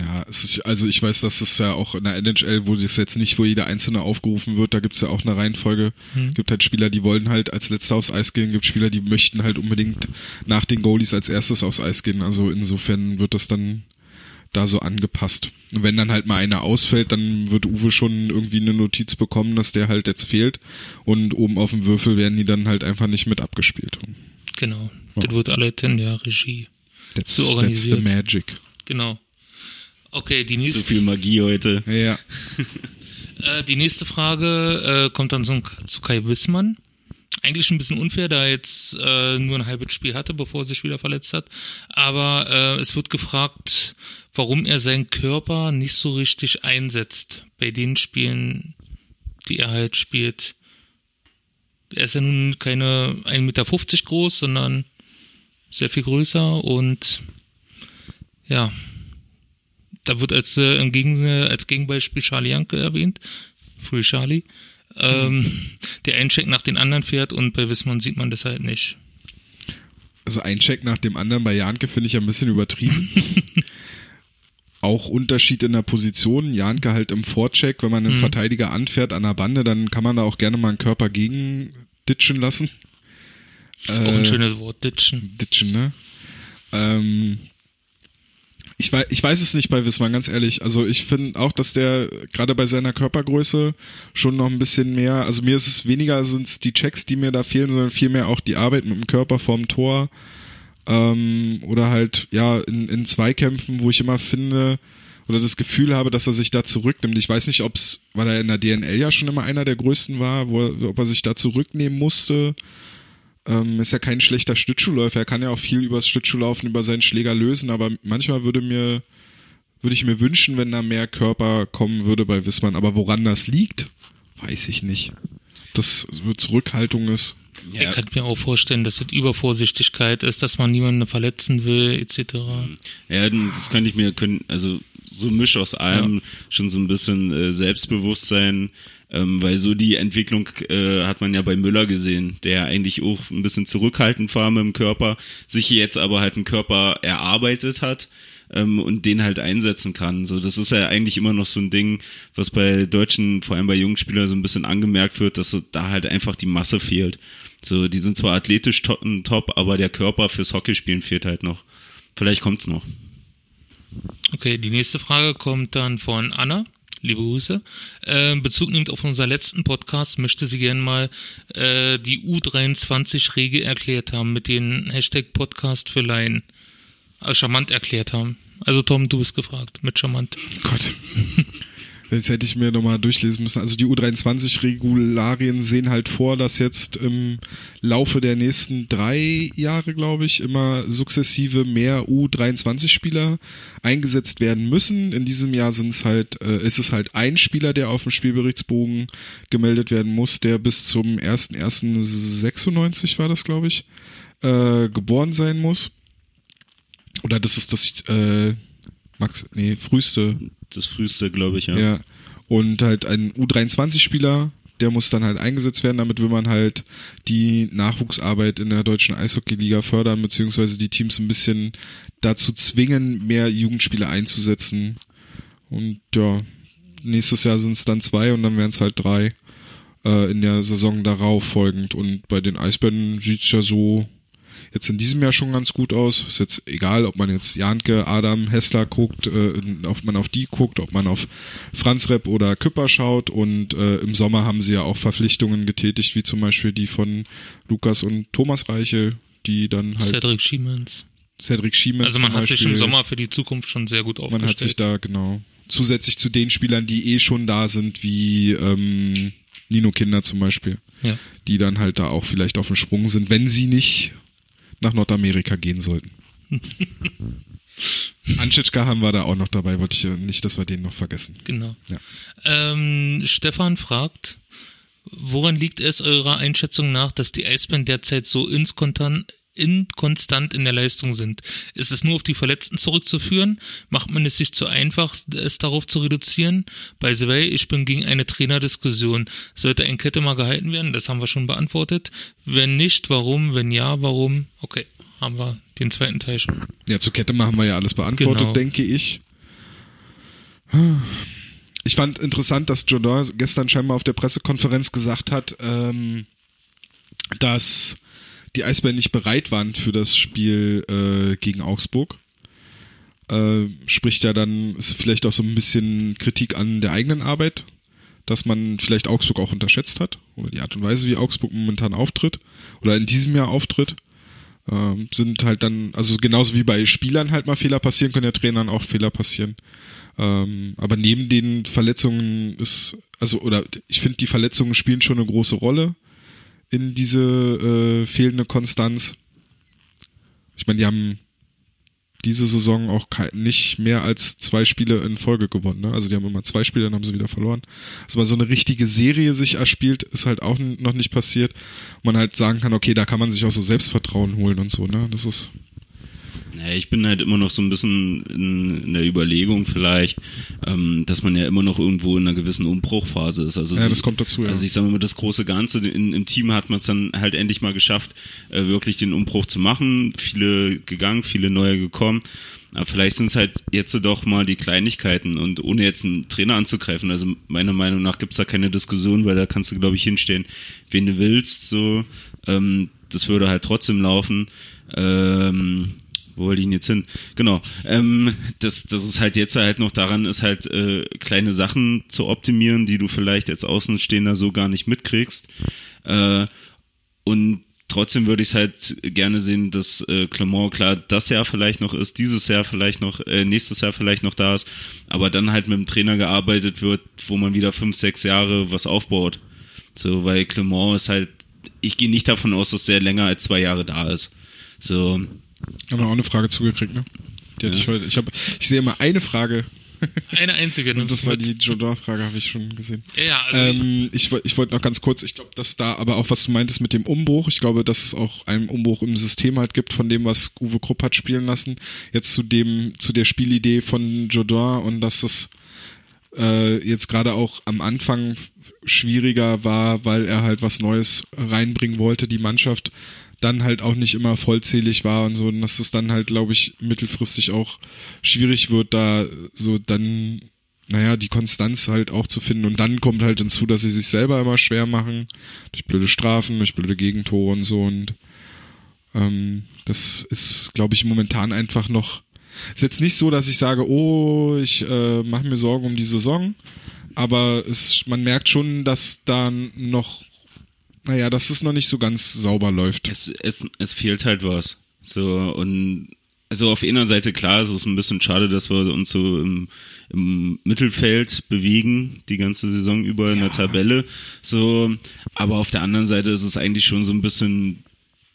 Ja, es ist, also ich weiß, dass es ja auch in der NHL, wo das jetzt nicht, wo jeder Einzelne aufgerufen wird, da gibt's ja auch eine Reihenfolge. Gibt halt Spieler, die wollen halt als Letzter aufs Eis gehen, gibt Spieler, die möchten halt unbedingt nach den Goalies als erstes aufs Eis gehen. Also insofern wird das dann da so angepasst. Und wenn dann halt mal einer ausfällt, dann wird Uwe schon irgendwie eine Notiz bekommen, dass der halt jetzt fehlt. Und oben auf dem Würfel werden die dann halt einfach nicht mit abgespielt. Genau. Ja. Das wird alles in der Regie. That's, So that's organisiert. the magic. Genau. Okay, die So nächste, viel Magie heute. Ja, äh, die nächste Frage äh, kommt dann so zu Kai Wissmann. Eigentlich ein bisschen unfair, da er jetzt äh, nur ein halbes Spiel hatte, bevor er sich wieder verletzt hat. Aber äh, es wird gefragt, warum er seinen Körper nicht so richtig einsetzt bei den Spielen, die er halt spielt. Er ist ja nun keine 1,50 Meter groß, sondern sehr viel größer und ja, da wird als, äh, Gegen, als Gegenbeispiel Charlie Janke erwähnt, Free Charlie, ähm, der einen Check nach den anderen fährt und bei Wissmann sieht man das halt nicht. also ein Check nach dem anderen bei Janke finde ich ja ein bisschen übertrieben. Auch Unterschied in der Position. Janke halt im Vorcheck, wenn man einen Verteidiger anfährt an der Bande, dann kann man da auch gerne mal einen Körper gegen ditchen lassen. Auch ein Äh, schönes Wort, ditchen. Ditchen, ne? Ähm, ich, weiß, ich weiß es nicht bei Wismar, ganz ehrlich. Also ich finde auch, dass der gerade bei seiner Körpergröße schon noch ein bisschen mehr, also mir ist es weniger sind es die Checks, die mir da fehlen, sondern vielmehr auch die Arbeit mit dem Körper vorm Tor. Ähm, oder halt, ja, in, in Zweikämpfen, wo ich immer finde, oder das Gefühl habe, dass er sich da zurücknimmt. Ich weiß nicht, ob es, weil er in der DNL ja schon immer einer der größten war, wo er, ob er sich da zurücknehmen musste. Ähm, ist ja kein schlechter Schlittschuhläufer. Er kann ja auch viel übers Schlittschuhlaufen, über seinen Schläger lösen, aber manchmal würde mir, würde ich mir wünschen, wenn da mehr Körper kommen würde bei Wissmann. Aber woran das liegt, weiß ich nicht. Das so Zurückhaltung ist. Ich Ja, kann mir auch vorstellen, dass das Übervorsichtigkeit ist, dass man niemanden verletzen will, etc. ja, das könnte ich mir, können, also so Misch aus allem, schon so ein bisschen äh, Selbstbewusstsein, ähm, weil so die Entwicklung äh, hat man ja bei Müller gesehen, der eigentlich auch ein bisschen zurückhaltend war mit dem Körper, sich jetzt aber halt einen Körper erarbeitet hat ähm, und den halt einsetzen kann. So, das ist ja eigentlich immer noch so ein Ding, was bei Deutschen, vor allem bei jungen Spielern, so ein bisschen angemerkt wird, dass so da halt einfach die Masse fehlt. So, die sind zwar athletisch to top, aber der Körper fürs Hockeyspielen fehlt halt noch. Vielleicht kommt's noch. Okay, die nächste Frage kommt dann von Anna. Liebe Grüße. Äh, Bezug nimmt auf unseren letzten Podcast, möchte sie gerne mal äh, die U23-Regel erklärt haben mit den Hashtag Podcast für Laien. Also charmant erklärt haben. Also Tom, du bist gefragt mit charmant. Gott. Jetzt hätte ich mir nochmal durchlesen müssen. Also die U23-Regularien sehen halt vor, dass jetzt im Laufe der nächsten drei Jahre, glaube ich, immer sukzessive mehr U23-Spieler eingesetzt werden müssen. In diesem Jahr sind es halt, äh, ist es halt ein Spieler, der auf dem Spielberichtsbogen gemeldet werden muss, der bis zum 1.1.96 war das, glaube ich, äh, geboren sein muss. Oder das ist das äh, Max, nee, früheste Das früheste, glaube ich, ja. ja. Und halt ein U23-Spieler, der muss dann halt eingesetzt werden. Damit will man halt die Nachwuchsarbeit in der deutschen Eishockey-Liga fördern, beziehungsweise die Teams ein bisschen dazu zwingen, mehr Jugendspieler einzusetzen. Und ja, nächstes Jahr sind es dann zwei und dann wären es halt drei äh, in der Saison darauf folgend. Und bei den Eisbären sieht's ja so jetzt in diesem Jahr schon ganz gut aus. Ist jetzt egal, ob man jetzt Janke, Adam, Hessler guckt, äh, ob man auf die guckt, ob man auf Franz Repp oder Küpper schaut. Und äh, im Sommer haben sie ja auch Verpflichtungen getätigt, wie zum Beispiel die von Lukas und Thomas Reiche, die dann halt Cedric Schiemens. Cedric Schiemens Also man hat sich Beispiel, im Sommer für die Zukunft schon sehr gut aufgestellt. man hat sich da genau zusätzlich zu den Spielern, die eh schon da sind, wie ähm, Nino Kinder zum Beispiel, ja. die dann halt da auch vielleicht auf dem Sprung sind, wenn sie nicht nach Nordamerika gehen sollten. Anschitschka haben wir da auch noch dabei, wollte ich ja nicht, dass wir den noch vergessen. Genau. Ja. Ähm, Stefan fragt, woran liegt es eurer Einschätzung nach, dass die Eisbären derzeit so inskonstant, inkonstant in der Leistung sind. Ist es nur auf die Verletzten zurückzuführen? Macht man es sich zu einfach, es darauf zu reduzieren? By the way, ich bin gegen eine Trainerdiskussion. Sollte ein Kette mal gehalten werden? Das haben wir schon beantwortet. Wenn nicht, warum? Wenn ja, warum? Okay, haben wir den zweiten Teil schon. Ja, zur Kette machen wir ja alles beantwortet, Genau. denke ich. Ich fand interessant, dass Jordan gestern scheinbar auf der Pressekonferenz gesagt hat, ähm, dass die Eisbären nicht bereit waren für das Spiel äh, gegen Augsburg. Äh, spricht ja dann, ist vielleicht auch so ein bisschen Kritik an der eigenen Arbeit, dass man vielleicht Augsburg auch unterschätzt hat oder die Art und Weise, wie Augsburg momentan auftritt oder in diesem Jahr auftritt ähm, sind halt dann, also genauso wie bei Spielern halt mal Fehler passieren, können ja Trainern auch Fehler passieren. Ähm, aber neben den Verletzungen ist, also, oder ich finde, die Verletzungen spielen schon eine große Rolle in diese äh, fehlende Konstanz. Ich meine, die haben diese Saison auch nicht mehr als zwei Spiele in Folge gewonnen. Ne? Also die haben immer zwei Spiele, dann haben sie wieder verloren. Also mal so eine richtige Serie sich erspielt, ist halt auch noch nicht passiert. Man halt sagen kann, okay, da kann man sich auch so Selbstvertrauen holen und so. Ne? Das ist Ja, ich bin halt immer noch so ein bisschen in, in der Überlegung vielleicht, ähm, dass man ja immer noch irgendwo in einer gewissen Umbruchphase ist. Also Ja, sie- das kommt dazu, ja. Also ich sage mal, das große Ganze in, im Team hat man es dann halt endlich mal geschafft, äh, wirklich den Umbruch zu machen. Viele gegangen, viele neue gekommen. Aber vielleicht sind es halt jetzt doch mal die Kleinigkeiten und ohne jetzt einen Trainer anzugreifen. Also meiner Meinung nach gibt's da keine Diskussion, weil da kannst du, glaube ich, hinstehen, wen du willst. So, ähm, das würde halt trotzdem laufen. Ähm, wo wollte ich denn jetzt hin? Genau. Ähm, das, das ist halt jetzt halt noch daran, ist halt äh, kleine Sachen zu optimieren, die du vielleicht als Außenstehender so gar nicht mitkriegst. Äh, und trotzdem würde ich es halt gerne sehen, dass äh, Clement klar das Jahr vielleicht noch ist, dieses Jahr vielleicht noch, äh, nächstes Jahr vielleicht noch da ist, aber dann halt mit dem Trainer gearbeitet wird, wo man wieder fünf, sechs Jahre was aufbaut. So, weil Clement ist halt, ich gehe nicht davon aus, dass der länger als zwei Jahre da ist. So, haben wir auch eine Frage zugekriegt, ne? Die hatte ich heute. Ich habe, ich sehe immer eine Frage Eine einzige. und das war mit. die Jordan-Frage, habe ich schon gesehen. Ja, also Ähm, ich ich wollte noch ganz kurz, ich glaube, dass da aber auch, was du meintest mit dem Umbruch, ich glaube, dass es auch einen Umbruch im System halt gibt, von dem, was Uwe Krupp hat spielen lassen, jetzt zu dem, zu der Spielidee von Jordan und dass es äh, jetzt gerade auch am Anfang schwieriger war, weil er halt was Neues reinbringen wollte, die Mannschaft dann halt auch nicht immer vollzählig war und so, und dass es dann halt, glaube ich, mittelfristig auch schwierig wird, da so dann, naja, die Konstanz halt auch zu finden. Und dann kommt halt hinzu, dass sie sich selber immer schwer machen, durch blöde Strafen, durch blöde Gegentore und so. Und ähm, das ist, glaube ich, momentan einfach noch. Ist jetzt nicht so, dass ich sage, oh, ich äh, mache mir Sorgen um die Saison, aber es, man merkt schon, dass dann noch, naja, dass es noch nicht so ganz sauber läuft. es, es, es fehlt halt was. So, und also auf einer Seite klar, es ist ein bisschen schade, dass wir uns so im, im Mittelfeld bewegen, die ganze Saison über in der Tabelle. So, aber auf der anderen Seite ist es eigentlich schon so ein bisschen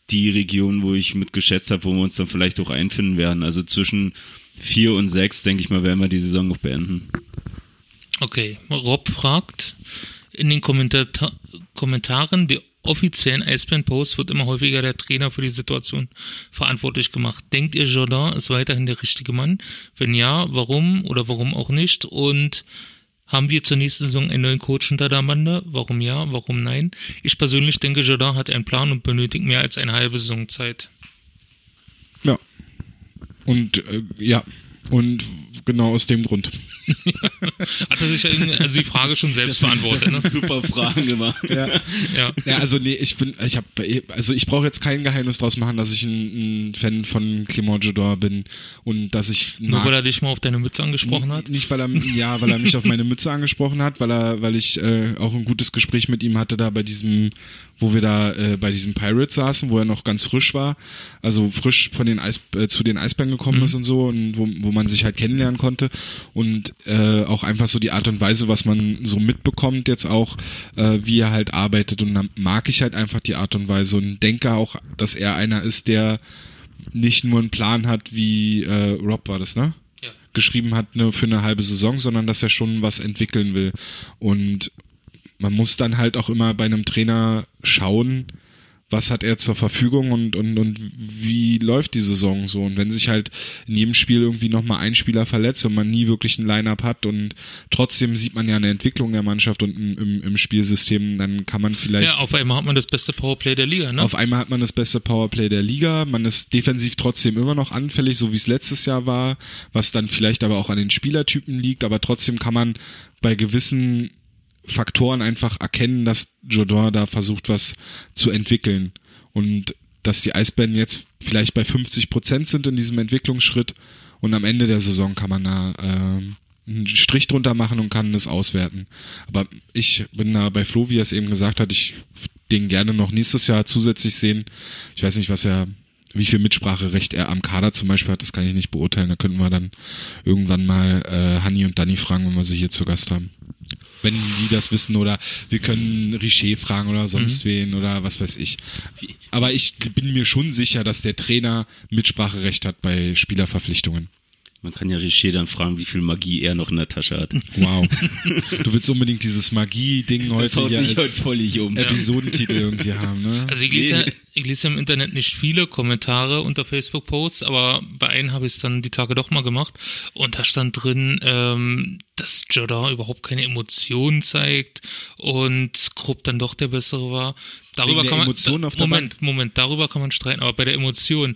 die Region, wo ich mitgeschätzt habe, wo wir uns dann vielleicht auch einfinden werden. Also zwischen vier und sechs, denke ich mal, werden wir die Saison noch beenden. Okay, Rob fragt, in den Kommentata Kommentaren der offiziellen Eisbären-Posts wird immer häufiger der Trainer für die Situation verantwortlich gemacht. Denkt ihr, Jordan ist weiterhin der richtige Mann? Wenn ja, warum oder warum auch nicht? Und haben wir zur nächsten Saison einen neuen Coach hinter der Bande? Warum ja, warum nein? Ich persönlich denke, Jordan hat einen Plan und benötigt mehr als eine halbe Saison Zeit. Ja. Und äh, ja, und genau aus dem Grund. Hat er sich ja irgendwie- also die Frage schon selbst beantwortet, ne? super Fragen gemacht. Ja. Ja. Ja, also nee, ich bin, ich habe, also ich brauche jetzt kein Geheimnis draus machen, dass ich ein, ein Fan von Clément Jodor bin und dass ich Nur mag- weil er dich mal auf deine Mütze angesprochen hat. Nicht, weil er, ja, weil er mich auf meine Mütze angesprochen hat, weil er, weil ich äh, auch ein gutes Gespräch mit ihm hatte da bei diesem, wo wir da äh, bei diesem Pirates saßen, wo er noch ganz frisch war, also frisch von den Eis, äh, zu den Eisbären gekommen ist und so und wo, wo man sich halt kennenlernen konnte und äh, auch einfach so die Art und Weise, was man so mitbekommt jetzt auch, äh, wie er halt arbeitet und dann mag ich halt einfach die Art und Weise und denke auch, dass er einer ist, der nicht nur einen Plan hat, wie äh, Rob war das, ne? Ja. geschrieben hat ne, für eine halbe Saison, sondern dass er schon was entwickeln will. Und man muss dann halt auch immer bei einem Trainer schauen, was hat er zur Verfügung und, und, und wie läuft die Saison so. Und wenn sich halt in jedem Spiel irgendwie nochmal ein Spieler verletzt und man nie wirklich ein Line-Up hat und trotzdem sieht man ja eine Entwicklung der Mannschaft und im, im Spielsystem, dann kann man vielleicht. Ja, auf einmal hat man das beste Powerplay der Liga, ne? Auf einmal hat man das beste Powerplay der Liga. Man ist defensiv trotzdem immer noch anfällig, so wie es letztes Jahr war, was dann vielleicht aber auch an den Spielertypen liegt, aber trotzdem kann man bei gewissen Faktoren einfach erkennen, dass Jodor da versucht, was zu entwickeln. Und dass die Eisbären jetzt vielleicht bei 50 Prozent sind in diesem Entwicklungsschritt und am Ende der Saison kann man da äh, einen Strich drunter machen und kann es auswerten. Aber ich bin da bei Flo, wie er es eben gesagt hat, ich den gerne noch nächstes Jahr zusätzlich sehen. Ich weiß nicht, was er, wie viel Mitspracherecht er am Kader zum Beispiel hat, das kann ich nicht beurteilen. Da könnten wir dann irgendwann mal äh, Hanni und Danny fragen, wenn wir sie hier zu Gast haben wenn die das wissen oder wir können Richer fragen oder sonst mhm. wen oder was weiß ich. Aber ich bin mir schon sicher, dass der Trainer Mitspracherecht hat bei Spielerverpflichtungen. Man kann ja Richer dann fragen, wie viel Magie er noch in der Tasche hat. Wow. Du willst unbedingt dieses Magie-Ding heute haut ja heute völlig um. Episodentitel irgendwie haben, ne? Also ich lese, ja, ich lese ja im Internet nicht viele Kommentare unter Facebook-Posts, aber bei einem habe ich es dann die Tage doch mal gemacht und da stand drin, ähm, dass Jordan überhaupt keine Emotionen zeigt und Krupp dann doch der bessere war. Darüber kann man Emotionen auf der Moment? Moment, darüber kann man streiten, aber bei der Emotion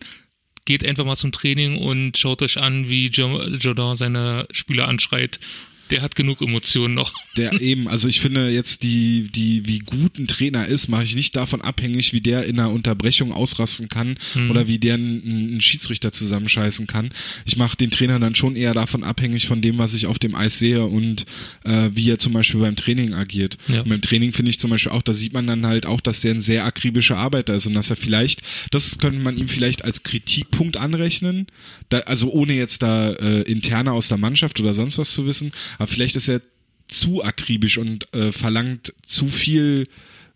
geht einfach mal zum Training und schaut euch an, wie Jordan seine Spieler anschreit der hat genug Emotionen noch. Der eben, also ich finde jetzt die, die, wie gut ein Trainer ist, mache ich nicht davon abhängig, wie der in einer Unterbrechung ausrasten kann hm. oder wie der einen, einen Schiedsrichter zusammenscheißen kann. Ich mache den Trainer dann schon eher davon abhängig von dem, was ich auf dem Eis sehe und äh, wie er zum Beispiel beim Training agiert. Ja. Und beim Training finde ich zum Beispiel auch, da sieht man dann halt auch, dass der ein sehr akribischer Arbeiter ist und dass er vielleicht, das könnte man ihm vielleicht als Kritikpunkt anrechnen, da, also ohne jetzt da äh, interne aus der Mannschaft oder sonst was zu wissen, aber vielleicht ist er zu akribisch und äh, verlangt zu viel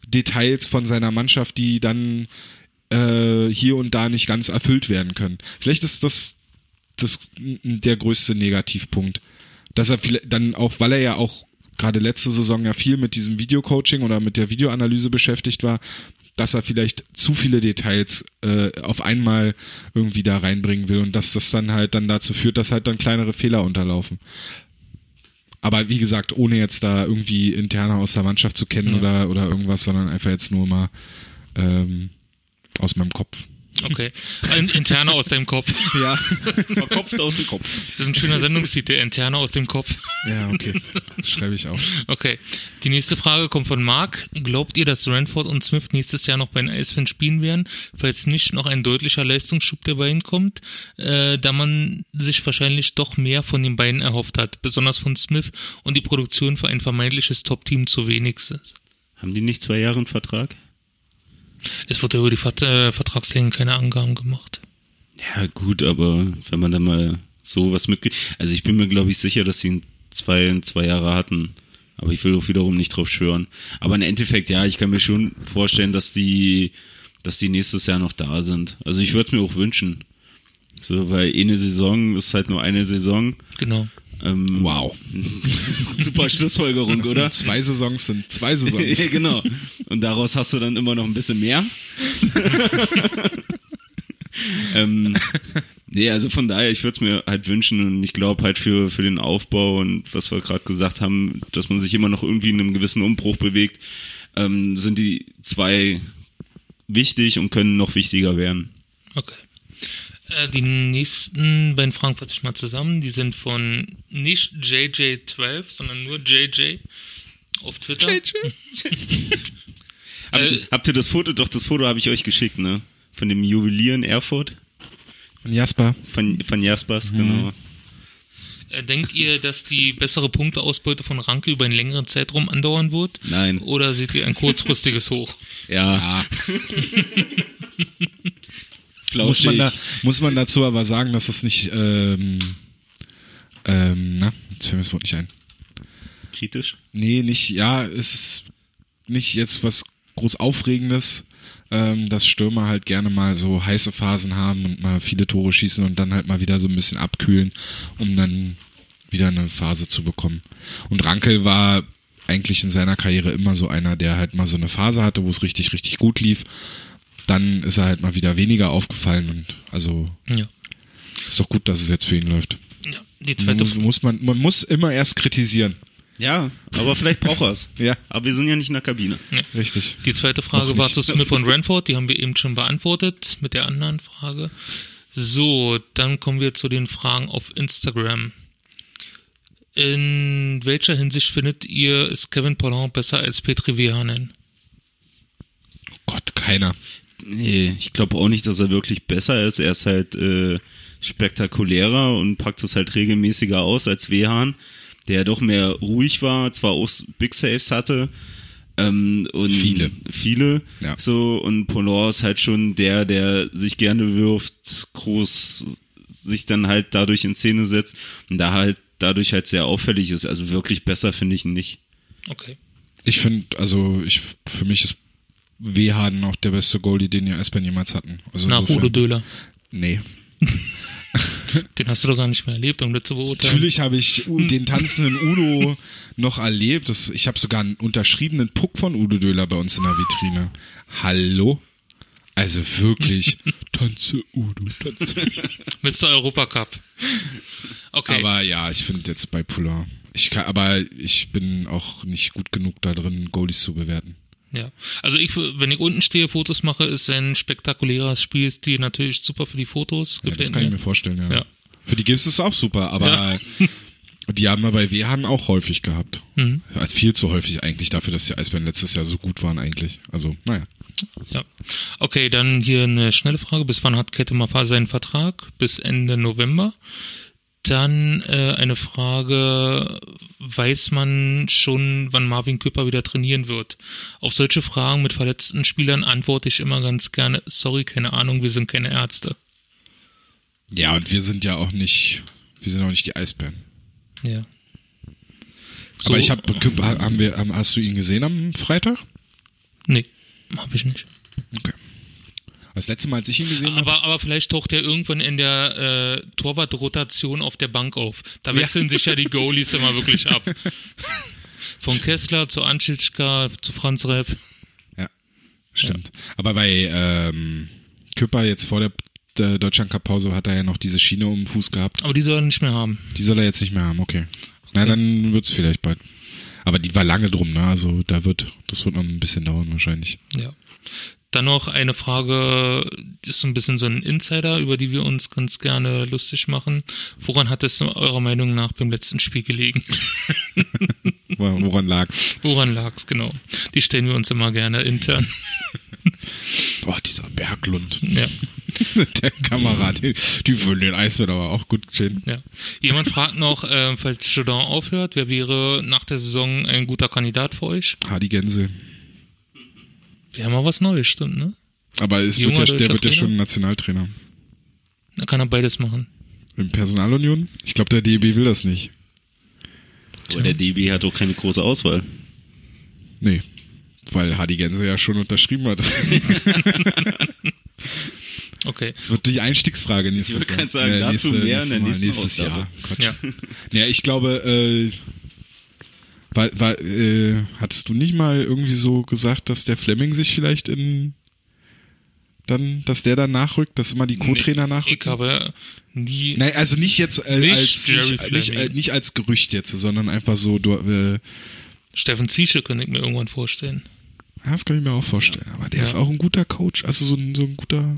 Details von seiner Mannschaft, die dann äh, hier und da nicht ganz erfüllt werden können. Vielleicht ist das, das der größte Negativpunkt. Dass er dann auch, weil er ja auch gerade letzte Saison ja viel mit diesem Videocoaching oder mit der Videoanalyse beschäftigt war, dass er vielleicht zu viele Details äh, auf einmal irgendwie da reinbringen will und dass das dann halt dann dazu führt, dass halt dann kleinere Fehler unterlaufen. Aber wie gesagt, ohne jetzt da irgendwie interner aus der Mannschaft zu kennen ja. oder, oder irgendwas, sondern einfach jetzt nur mal ähm, aus meinem Kopf. Okay. Ein Interne aus deinem Kopf. Ja. Verkopft aus dem Kopf. Das ist ein schöner Sendungstitel, Interne aus dem Kopf. Ja, okay. Schreibe ich auch. Okay. Die nächste Frage kommt von Mark. Glaubt ihr, dass Ranford und Smith nächstes Jahr noch bei den Eisfans spielen werden, falls nicht noch ein deutlicher Leistungsschub dabei hinkommt, äh, da man sich wahrscheinlich doch mehr von den beiden erhofft hat, besonders von Smith und die Produktion für ein vermeintliches Top-Team zu wenig ist? Haben die nicht zwei Jahre einen Vertrag? Es wurde über die Vert Vertragslänge keine Angaben gemacht. Ja, gut, aber wenn man da mal sowas mitkriegt. Also ich bin mir, glaube ich, sicher, dass sie zwei, zwei Jahre hatten. Aber ich will auch wiederum nicht drauf schwören. Aber im Endeffekt, ja, ich kann mir schon vorstellen, dass die, dass die nächstes Jahr noch da sind. Also ich würde es mir auch wünschen. So, weil eine Saison ist halt nur eine Saison. Genau. Ähm, wow. Super Schlussfolgerung, das oder? Zwei Saisons sind zwei Saisons. ja, genau. Und daraus hast du dann immer noch ein bisschen mehr. ähm, nee, also von daher, ich würde es mir halt wünschen und ich glaube halt für, für den Aufbau und was wir gerade gesagt haben, dass man sich immer noch irgendwie in einem gewissen Umbruch bewegt, ähm, sind die zwei wichtig und können noch wichtiger werden. Okay. Äh, die nächsten beiden Fragen fasse ich mal zusammen. Die sind von nicht JJ12, sondern nur JJ auf Twitter. JJ. Hab, äh, habt ihr das Foto? Doch, das Foto habe ich euch geschickt, ne? Von dem Juwelier in Erfurt. Von Jasper. Von, von Jaspers, mhm. genau. Äh, denkt ihr, dass die bessere Punkteausbeute von Ranke über einen längeren Zeitraum andauern wird? Nein. Oder seht ihr ein kurzfristiges Hoch? Ja. Muss man, da, muss man dazu aber sagen, dass es nicht, ähm, ähm, na, jetzt fällt mir das Wort nicht ein. Kritisch? Nee, nicht, ja, es ist nicht jetzt was groß Aufregendes, ähm, dass Stürmer halt gerne mal so heiße Phasen haben und mal viele Tore schießen und dann halt mal wieder so ein bisschen abkühlen, um dann wieder eine Phase zu bekommen. Und Rankel war eigentlich in seiner Karriere immer so einer, der halt mal so eine Phase hatte, wo es richtig, richtig gut lief dann ist er halt mal wieder weniger aufgefallen und also Ja. ist doch gut, dass es jetzt für ihn läuft. ja. Die zweite Man muss, man, man muss immer erst kritisieren. Ja, aber vielleicht braucht er es. Ja. Aber wir sind ja nicht in der Kabine. Richtig. Die zweite Frage war zu Smith und Ranford, die haben wir eben schon beantwortet mit der anderen Frage. So, dann kommen wir zu den Fragen auf Instagram. In welcher Hinsicht findet ihr, ist Kevin Pollard besser als Petri Vihanen? Oh Gott, keiner. Nee, ich glaube auch nicht, dass er wirklich besser ist. Er ist halt äh, spektakulärer und packt es halt regelmäßiger aus als Wehan, der doch mehr ruhig war, zwar auch Big Saves hatte. Ähm, und Viele. Viele. Ja. So, und Pollard ist halt schon der, der sich gerne wirft, groß sich dann halt dadurch in Szene setzt und da halt dadurch halt sehr auffällig ist. Also wirklich besser finde ich ihn nicht. Okay. Ich finde, also ich für mich ist Wehaden auch der beste Goalie, den die Eisbären jemals hatten. Also Nach insofern- Udo Döhler. Nee. Den hast du doch gar nicht mehr erlebt, um das zu beurteilen. Natürlich habe ich U- den tanzenden Udo noch erlebt. Das, ich habe sogar einen unterschriebenen Puck von Udo Döhler bei uns in der Vitrine. Hallo? Also wirklich, tanze Udo, tanze. Mr. Europacup. Okay. Aber ja, ich finde jetzt bei Polar. Ich kann, aber ich bin auch nicht gut genug da drin, Goalies zu bewerten. Ja, also ich, wenn ich unten stehe, Fotos mache, ist ein spektakulärer Spielstil natürlich super für die Fotos. Ja, das kann ich mir. vorstellen, ja. Ja. Für die Gifts ist es auch super, aber die haben wir bei Wehan auch häufig gehabt. Mhm. Als viel zu häufig eigentlich dafür, dass die Eisbären letztes Jahr so gut waren eigentlich. Also, naja. Ja. Okay, dann hier eine schnelle Frage. Bis wann hat Kette Mafa seinen Vertrag? Bis Ende November. Dann äh, eine Frage, weiß man schon, wann Marvin Küpper wieder trainieren wird? Auf solche Fragen mit verletzten Spielern antworte ich immer ganz gerne, sorry, keine Ahnung, wir sind keine Ärzte. Ja, und wir sind ja auch nicht, wir sind auch nicht die Eisbären. Ja. Aber So- ich habe, haben wir, hast du ihn gesehen am Freitag? Nee, hab ich nicht. Okay. Das letzte Mal, als ich ihn gesehen habe, Aber, vielleicht taucht er irgendwann in der äh, Torwartrotation auf der Bank auf. Da wechseln sich ja die Goalies immer wirklich ab. Von Kessler zu Anschitschka zu Franz Repp. ja, stimmt. Aber bei ähm, Küpper jetzt vor der, der Deutschland Cup Pause hat er ja noch diese Schiene um den Fuß gehabt. Aber die soll er nicht mehr haben. Die soll er jetzt nicht mehr haben, okay. Na, dann wird's vielleicht bald. Aber die war lange drum, ne? Also da wird, das wird noch ein bisschen dauern wahrscheinlich. Ja. Dann noch eine Frage, die ist so ein bisschen so ein Insider, über die wir uns ganz gerne lustig machen. Woran hat es eurer Meinung nach beim letzten Spiel gelegen? Wo- Woran lag's? Woran lag's genau? Die stellen wir uns immer gerne intern. Boah, dieser Berglund. Ja. Der Kamerad. Die, die würden den Eisbären aber auch gut stehen. Ja. Jemand fragt noch, äh, falls Jordan aufhört, wer wäre nach der Saison ein guter Kandidat für euch? Hardy Gänse. Wir haben mal was Neues, stimmt, ne? Aber es Junger wird ja, der wird ja Trainer? schon Nationaltrainer. Da kann er beides machen. In Personalunion? Ich glaube, der DB will das nicht. Aber der DB hat auch keine große Auswahl. Nee. Weil Hardy Gänse ja schon unterschrieben hat. Okay. Das wird die Einstiegsfrage nächstes Ich Jahr. wollte gerade sagen, dazu mehr in der nächsten nächstes Ausgabe. Jahr. Quatsch. Ja. Ja, ich glaube, äh, war, war, äh, hattest du nicht mal irgendwie so gesagt, dass der Fleming sich vielleicht in dann, dass der dann nachrückt, dass immer die Co-Trainer Ich nachrücken? habe nie. Nein, also nicht jetzt äh, Nicht als nicht, nicht, äh, Fleming. nicht als Gerücht jetzt, sondern einfach so du, äh, Steffen Ziesche könnte ich mir irgendwann vorstellen. ja, das kann ich mir auch vorstellen. Aber der Ja. ist auch ein guter Coach, also so ein, so ein guter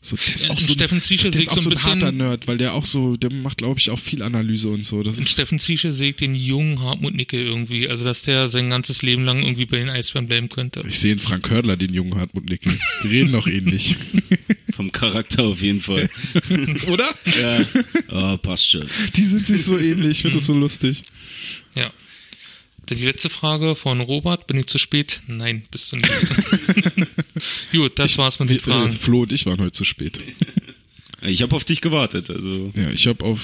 so, ist auch und so, Steffen Ziesche der ist auch so ein ein bisschen- harter Nerd, weil der auch so, der macht glaube ich auch viel Analyse und so. Das Und ist Steffen Ziesche sägt den jungen Hartmut Nicke irgendwie. Also, dass der sein ganzes Leben lang irgendwie bei den Eisbären bleiben könnte. Ich sehe in Frank Hördler den jungen Hartmut Nickel. Die reden doch ähnlich. Vom Charakter auf jeden Fall. Oder? ja. Oh, passt schon. Die sind sich so ähnlich. Ich finde das so lustig. Ja. Dann Die letzte Frage von Robert. Bin ich zu spät? Nein, bist du nicht. Gut, das war's mit den Äh, Fragen. Flo und ich waren heute zu spät. Ich habe auf dich gewartet, also. Ja, ich habe auf.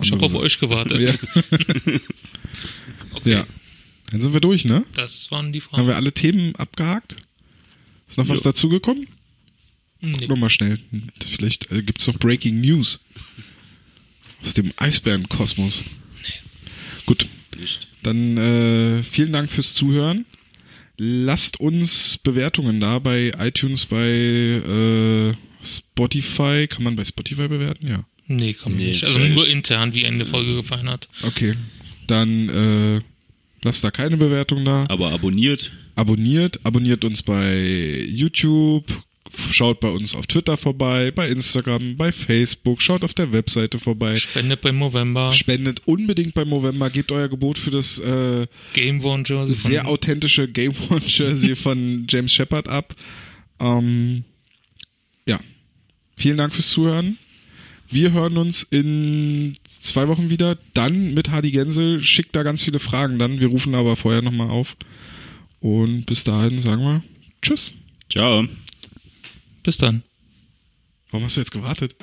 Ich habe auf euch gewartet. Ja. Okay, ja. Dann sind wir durch, ne? das waren die Haben Fragen. wir alle Themen abgehakt? Ist noch was Jo. dazugekommen? Nee. Guck mal schnell. Vielleicht äh, gibt's noch Breaking News. Aus dem Eisbärenkosmos. Gut. Nicht. Dann äh, vielen Dank fürs Zuhören. lasst uns Bewertungen da bei iTunes, bei äh, Spotify. Kann man bei Spotify bewerten? Ja. Nee, kann man Nee, nicht. Also nur intern, wie Ende Folge gefallen hat. Okay. Dann äh, lasst da keine Bewertung da. Aber abonniert. Abonniert, abonniert uns bei YouTube, schaut bei uns auf Twitter vorbei, bei Instagram, bei Facebook, schaut auf der Webseite vorbei. Spendet beim November. Spendet unbedingt beim November, gebt euer Gebot für das äh, Game One Jersey. sehr authentische Game One Jersey von James Shepard ab. Ähm, ja, vielen Dank fürs Zuhören. Wir hören uns in zwei Wochen wieder. Dann mit Hardy Gänse. Schickt da ganz viele Fragen dann. Wir rufen aber vorher nochmal auf. Und bis dahin sagen wir Tschüss. Ciao. Bis dann. Warum hast du jetzt gewartet?